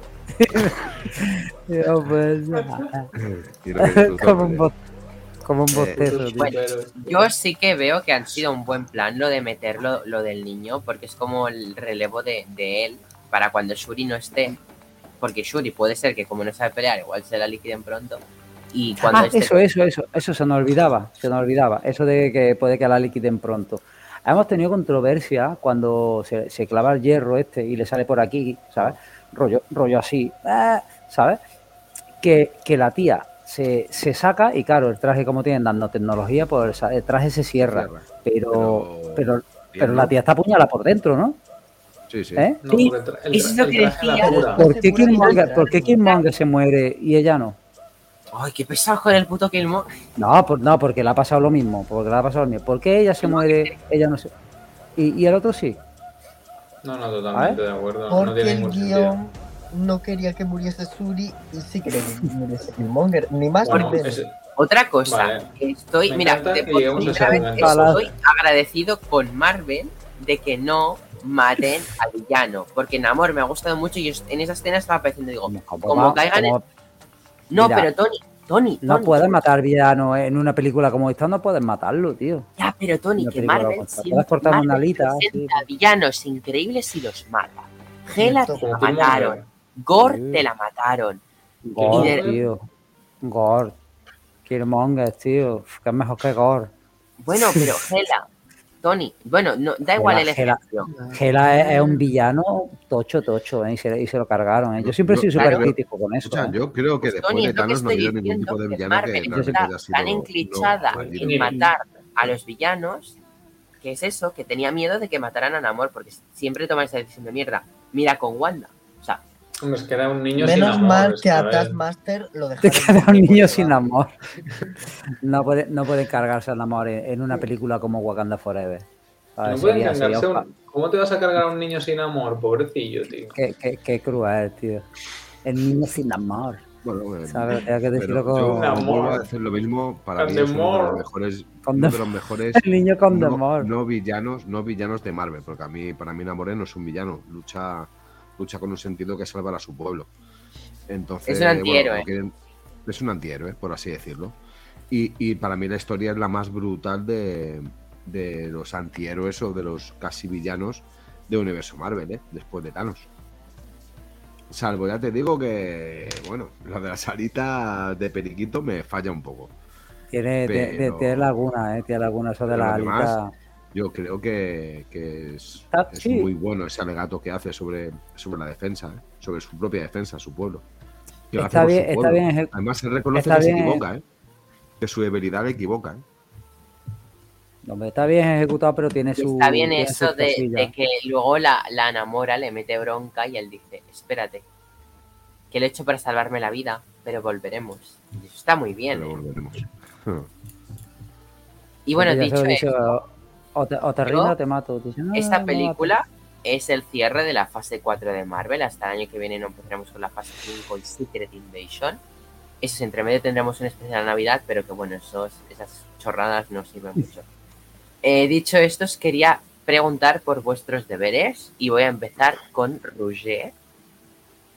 Pues, como, un bo- como un Eh, bostezo, tío. Bueno, Yo sí que veo que han sido un buen plan lo de meterlo lo del niño, porque es como el relevo de, de él para cuando Shuri no esté. Porque Shuri puede ser que como no sabe pelear, igual se la liquiden pronto. Y cuando Ah, esté eso, eso, eso, eso se nos olvidaba, se nos olvidaba, eso de que puede que la liquiden pronto. Hemos tenido controversia cuando se, se clava el hierro este y le sale por aquí, ¿sabes? Rollo, rollo así, ah, ¿sabes? Que, que la tía se, se saca y claro, el traje como tienen dando tecnología, pues el traje se cierra, Cierra. pero, pero, pero la tía está apuñalada por dentro, ¿no? Sí, sí. ¿Eh? No, Sí, porque el tra- el eso que decía. ¿Por qué Killmonger. ¿por qué Killmonger se muere y ella no? Ay, qué pesado con el puto Killmonger. No, por- no, porque le ha pasado lo mismo. Porque le ha pasado lo mismo. ¿Por qué ella se muere? Ella no se. Y, y el otro sí. No, no, totalmente de acuerdo. no Porque tiene el sentido. guion no quería que muriese Suri y sí quería que muriese Killmonger. Ni más Bueno, ni menos. ese- Otra cosa, Vale. que estoy, Me mira, de que estoy agradecido con Marvel de que no maten al villano, porque en Amor me ha gustado mucho y en esa escena estaba pensando, digo, como caigan como- No, Mira, pero Tony, Tony, No Tony, puedes matar villanos en una película como esta, no puedes matarlo, tío. Ya, pero Tony, Una que Marvel siempre Puedes cortar una Marvel alita, presenta villanos increíbles y los mata. Gela te la mataron, Gore te la mataron. Gore, tío. Gore. Killmonger, tío. Que es mejor que Gore. Bueno, pero *laughs* Gela, Tony, bueno, no, da igual el ejemplo. Gela es, es un villano tocho, tocho, ¿eh? y, se, y se lo cargaron. ¿eh? Yo siempre Yo- súper claro. crítico con eso. Escucha, ¿eh? yo creo que después Tony, de es lo que Thanos no ha estoy habido ningún tipo diciendo, de que villano que está haya sido tan enclichada no, en matar a los villanos, que es eso, que tenía miedo de que mataran a Namor, porque siempre toma esa decisión de mierda. Mira con Wanda. Un niño Menos sin amor. mal que a. Taskmaster lo *laughs* Te dejaron. queda un niño sin amor. *laughs* No puede, no puede cargarse el amor en, una película como Wakanda Forever. No pueden Sería- sería cargarse un- un- ¿Cómo te vas a cargar a un niño sin amor? Pobrecillo, tío. Qué, qué- qué cruel, tío. El niño sin amor. Bueno, ¿Sabes? Tenía que decirlo con. vuelvo a decir lo mismo, para Con mí es uno de demor. los mejores, Con de los mejores El niño con no, demor. no villanos, no villanos de Marvel, porque a mí, para mí Namoré no es un villano, lucha, lucha con un sentido que es salvar a su pueblo. Entonces, Es un antihéroe. bueno, no quieren- es un antihéroe, por así decirlo. Y, y para mí la historia es la más brutal de, de los antihéroes o de los casi villanos de universo Marvel, ¿eh? después de Thanos. Salvo, ya te digo que, bueno, lo de la salita de Periquito me falla un poco. Tiene, pero- tiene laguna, ¿eh? Tiene laguna eso de Pero la lo demás, alita. Yo creo que, que es, Está- es sí. muy bueno ese alegato que hace sobre, sobre la defensa, ¿eh? sobre su propia defensa, su pueblo. Que Está bien- su está pueblo. bien eje- Además, se reconoce está que se bien- equivoca, ¿eh? que su debilidad le equivoca. ¿eh? Hombre, está bien ejecutado, pero tiene su. está bien tiene eso de, que luego la, la enamora, le mete bronca y él dice, espérate, que lo he hecho para salvarme la vida, pero volveremos. Y eso está muy bien. Pero ¿eh? Y bueno, se dicho dicho, esto, o te, o te yo- rindo o te mato. Dice, no, esta no, película es el cierre de la fase 4 de Marvel. Hasta el año que viene no empezaremos con la fase 5 y Secret Invasion. Eso entre medio tendremos un especial de Navidad, pero que bueno, esos, esas chorradas no sirven mucho. Eh, dicho esto, os quería preguntar por vuestros deberes y voy a empezar con Roger.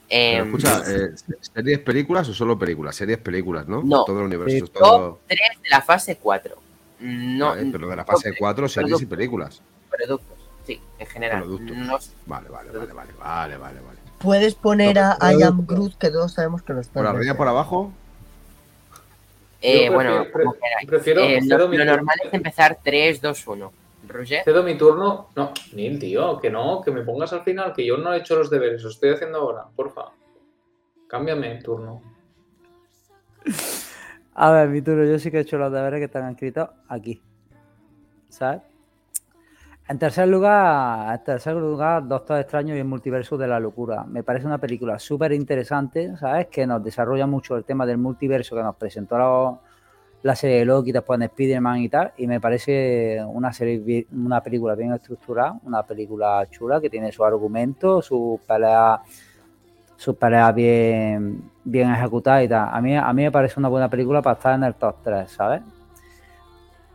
Pero Em, escucha, eh, ¿series películas o solo películas? Series películas, ¿no? No. Todo el universo. Es todo... top 3 de la fase 4. No, Vale, pero de la fase top 4, series y películas. productos. Sí, en general. Productos. No- Vale, vale, vale, vale, vale, vale, vale. Puedes poner a Pero- I Am Groot, que todos sabemos que lo está Por arriba, por abajo. eh, bueno, prefiero- como pre- prefiero Eh, cedo lo, lo normal es empezar 3, 2, 1. Roger. Cedo mi turno. No, Neil, tío, que no, que me pongas al final, que yo no he hecho los deberes, los estoy haciendo ahora, porfa. Cámbiame el turno. *laughs* A ver, mi turno, yo sí que he hecho los deberes que están escritos aquí. ¿Sabes? En tercer lugar, en tercer lugar, Doctor Extraño y el multiverso de la locura. Me parece una película súper interesante, ¿sabes? Que nos desarrolla mucho el tema del multiverso que nos presentó la, serie de Loki, después en Spider-Man y tal. Y me parece una serie, una película bien estructurada, una película chula que tiene su argumento, sus peleas sus peleas bien, bien ejecutadas y tal. A mí, a mí me parece una buena película para estar en el top 3, ¿sabes?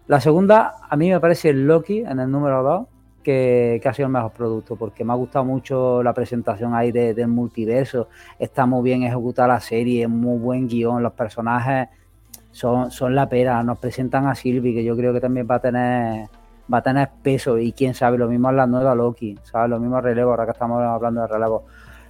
La segunda, a mí me parece el Loki en el número 2, que, que ha sido el mejor producto, porque me ha gustado mucho la presentación ahí de- del multiverso. Está muy bien ejecutada la serie, muy buen guion, los personajes son, son la pera. Nos presentan a Sylvie, que yo creo que también va a tener va a tener peso y quién sabe, lo mismo es la nueva Loki, ¿sabes? Lo mismo relevo, ahora que estamos hablando de relevo.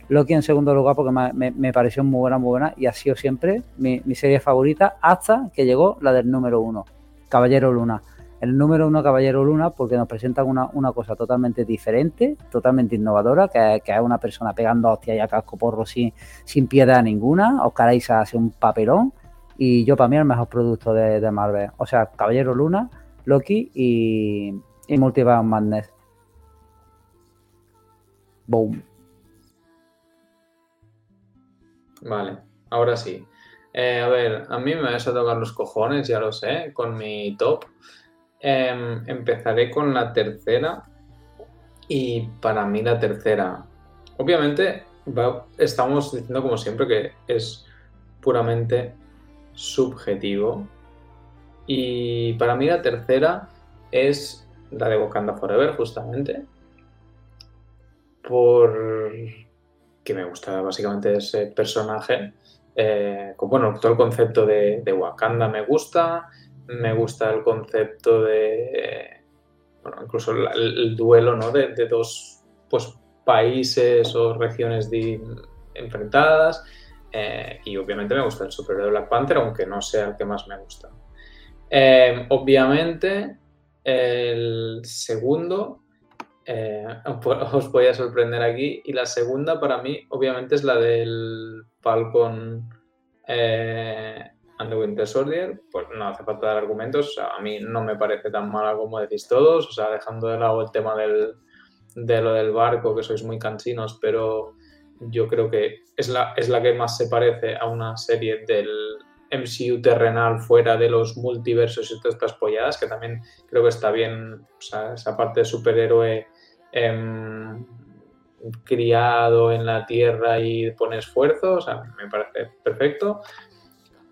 Loki en segundo lugar porque me, pareció muy buena, muy buena y ha sido siempre mi, serie favorita hasta que llegó la del número uno, Caballero Luna. El número uno, Caballero Luna, porque nos presentan una, una cosa totalmente diferente, totalmente innovadora, que, que es una persona pegando hostias y a casco porro sin, sin piedad ninguna. Oscar Isaac hace un papelón y yo para mí el mejor producto de, de Marvel. O sea, Caballero Luna, Loki y, y Multiverse Madness. Boom. Vale, ahora sí. Eh, a ver, a mí me vas a tocar los cojones, ya lo sé, con mi top. Em, empezaré con la tercera. Y para mí la tercera, obviamente, estamos diciendo como siempre que es puramente subjetivo. Y para mí la tercera es la de Wakanda Forever, justamente. Por que me gusta básicamente ese personaje. Eh, bueno, todo el concepto de, Wakanda me gusta. Me gusta el concepto de. Bueno, incluso el, el duelo ¿no? de, dos pues, países o regiones enfrentadas. Eh, y obviamente me gusta el superhéroe de Black Panther, aunque no sea el que más me gusta. Eh, obviamente, el segundo, eh, *laughs* os voy a sorprender aquí, y la segunda para mí, obviamente, es la del Falcon eh, and the Winter Soldier. Pues no hace falta dar argumentos, a mí no me parece tan mala como decís todos, o sea, dejando de lado el tema del, de lo del barco, que sois muy cansinos, pero yo creo que es la, es la que más se parece a una serie del MCU terrenal fuera de los multiversos y todas estas polladas, que también creo que está bien, esa parte de superhéroe em, criado en la tierra y pone esfuerzo, o sea, me parece perfecto.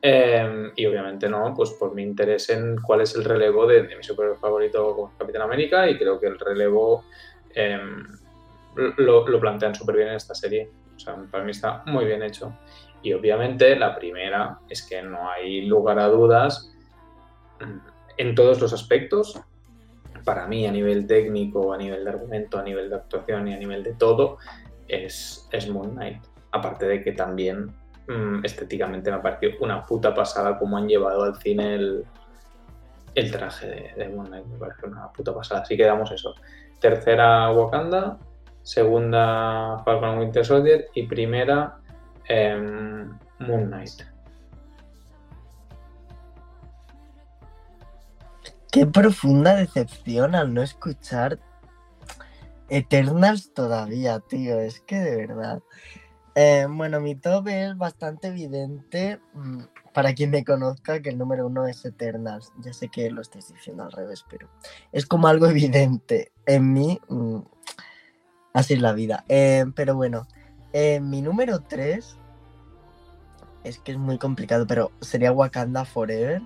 Em, y obviamente no, pues por mi interés en cuál es el relevo de, mi superhéroe favorito Capitán América y creo que el relevo em, lo, lo plantean súper bien en esta serie. O sea, para mí está muy bien hecho. Y obviamente la primera es que no hay lugar a dudas en todos los aspectos. Para mí, a nivel técnico, a nivel de argumento, a nivel de actuación y a nivel de todo, es, Moon Knight. Aparte de que también mm, estéticamente me pareció una puta pasada cómo han llevado al cine el, el traje de, Moon Knight. Me parece una puta pasada. Así que damos eso. Tercera, Wakanda. Segunda, Falcon Winter Soldier. Y primera, em, Moon Knight. Qué profunda decepción al no escuchar Eternals todavía, tío. Es que de verdad. Eh, bueno, mi top es bastante evidente mm, para quien me conozca que el número uno es Eternals. Ya sé que lo estáis diciendo al revés, pero es como algo *laughs* evidente en mí. mm, así es la vida. Eh, pero bueno, eh, mi número tres es que es muy complicado, pero sería Wakanda Forever.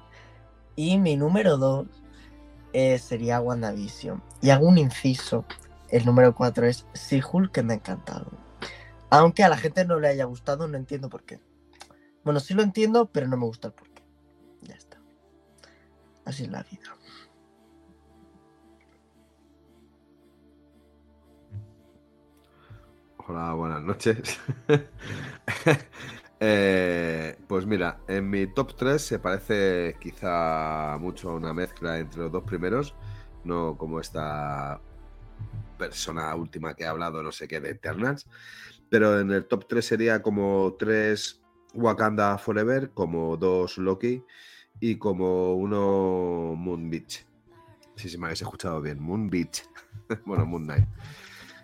Y mi número dos eh, sería WandaVision. Y hago un inciso. El número 4 es She-Hulk, que me ha encantado. Aunque a la gente no le haya gustado, no entiendo por qué. Bueno, sí lo entiendo, pero no me gusta el por qué. Ya está. Así es la vida. Hola, buenas noches. *laughs* Eh, pues mira, en mi top 3 se parece quizá mucho a una mezcla entre los dos primeros, no como esta persona última que ha hablado, no sé qué, de Eternals, pero en el top 3 sería como tres Wakanda Forever, como dos Loki y como uno Moon Beach. Sí, sí, me habéis escuchado bien, Moon Beach. *laughs* bueno, Moon Knight.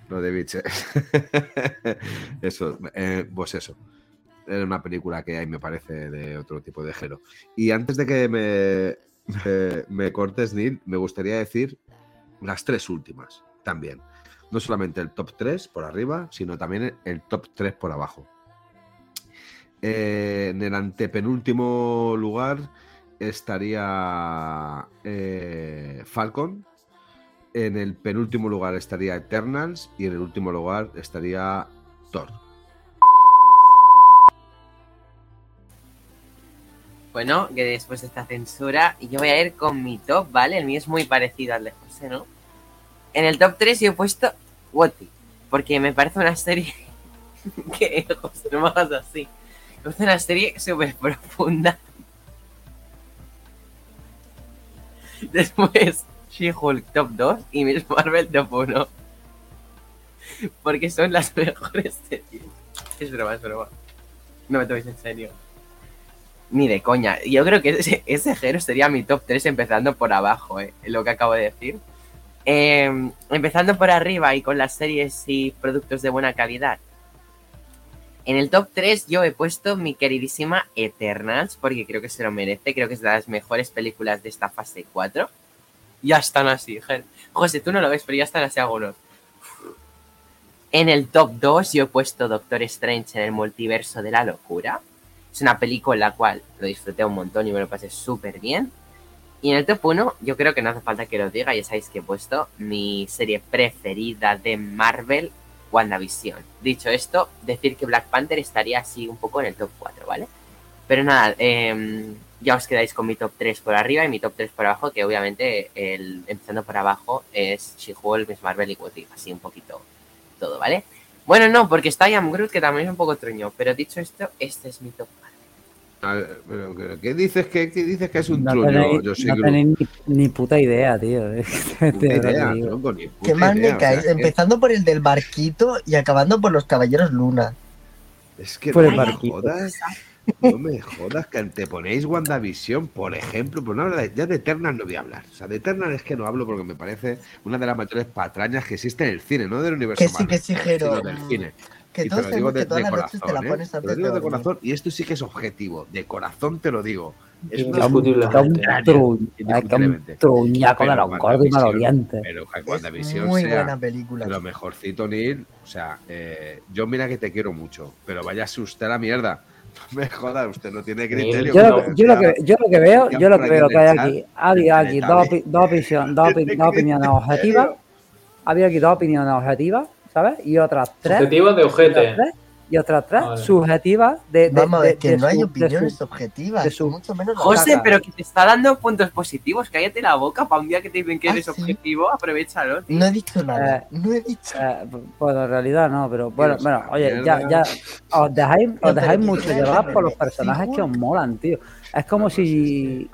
No de Beach. eh. *laughs* eso, eh, pues eso. Era una película que hay, me parece, de otro tipo de género. Y antes de que me, me, cortes, Neil, me gustaría decir las tres últimas también. No solamente el top 3 por arriba, sino también el top 3 por abajo. En el antepenúltimo lugar estaría eh, Falcon. En el penúltimo lugar estaría Eternals. Y en el último lugar estaría Thor. Bueno, que después de esta censura, yo voy a ir con mi top, ¿vale? El mío es muy parecido al de José, ¿no? En el top 3 yo he puesto Woti, porque me parece una serie *laughs* que, José, no me hagas así. Me parece una serie súper profunda. *laughs* Después, She-Hulk top 2 y Miss Marvel top 1. Porque son las *laughs* mejores series. Es broma, es broma. No me toméis en serio. Ni de coña. Yo creo que ese, ese género sería mi top 3 empezando por abajo, eh, lo que acabo de decir. Eh, empezando por arriba y con las series y productos de buena calidad. En el top 3 yo he puesto mi queridísima Eternals, porque creo que se lo merece, creo que es de las mejores películas de esta fase 4. Ya están así, Ger. José, tú no lo ves, pero ya están así algunos. En el top 2 yo he puesto Doctor Strange en el multiverso de la locura. Es una película en la cual lo disfruté un montón y me lo pasé súper bien. Y en el top 1, yo creo que no hace falta que lo diga, ya sabéis que he puesto mi serie preferida de Marvel, WandaVision. Dicho esto, decir que Black Panther estaría así un poco en el top 4, ¿vale? Pero nada, em, ya os quedáis con mi top 3 por arriba y mi top 3 por abajo, que obviamente el, empezando por abajo es She-Hulk, Miss Marvel y What así un poquito todo, ¿vale? Bueno, no, porque está Ian Groot, que también es un poco truño, pero dicho esto, este es mi top 4. A ver, pero, pero, ¿qué dices que, qué dices que es un No truño? tenéis, Yo soy no tenéis ni, ni puta idea, tío. *laughs* Puta idea, tronco, ni puta Qué mal idea, me o sea, caes. es- Empezando por el del barquito y acabando por los caballeros Luna. Es que Por no el barquito. jodas, no me jodas que anteponéis WandaVision, por ejemplo, pues no, ya de Eternal no voy a hablar. O sea, de Eternal es que no hablo porque me parece una de las mayores patrañas que existe en el cine, no del universo Que sí, Marvel, que sí, Jero. sino del cine. Que Y te lo digo que de, todas de las noches te la corazón, ¿eh? pones Te antes lo digo de corazón y esto sí que es objetivo, de corazón te lo digo. Es una un truñaco de Pero los gordos y WandaVision-. Pero muy sea buena película. lo mejorcito, Neil. O sea, eh, yo mira que te quiero mucho, pero usted a la mierda. *laughs* Me joda, usted no tiene criterio. Yo lo, no yo, lo sea- que, yo lo que veo, yo lo que veo que hay aquí, había aquí dos, dos, opinión- dos, dos opiniones objetivas, había aquí dos opiniones objetivas, ¿sabes? Y otras tres, Objetivo de ojete. tres, y otras tres Vale. subjetivas de, de, Vamos de- ver, que de no hay su- opiniones su- objetivas, de su- mucho menos la José, pero que te está dando puntos positivos, cállate la boca para un día que te dicen que Ah, eres sí. objetivo, aprovechalo. tío. No he dicho nada, Eh, no he dicho Eh, pues en realidad no, pero bueno, bueno, oye, ya, ya os dejáis, os dejáis mucho llevar por los personajes que os molan, tío. Es como No, si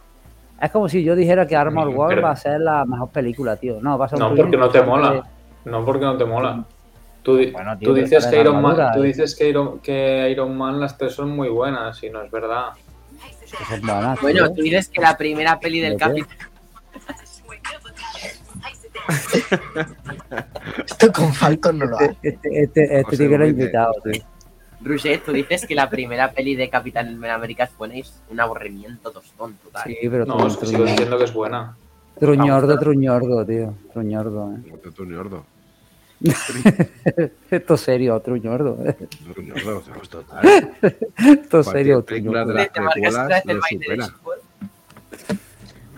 es como si yo dijera que Armor pero- va a ser la mejor película, tío. No, va a ser No, porque no te mola. No porque no te mola. Tú, Bueno, tío, dices sale que la Iron Man, armadura, tú eh. dices que Iron, que Iron Man las tres son muy buenas y no es verdad. Tío. Bueno, tú dices que la primera peli del. Capitán *laughs* Esto con Falcon no lo hace. Este, este, este tío lo invitado, tío. Roger, tú dices que la primera peli de Capitán América es buena y es un aburrimiento tostón total. Sí, pero No, es que sigo diciendo que es buena. truñordo, truñordo, tío. Truñordo, eh. Tú, tú, ñordo. *laughs* Esto es serio, truñordo. eh. Tú, ñordo, pues total. Esto serio, de truñordo. las baile de.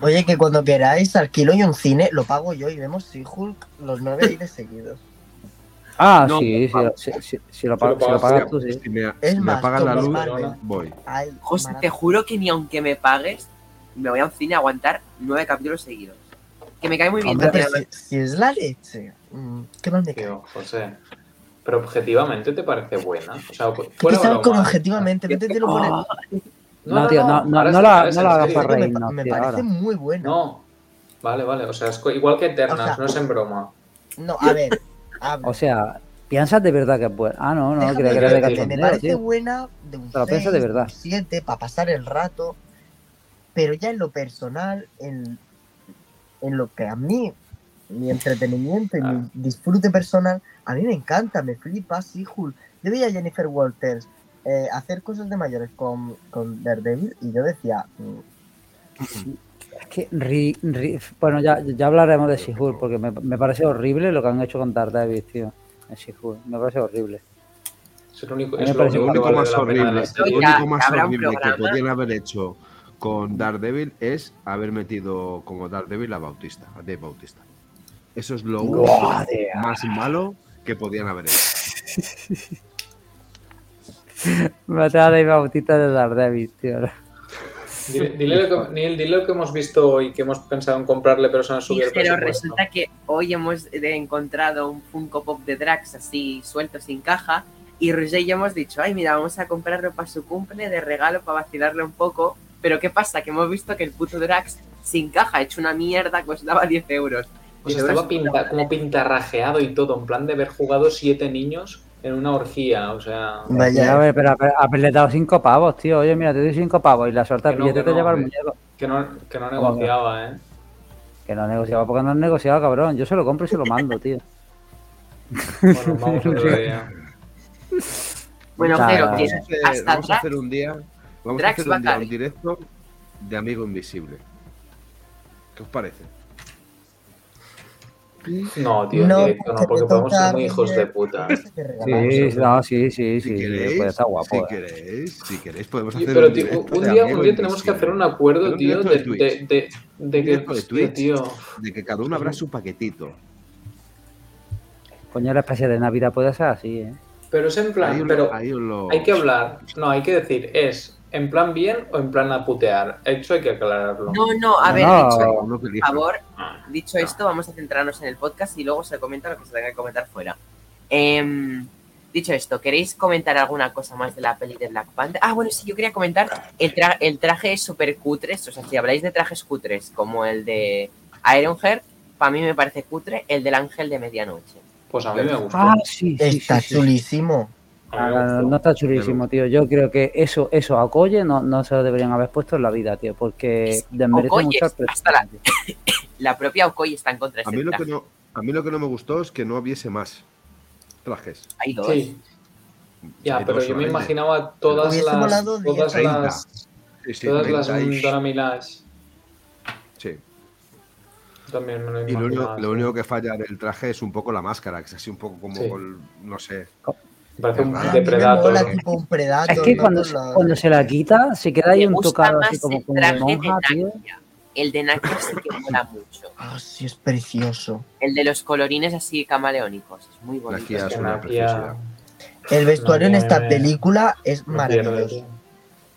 Oye, que cuando queráis alquilo yo un cine, lo pago yo y vemos si Hulk los nueve días seguidos. Ah, No, sí, si lo, pagas, lo si lo pagas tú, sí. Si me, Es si me más, apagan la luz, Marvel. voy. Ay, José, te juro que ni aunque me pagues, me voy a un cine a aguantar nueve capítulos seguidos. Que me cae muy bien. Hombre, si es la leche. Mm, qué mal me cae. Tío, José. Pero objetivamente te parece buena. O sea, ¿Qué fuera sabes con broma. objetivamente? Vete te lo pones. Oh, No, tío, no, no, no sí, la, no la hagas para me, reírnos, me tío, parece ahora. muy buena. No. Vale, vale. O sea, es igual que Eternas, O sea, no es en broma. No, a ver. habla. *laughs* O sea, ¿piensas de verdad que es buena? Ah, no, no, Déjame creía que ver, era de me parece tío. buena de un Pero piensa de 6, verdad. un 7 para pasar el rato, pero ya en lo personal, en, en lo que a mí, mi entretenimiento y Ah. mi disfrute personal, a mí me encanta, me flipa, sí, Hulk. Yo veía a Jennifer Walters eh, hacer cosas de mayores con, con Daredevil y yo decía, mm, Es que, ri- ri- bueno, ya, ya hablaremos de She-Hulk porque me, me parece horrible lo que han hecho con Daredevil, tío. En me parece horrible. Es, único, lo único más la horrible, la lo serie. Ya, único más habrá un horrible que podían haber hecho con Daredevil es haber metido como Daredevil a Bautista, a Dave Bautista. Eso es lo único más malo que podían haber hecho. Me atrás de Bautista de Daredevil, tío. Dile, dile lo que, Neil, dile lo que hemos visto hoy, que hemos pensado en comprarle, pero se nos Sí, subió el pero resulta que hoy hemos encontrado un Funko Pop de Drax así suelto sin caja y Roger y yo hemos dicho, ay mira, vamos a comprarlo para su cumple de regalo para vacilarle un poco. Pero ¿qué pasa? Que hemos visto que el puto Drax sin caja, hecho una mierda, costaba 10 euros. Pues 10 estaba pinta, como pintarrajeado y todo, en plan de haber jugado siete niños en una orgía, o sea... vaya, A ver, pero ha- ha le dado cinco pavos, tío. Oye, mira, te doy cinco pavos y la suelta el no, billete te no, lleva el muñeco. Que no, que no ¿Cómo negociaba, ¿eh? Que no negociaba porque no has negociado, cabrón. Yo se lo compro y se lo mando, tío. Bueno, vamos *laughs* otro día. Bueno, Claro. pero Vamos que a hacer, hasta vamos a hacer un día, vamos Drax a hacer un día un directo de Amigo Invisible. ¿Qué os parece? No, tío, No, directo no, porque podemos ser muy hijos de puta. Sí, no, sí, sí, Si sí. queréis, Pues está guapo. si eh. queréis, si queréis podemos hacer Pero un tío, un de día, un día tenemos que hacer un acuerdo, Un tío, de, de de, Un que, hostia, tío. De que cada uno habrá su paquetito. Coño, la especie de Navidad puede ser así, ¿eh? Pero es en plan, pero hay que hablar. No, hay que decir, ¿es en plan bien o en plan a putear? Eso hay que aclararlo. No, no, a No, ver, no. dicho, uno que por favor, Ah, dicho esto, vamos a centrarnos en el podcast y luego se comenta lo que se tenga que comentar fuera. Em, dicho esto, ¿queréis comentar alguna cosa más de la peli de Black Panther? Ah, bueno, sí, yo quería comentar, el, tra- el traje es súper cutres, o sea, si habláis de trajes cutres como el de Ironheart, para mí me parece cutre el del ángel de medianoche. Pues a mí me gustó. Ah, sí, sí, Está sí, sí. chulísimo. Me Ah, no está chulísimo, tío. Yo creo que eso, eso a Okoye no, no se lo deberían haber puesto en la vida, tío, porque desmerece el hasta *coughs* la- propia Okoye está en contra de A ese mí, lo que no, a mí lo que no me gustó es que no hubiese más trajes. Hay dos. Sí. Ya, Hay pero dos yo me imaginaba todas las. Todas las. Sí, sí, Todas las 30 y- Dora Milaje. sí. También me lo Y lo único, lo único que falla del traje es un poco la máscara, que es así un poco como, Sí. con- no sé. Parece un A A mí me depredator. mola tipo un predator. Es que ¿no? cuando, se- la- cuando se la quita, se queda ahí un tocado así como, el como de traje de monja, tío. Nakia. El de Nakia sí que mola mucho. Ah, sí, es precioso. El de los colorines así camaleónicos. Es muy bonito. Nakia Es una Nakia-. El vestuario en esta película es maravilloso.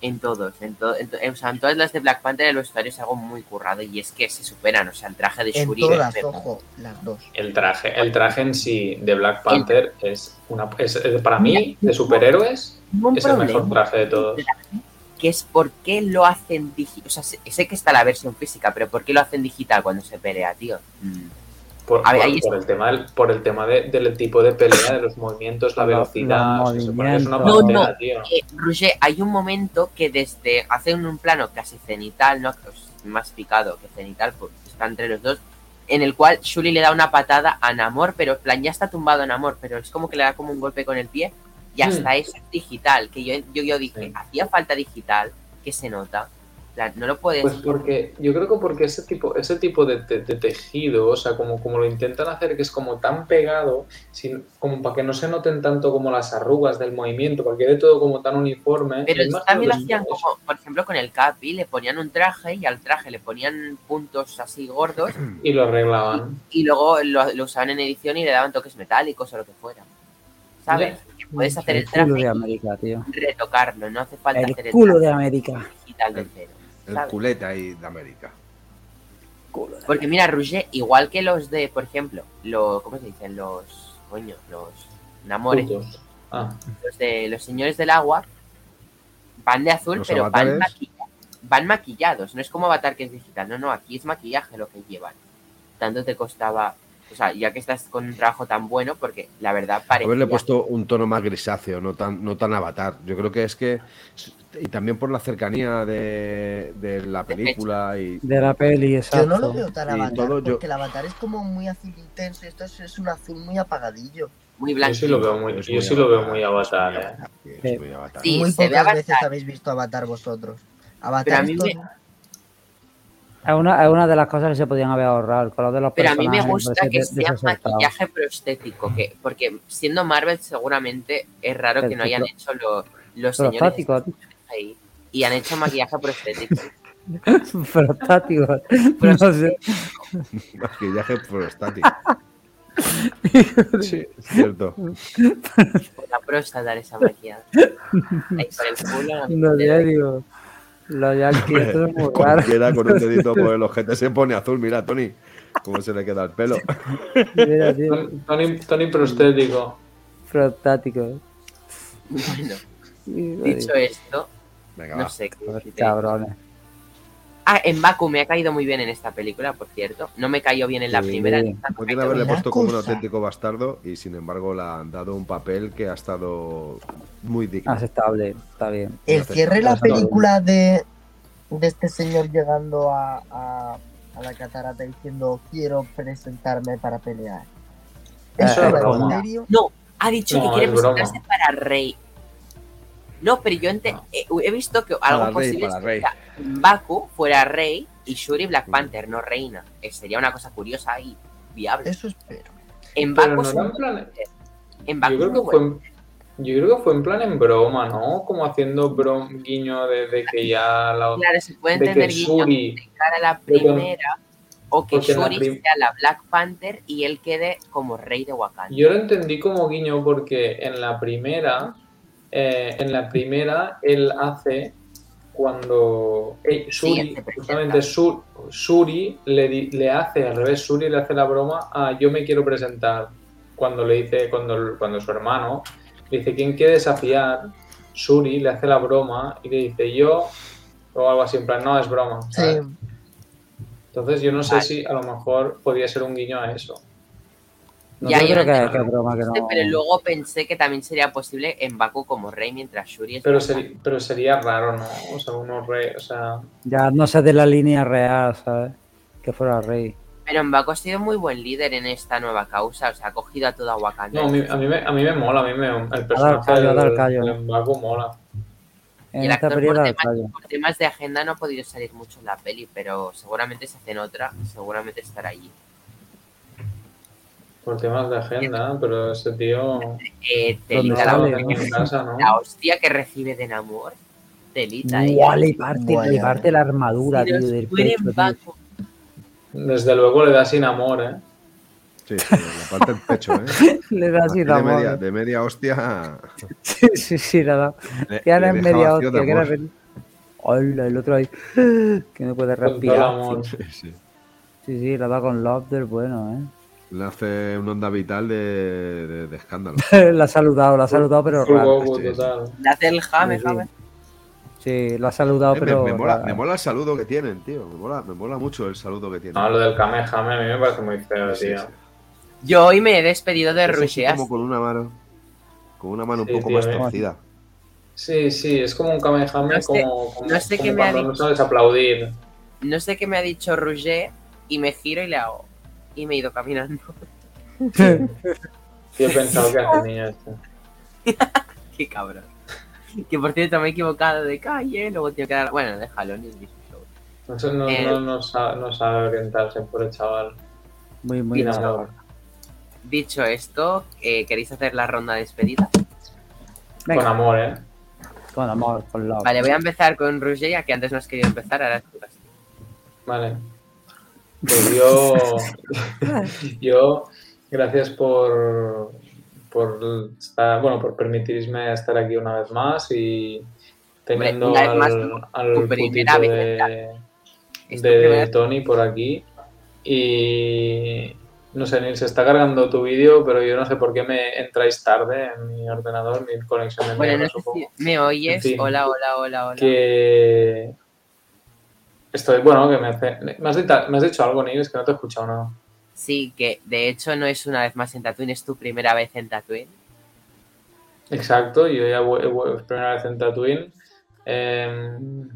En todos. En, to- en to- o sea, en todas las de Black Panther el vestuario es algo muy currado y es que se superan. O sea, el traje de En Shuri. todas, me- ojo, las dos. El traje, el traje en sí de Black Panther es una es, es- para mí de superhéroes es el mejor traje de todos. Que es por qué lo hacen digital. O sea, sé, sé que está la versión física, pero ¿por qué lo hacen digital cuando se pelea, tío? Mm. Por, A ver, por- ahí por el tema del, por el tema de- del tipo de pelea, de los movimientos, la velocidad, los es una. No, pantera, no. tío. Eh, Roger, hay un momento que desde hacen un plano casi cenital, ¿no? Pues más picado que cenital, pues está entre los dos, en el cual Shuri le da una patada a Namor, pero en plan ya está tumbado Namor, pero es como que le da como un golpe con el pie y hasta Hmm. eso es digital, que yo, yo, yo dije, Sí. hacía falta digital, que se nota. No lo puedes... Pues porque, yo creo que porque ese tipo, ese tipo de, de- de tejido, o sea, como, como lo intentan hacer, que es como tan pegado, sin- como para que no se noten tanto como las arrugas del movimiento, para que quede todo como tan uniforme. Pero también lo hacían eso. como, por ejemplo, con el Capi, le ponían un traje y al traje le ponían puntos así gordos *clears throat* Y lo arreglaban. y luego lo, lo usaban en edición y le daban toques metálicos o lo que fuera. ¿Sabes? Puedes hacer El el traje culo de y América, tío. retocarlo, no hace falta hacer El el culo traje de América. digital de cero. El ¿sabes? culete ahí de América. Culo de Porque mira, Rouget, igual que los de, por ejemplo, los, ¿cómo se dicen? Los, coño, los Namores. Ah, los de los señores del agua, van de azul, Los pero van, avatares. maquilla- van maquillados. No es como Avatar que es digital, no, no, aquí es maquillaje lo que llevan. Tanto te costaba, o sea, ya que estás con un trabajo tan bueno, porque la verdad parece. Haberle puesto un tono más grisáceo, no tan, no tan avatar. Yo creo que es que. Y también por la cercanía de, de la película y. De la peli, exacto. Yo no lo veo tan Y avatar, todo yo- porque el avatar es como muy azul intenso y esto es, es un azul muy apagadillo. muy yo blanco. sí lo veo muy, yo sí lo veo muy avatar, eh. muy Sí. es muy avatar. Sí, muy se ve pocas avatar. veces habéis visto avatar vosotros. Avatar mí es todo- Es una, es una de las cosas que se podían haber ahorrado. El color de los Pero a mí me gusta que de- sea maquillaje prostético, que, porque siendo Marvel seguramente es raro que no hayan hecho lo- los señores Prostático, ahí y han hecho maquillaje prostético. *laughs* prostático. No sé. *laughs* Maquillaje prostático. sí, es cierto. Por la próstata esa maquillada. *laughs* Ahí por el culo. No sé, digo. Los yankees, esto es muy. Cualquiera con un dedito por el ojete se pone azul. Mira, Tony, cómo se le queda el pelo. Mira, Tony, Tony, prostético. prostático. Bueno, dicho esto, Venga, no va. sé. Cabrones. Ah, en Baku me ha caído muy bien en esta película, por cierto. No me cayó bien en la Sí. primera. Podrían haberle bien. Puesto como un auténtico bastardo y sin embargo le han dado un papel que ha estado muy digno. Aceptable, está bien. El cierre de la película de, de este señor llegando a, a, a la catarata diciendo quiero presentarme para pelear. Eh, ¿Eso es era broma. en serio? No, ha dicho No, que quiere es broma. presentarse para Rey. No, pero yo ente- he, he visto que algo Rey, posible para es Rey. que Baku fuera rey y Shuri Black Panther, no reina. Eh, sería una cosa curiosa y viable. Eso espero. En Baku no en plan- en Baku Yo creo que fue en, yo creo que fue en plan en broma, ¿no? Como haciendo brom, guiño de, de que ya la Claro, se puede de entender guiño Shuri de cara a la primera o que porque en la Shuri prim- sea la Black Panther y él quede como rey de Wakanda. Yo lo entendí como guiño porque en la primera, eh, en la primera él hace cuando eh, Suri, presenta. justamente Su- Suri le, di- le hace al revés, Suri le hace la broma a yo me quiero presentar cuando le dice cuando, cuando su hermano le dice quién quiere desafiar, Suri le hace la broma y le dice yo o algo así en plan no es broma. ¿sabes? Entonces yo no sé Vale. si a lo mejor podría ser un guiño a eso. No Ya, sé, yo creo que, que es broma que no. Pero luego pensé que también sería posible en Baku como rey mientras Shuri es Pero, pero sería raro, ¿no? O sea, unos rey, o sea, Ya no sé de la línea real, ¿sabes? Que fuera rey. Pero Mbaku ha sido muy buen líder en esta nueva causa, o sea, ha cogido a toda Wakanda. no, a mí, a mí me, a mí me mola, a mí me, el personaje callo, da el del- callo. del Mbaku mola. En el esta actor película por temas, por temas de agenda no ha podido salir mucho en la peli, pero seguramente se hacen otra, seguramente estará allí. Por temas de agenda, pero ese tío Eh, ¿Dónde telita la, casa, ¿no? la hostia que recibe de Namor. Telita, eh. Buah, le parte, Buah, le ya. parte la armadura, Si tío, del pecho, Desde luego le da sin amor, ¿eh? Sí, sí, la parte del pecho, ¿eh? *laughs* Le da así Aquí la de, media, mano. de media hostia. Sí, sí, sí, nada. no le es media hostia, que era amor. Hola, el otro ahí. Que no puede respirar. amor. Sí, sí. Sí, sí, la da con Love del bueno, ¿eh? Le hace una onda vital de, de- de escándalo. *laughs* la ha saludado, la ha saludado, pero raro. Le hace el jame, jame. Sí, la ha saludado, Eh, pero. me mola, raro. me mola el saludo que tienen, tío. Me mola, me mola mucho el saludo que tienen. No, lo del Kamehame a mí me parece muy feo, Sí, tío. sí. Yo hoy me he despedido de Rusheas. como con una mano. Con una mano Sí, un poco tío, más eh. torcida. Sí, sí, es como un Kamehame No sé- como, como, no sé como qué me ha cuando no dicho. sabes aplaudir. No sé qué me ha dicho Roger y me giro y le hago. Y me he ido caminando. *laughs* Yo he pensado que *laughs* hace niño esto. Qué cabrón. Que por cierto me he equivocado de calle, luego tengo que dar. Bueno, déjalo, ni ni su show. No, sé, no, Eh. no, no sabe, no sabe orientarse por el chaval. Muy, muy raro. Dicho esto, eh, ¿queréis hacer la ronda de despedida? Venga, Con amor, ¿eh? con amor, con love. Vale, voy a empezar con Roger, ya que antes no has querido empezar, ahora tú. Vale. Pues yo, *laughs* yo, gracias por, por estar, bueno, por permitirme estar aquí una vez más y teniendo vez al, más, al primera putito vez, de, de Tony por aquí y no sé, ni se está cargando tu vídeo, pero yo no sé por qué me entráis tarde en mi ordenador, mi conexión de Bueno, mierda, no sé si me oyes. En fin. Hola, hola, hola, hola. que estoy bueno que me hace... me has, dicho, me has dicho algo Neil es que no te he escuchado nada. Sí, que de hecho no es una vez más en Tatooine, es tu primera vez en Tatooine. exacto yo ya es primera vez en Tatooine em,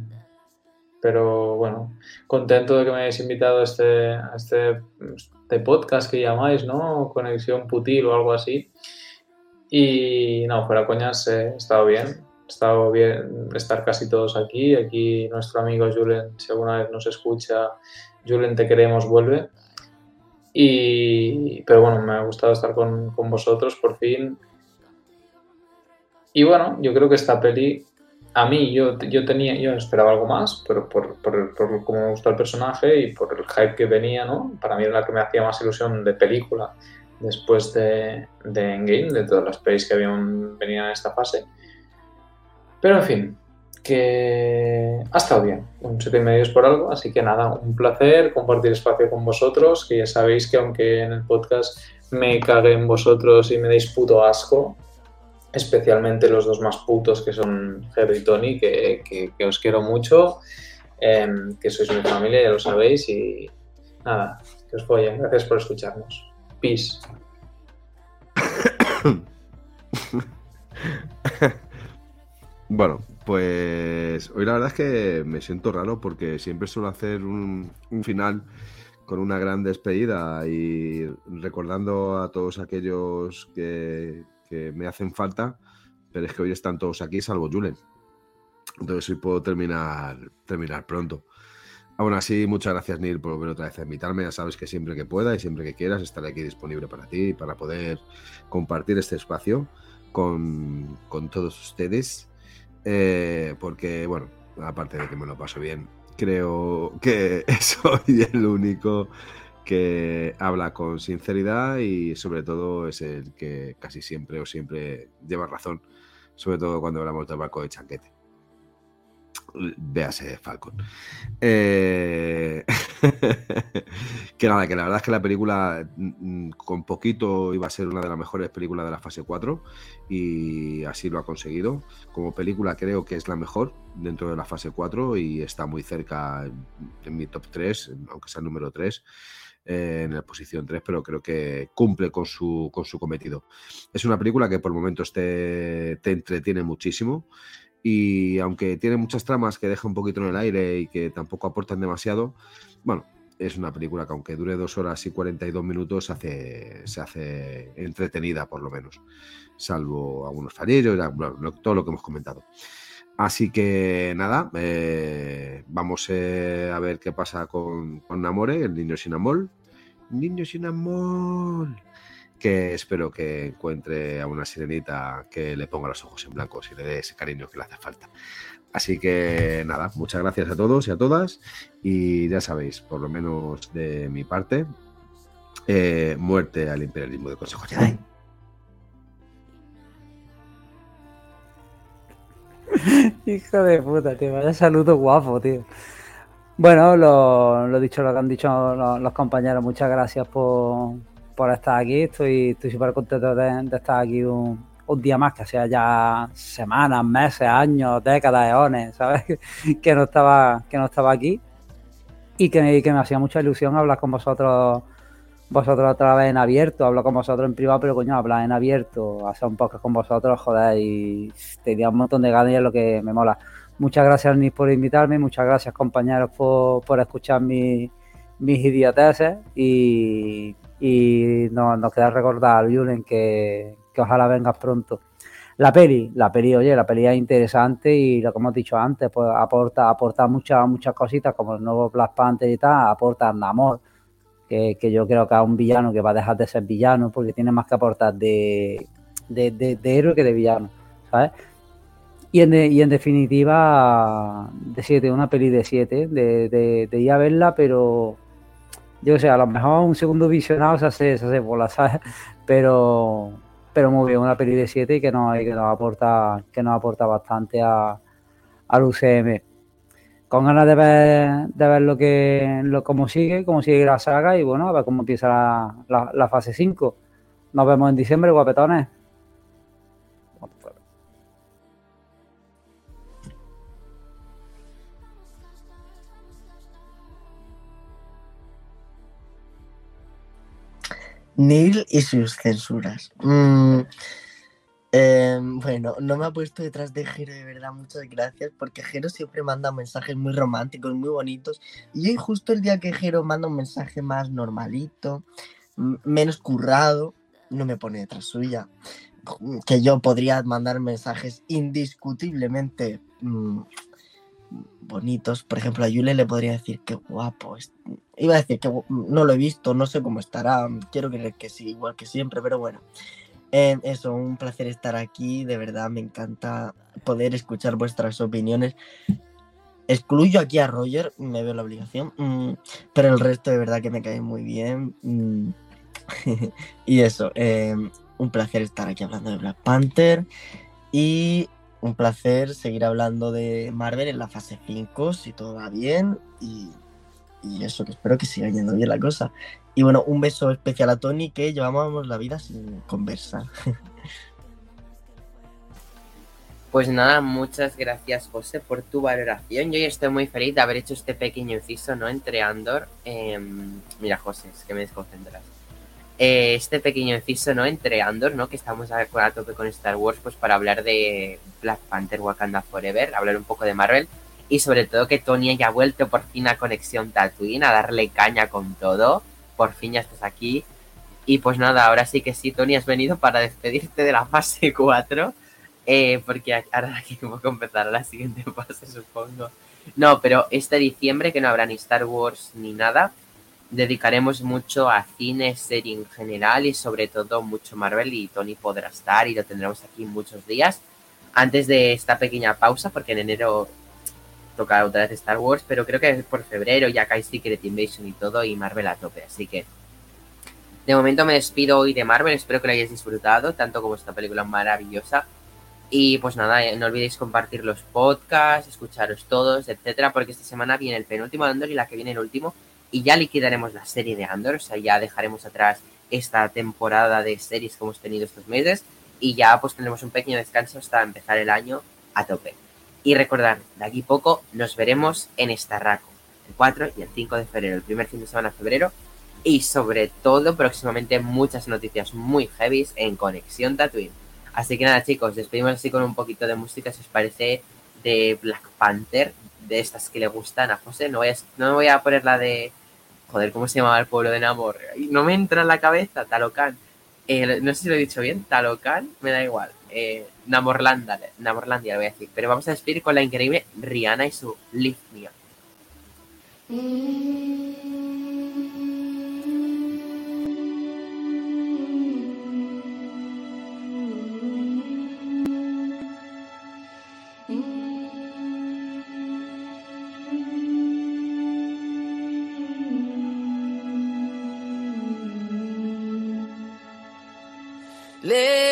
pero bueno contento de que me hayáis invitado a este, a este, este podcast que llamáis no conexión putil o algo así. Y no fuera coñas eh, he estado bien estado bien estar casi todos aquí aquí nuestro amigo Julen si alguna vez nos escucha Julen te queremos vuelve y pero bueno me ha gustado estar con, con vosotros por fin y bueno, yo creo que esta peli, a mí, yo, yo tenía, yo esperaba algo más, pero por, por, por cómo me gustó el personaje y por el hype que venía, ¿no? Para mí era la que me hacía más ilusión de película después de, de Endgame, de todas las pelis que habían venido en esta fase. Pero en fin, que ha estado bien, un 7 y medio es por algo, así que nada, un placer compartir espacio con vosotros, que ya sabéis que aunque en el podcast me cague en vosotros y me deis puto asco, especialmente los dos más putos que son Jerry y Tony, que, que- os quiero mucho, em, que sois mi familia, ya lo sabéis, y nada, que os follen. Gracias por escucharnos. Peace. *coughs* Bueno, pues hoy la verdad es que me siento raro porque siempre suelo hacer un, final con una gran despedida y recordando a todos aquellos que, que me hacen falta, pero es que hoy están todos aquí salvo Julen. Entonces hoy puedo terminar, terminar pronto. Aún así, muchas gracias, Neil, por volver otra vez a invitarme. Ya sabes que siempre que pueda y siempre que quieras estaré aquí disponible para ti, para poder compartir este espacio con, con todos ustedes. Eh, porque, bueno, aparte de que me lo paso bien, creo que *laughs* soy el único que habla con sinceridad y sobre todo es el que casi siempre o siempre lleva razón, sobre todo cuando hablamos del barco de chanquete. Véase Falcon. Eh, *laughs* que nada, que la verdad es que la película mm, con poquito iba a ser una de las mejores películas de la fase 4 y así lo ha conseguido. Como película creo que es la mejor dentro de la fase 4 y está muy cerca en, en mi top 3, aunque sea el número 3 eh, en la posición 3, pero creo que cumple con su, con su cometido. Es una película que por momentos te, te entretiene muchísimo y aunque tiene muchas tramas que deja un poquito en el aire y que tampoco aportan demasiado, bueno, es una película que aunque dure dos horas y 42 minutos hace, se hace entretenida por lo menos, salvo algunos fallillos, todo lo que hemos comentado. Así que nada, eh, vamos eh, a ver qué pasa con, con Namore, el niño sin amor. Niño sin amor. Que espero que encuentre a una sirenita que le ponga los ojos en blanco y le dé ese cariño que le hace falta. Así que nada, muchas gracias a todos y a todas. Y ya sabéis, por lo menos de mi parte, eh, muerte al imperialismo de Consejo Jedi. *laughs* Hijo de puta, tío. Vaya saludo guapo, tío. Bueno, lo, dicho, lo que han dicho los compañeros, muchas gracias por, por estar aquí. Estoy estoy súper contento de, estar aquí un, día más, que hacía ya semanas, meses, años, décadas, eones, ¿sabes? *laughs* Que no estaba, que no estaba aquí. Y que, y que me hacía mucha ilusión hablar con vosotros vosotros otra vez en abierto, hablo con vosotros en privado, pero coño, hablar en abierto, hacer un podcast con vosotros, joder, y tenía un montón de ganas y es lo que me mola. Muchas gracias, Nis, por invitarme, muchas gracias, compañeros, por, por escuchar mi- mis idioteces y, y no- nos queda recordar, Julen, que, que ojalá vengas pronto. La peli, la peli, oye, la peli es interesante y lo que hemos dicho antes, pues aporta, aporta muchas, muchas cositas, como el nuevo Black Panther y tal, aporta Namor, que, que yo creo que es un villano que va a dejar de ser villano porque tiene más que aportar de, de, de- de héroe que de villano, ¿sabes? Y en, de- y en definitiva, de 7, una peli de 7, de, de, de ir a verla, pero yo sé, a lo mejor un segundo visionado se hace, se hace bola, ¿sabes? Pero, pero muy bien, una peli de 7 y que nos, que nos aporta, que nos aporta bastante a, al UCM con ganas de ver, de ver lo que lo, cómo sigue, cómo sigue la saga y bueno, a ver cómo empieza la, la- la fase 5. Nos vemos en diciembre, guapetones. Neil y sus censuras. Mm, eh, bueno, no me ha puesto detrás de Jero, de verdad, muchas gracias, porque Jero siempre manda mensajes muy románticos, muy bonitos. Y hoy, justo el día que Jero manda un mensaje más normalito, menos currado, no me pone detrás suya. Que yo podría mandar mensajes indiscutiblemente mm, bonitos. Por ejemplo, a Yule le podría decir que guapo. Iba a decir que no lo he visto, no sé cómo estará. Quiero creer que sí, igual que siempre, pero bueno. Eh, eso, un placer estar aquí. De verdad, me encanta poder escuchar vuestras opiniones. Excluyo aquí a Roger, me veo la obligación. mm, pero el resto de verdad que me cae muy bien. mm. *laughs* y eso, eh, un placer estar aquí hablando de Black Panther. Y un placer seguir hablando de Marvel en la fase 5, si todo va bien. Y, y eso, que espero que siga yendo bien la cosa. Y bueno, un beso especial a Tony, que llevábamos la vida sin conversar. *laughs* Pues nada, muchas gracias José por tu valoración. Yo estoy muy feliz de haber hecho este pequeño inciso, ¿no? Entre Andor. em, mira, José, es que me desconcentras. Eh, este pequeño inciso, ¿no? Entre Andor, ¿no? Que estamos a, tope con Star Wars, pues para hablar de Black Panther Wakanda Forever, hablar un poco de Marvel. Y sobre todo que Tony haya vuelto por fin a Conexión Tatooine, a darle caña con todo. Por fin ya estás aquí. Y pues nada, ahora sí que sí, Tony, has venido para despedirte de la fase *laughs* 4. Eh, porque ahora *laughs* aquí un poco empezará la siguiente *laughs* fase, supongo. No, pero este diciembre, que no habrá ni Star Wars ni nada, dedicaremos mucho a cine, serie en general y sobre todo mucho Marvel y Tony podrá estar y lo tendremos aquí muchos días antes de esta pequeña pausa, porque en enero toca otra vez Star Wars, pero creo que por febrero ya cae Secret Invasion y todo y Marvel a tope, así que de momento me despido hoy de Marvel, espero que lo hayáis disfrutado, tanto como esta película maravillosa. Y pues nada, eh, no olvidéis compartir los podcasts, escucharos todos, etcétera, porque esta semana viene el penúltimo de Andor y la que viene el último, y ya liquidaremos la serie de Andor, o sea, ya dejaremos atrás esta temporada de series que hemos tenido estos meses, y ya pues tendremos un pequeño descanso hasta empezar el año a tope. Y recordad, de aquí poco nos veremos en Estarraco, el 4 y el 5 de febrero, el primer fin de semana de febrero, y sobre todo próximamente muchas noticias muy heavies en Conexión Tatooine. Así que nada chicos, despedimos así con un poquito de música, si os parece, de Black Panther, de estas que le gustan a José. No voy a, no voy a poner la de... Joder, ¿cómo se llamaba el pueblo de Namor? No me entra en la cabeza, Talocan. Eh, no sé si lo he dicho bien, Talocan, me da igual. Eh, Namorlanda, Namorlandia lo voy a decir. Pero vamos a despedir con la increíble Rihanna y su Lift Me Let.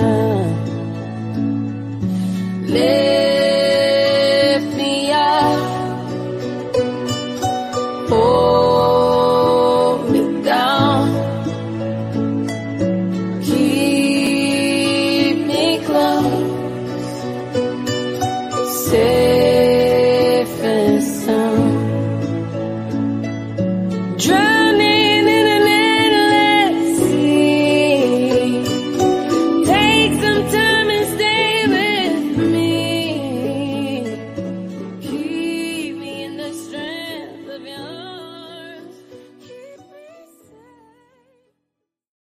now.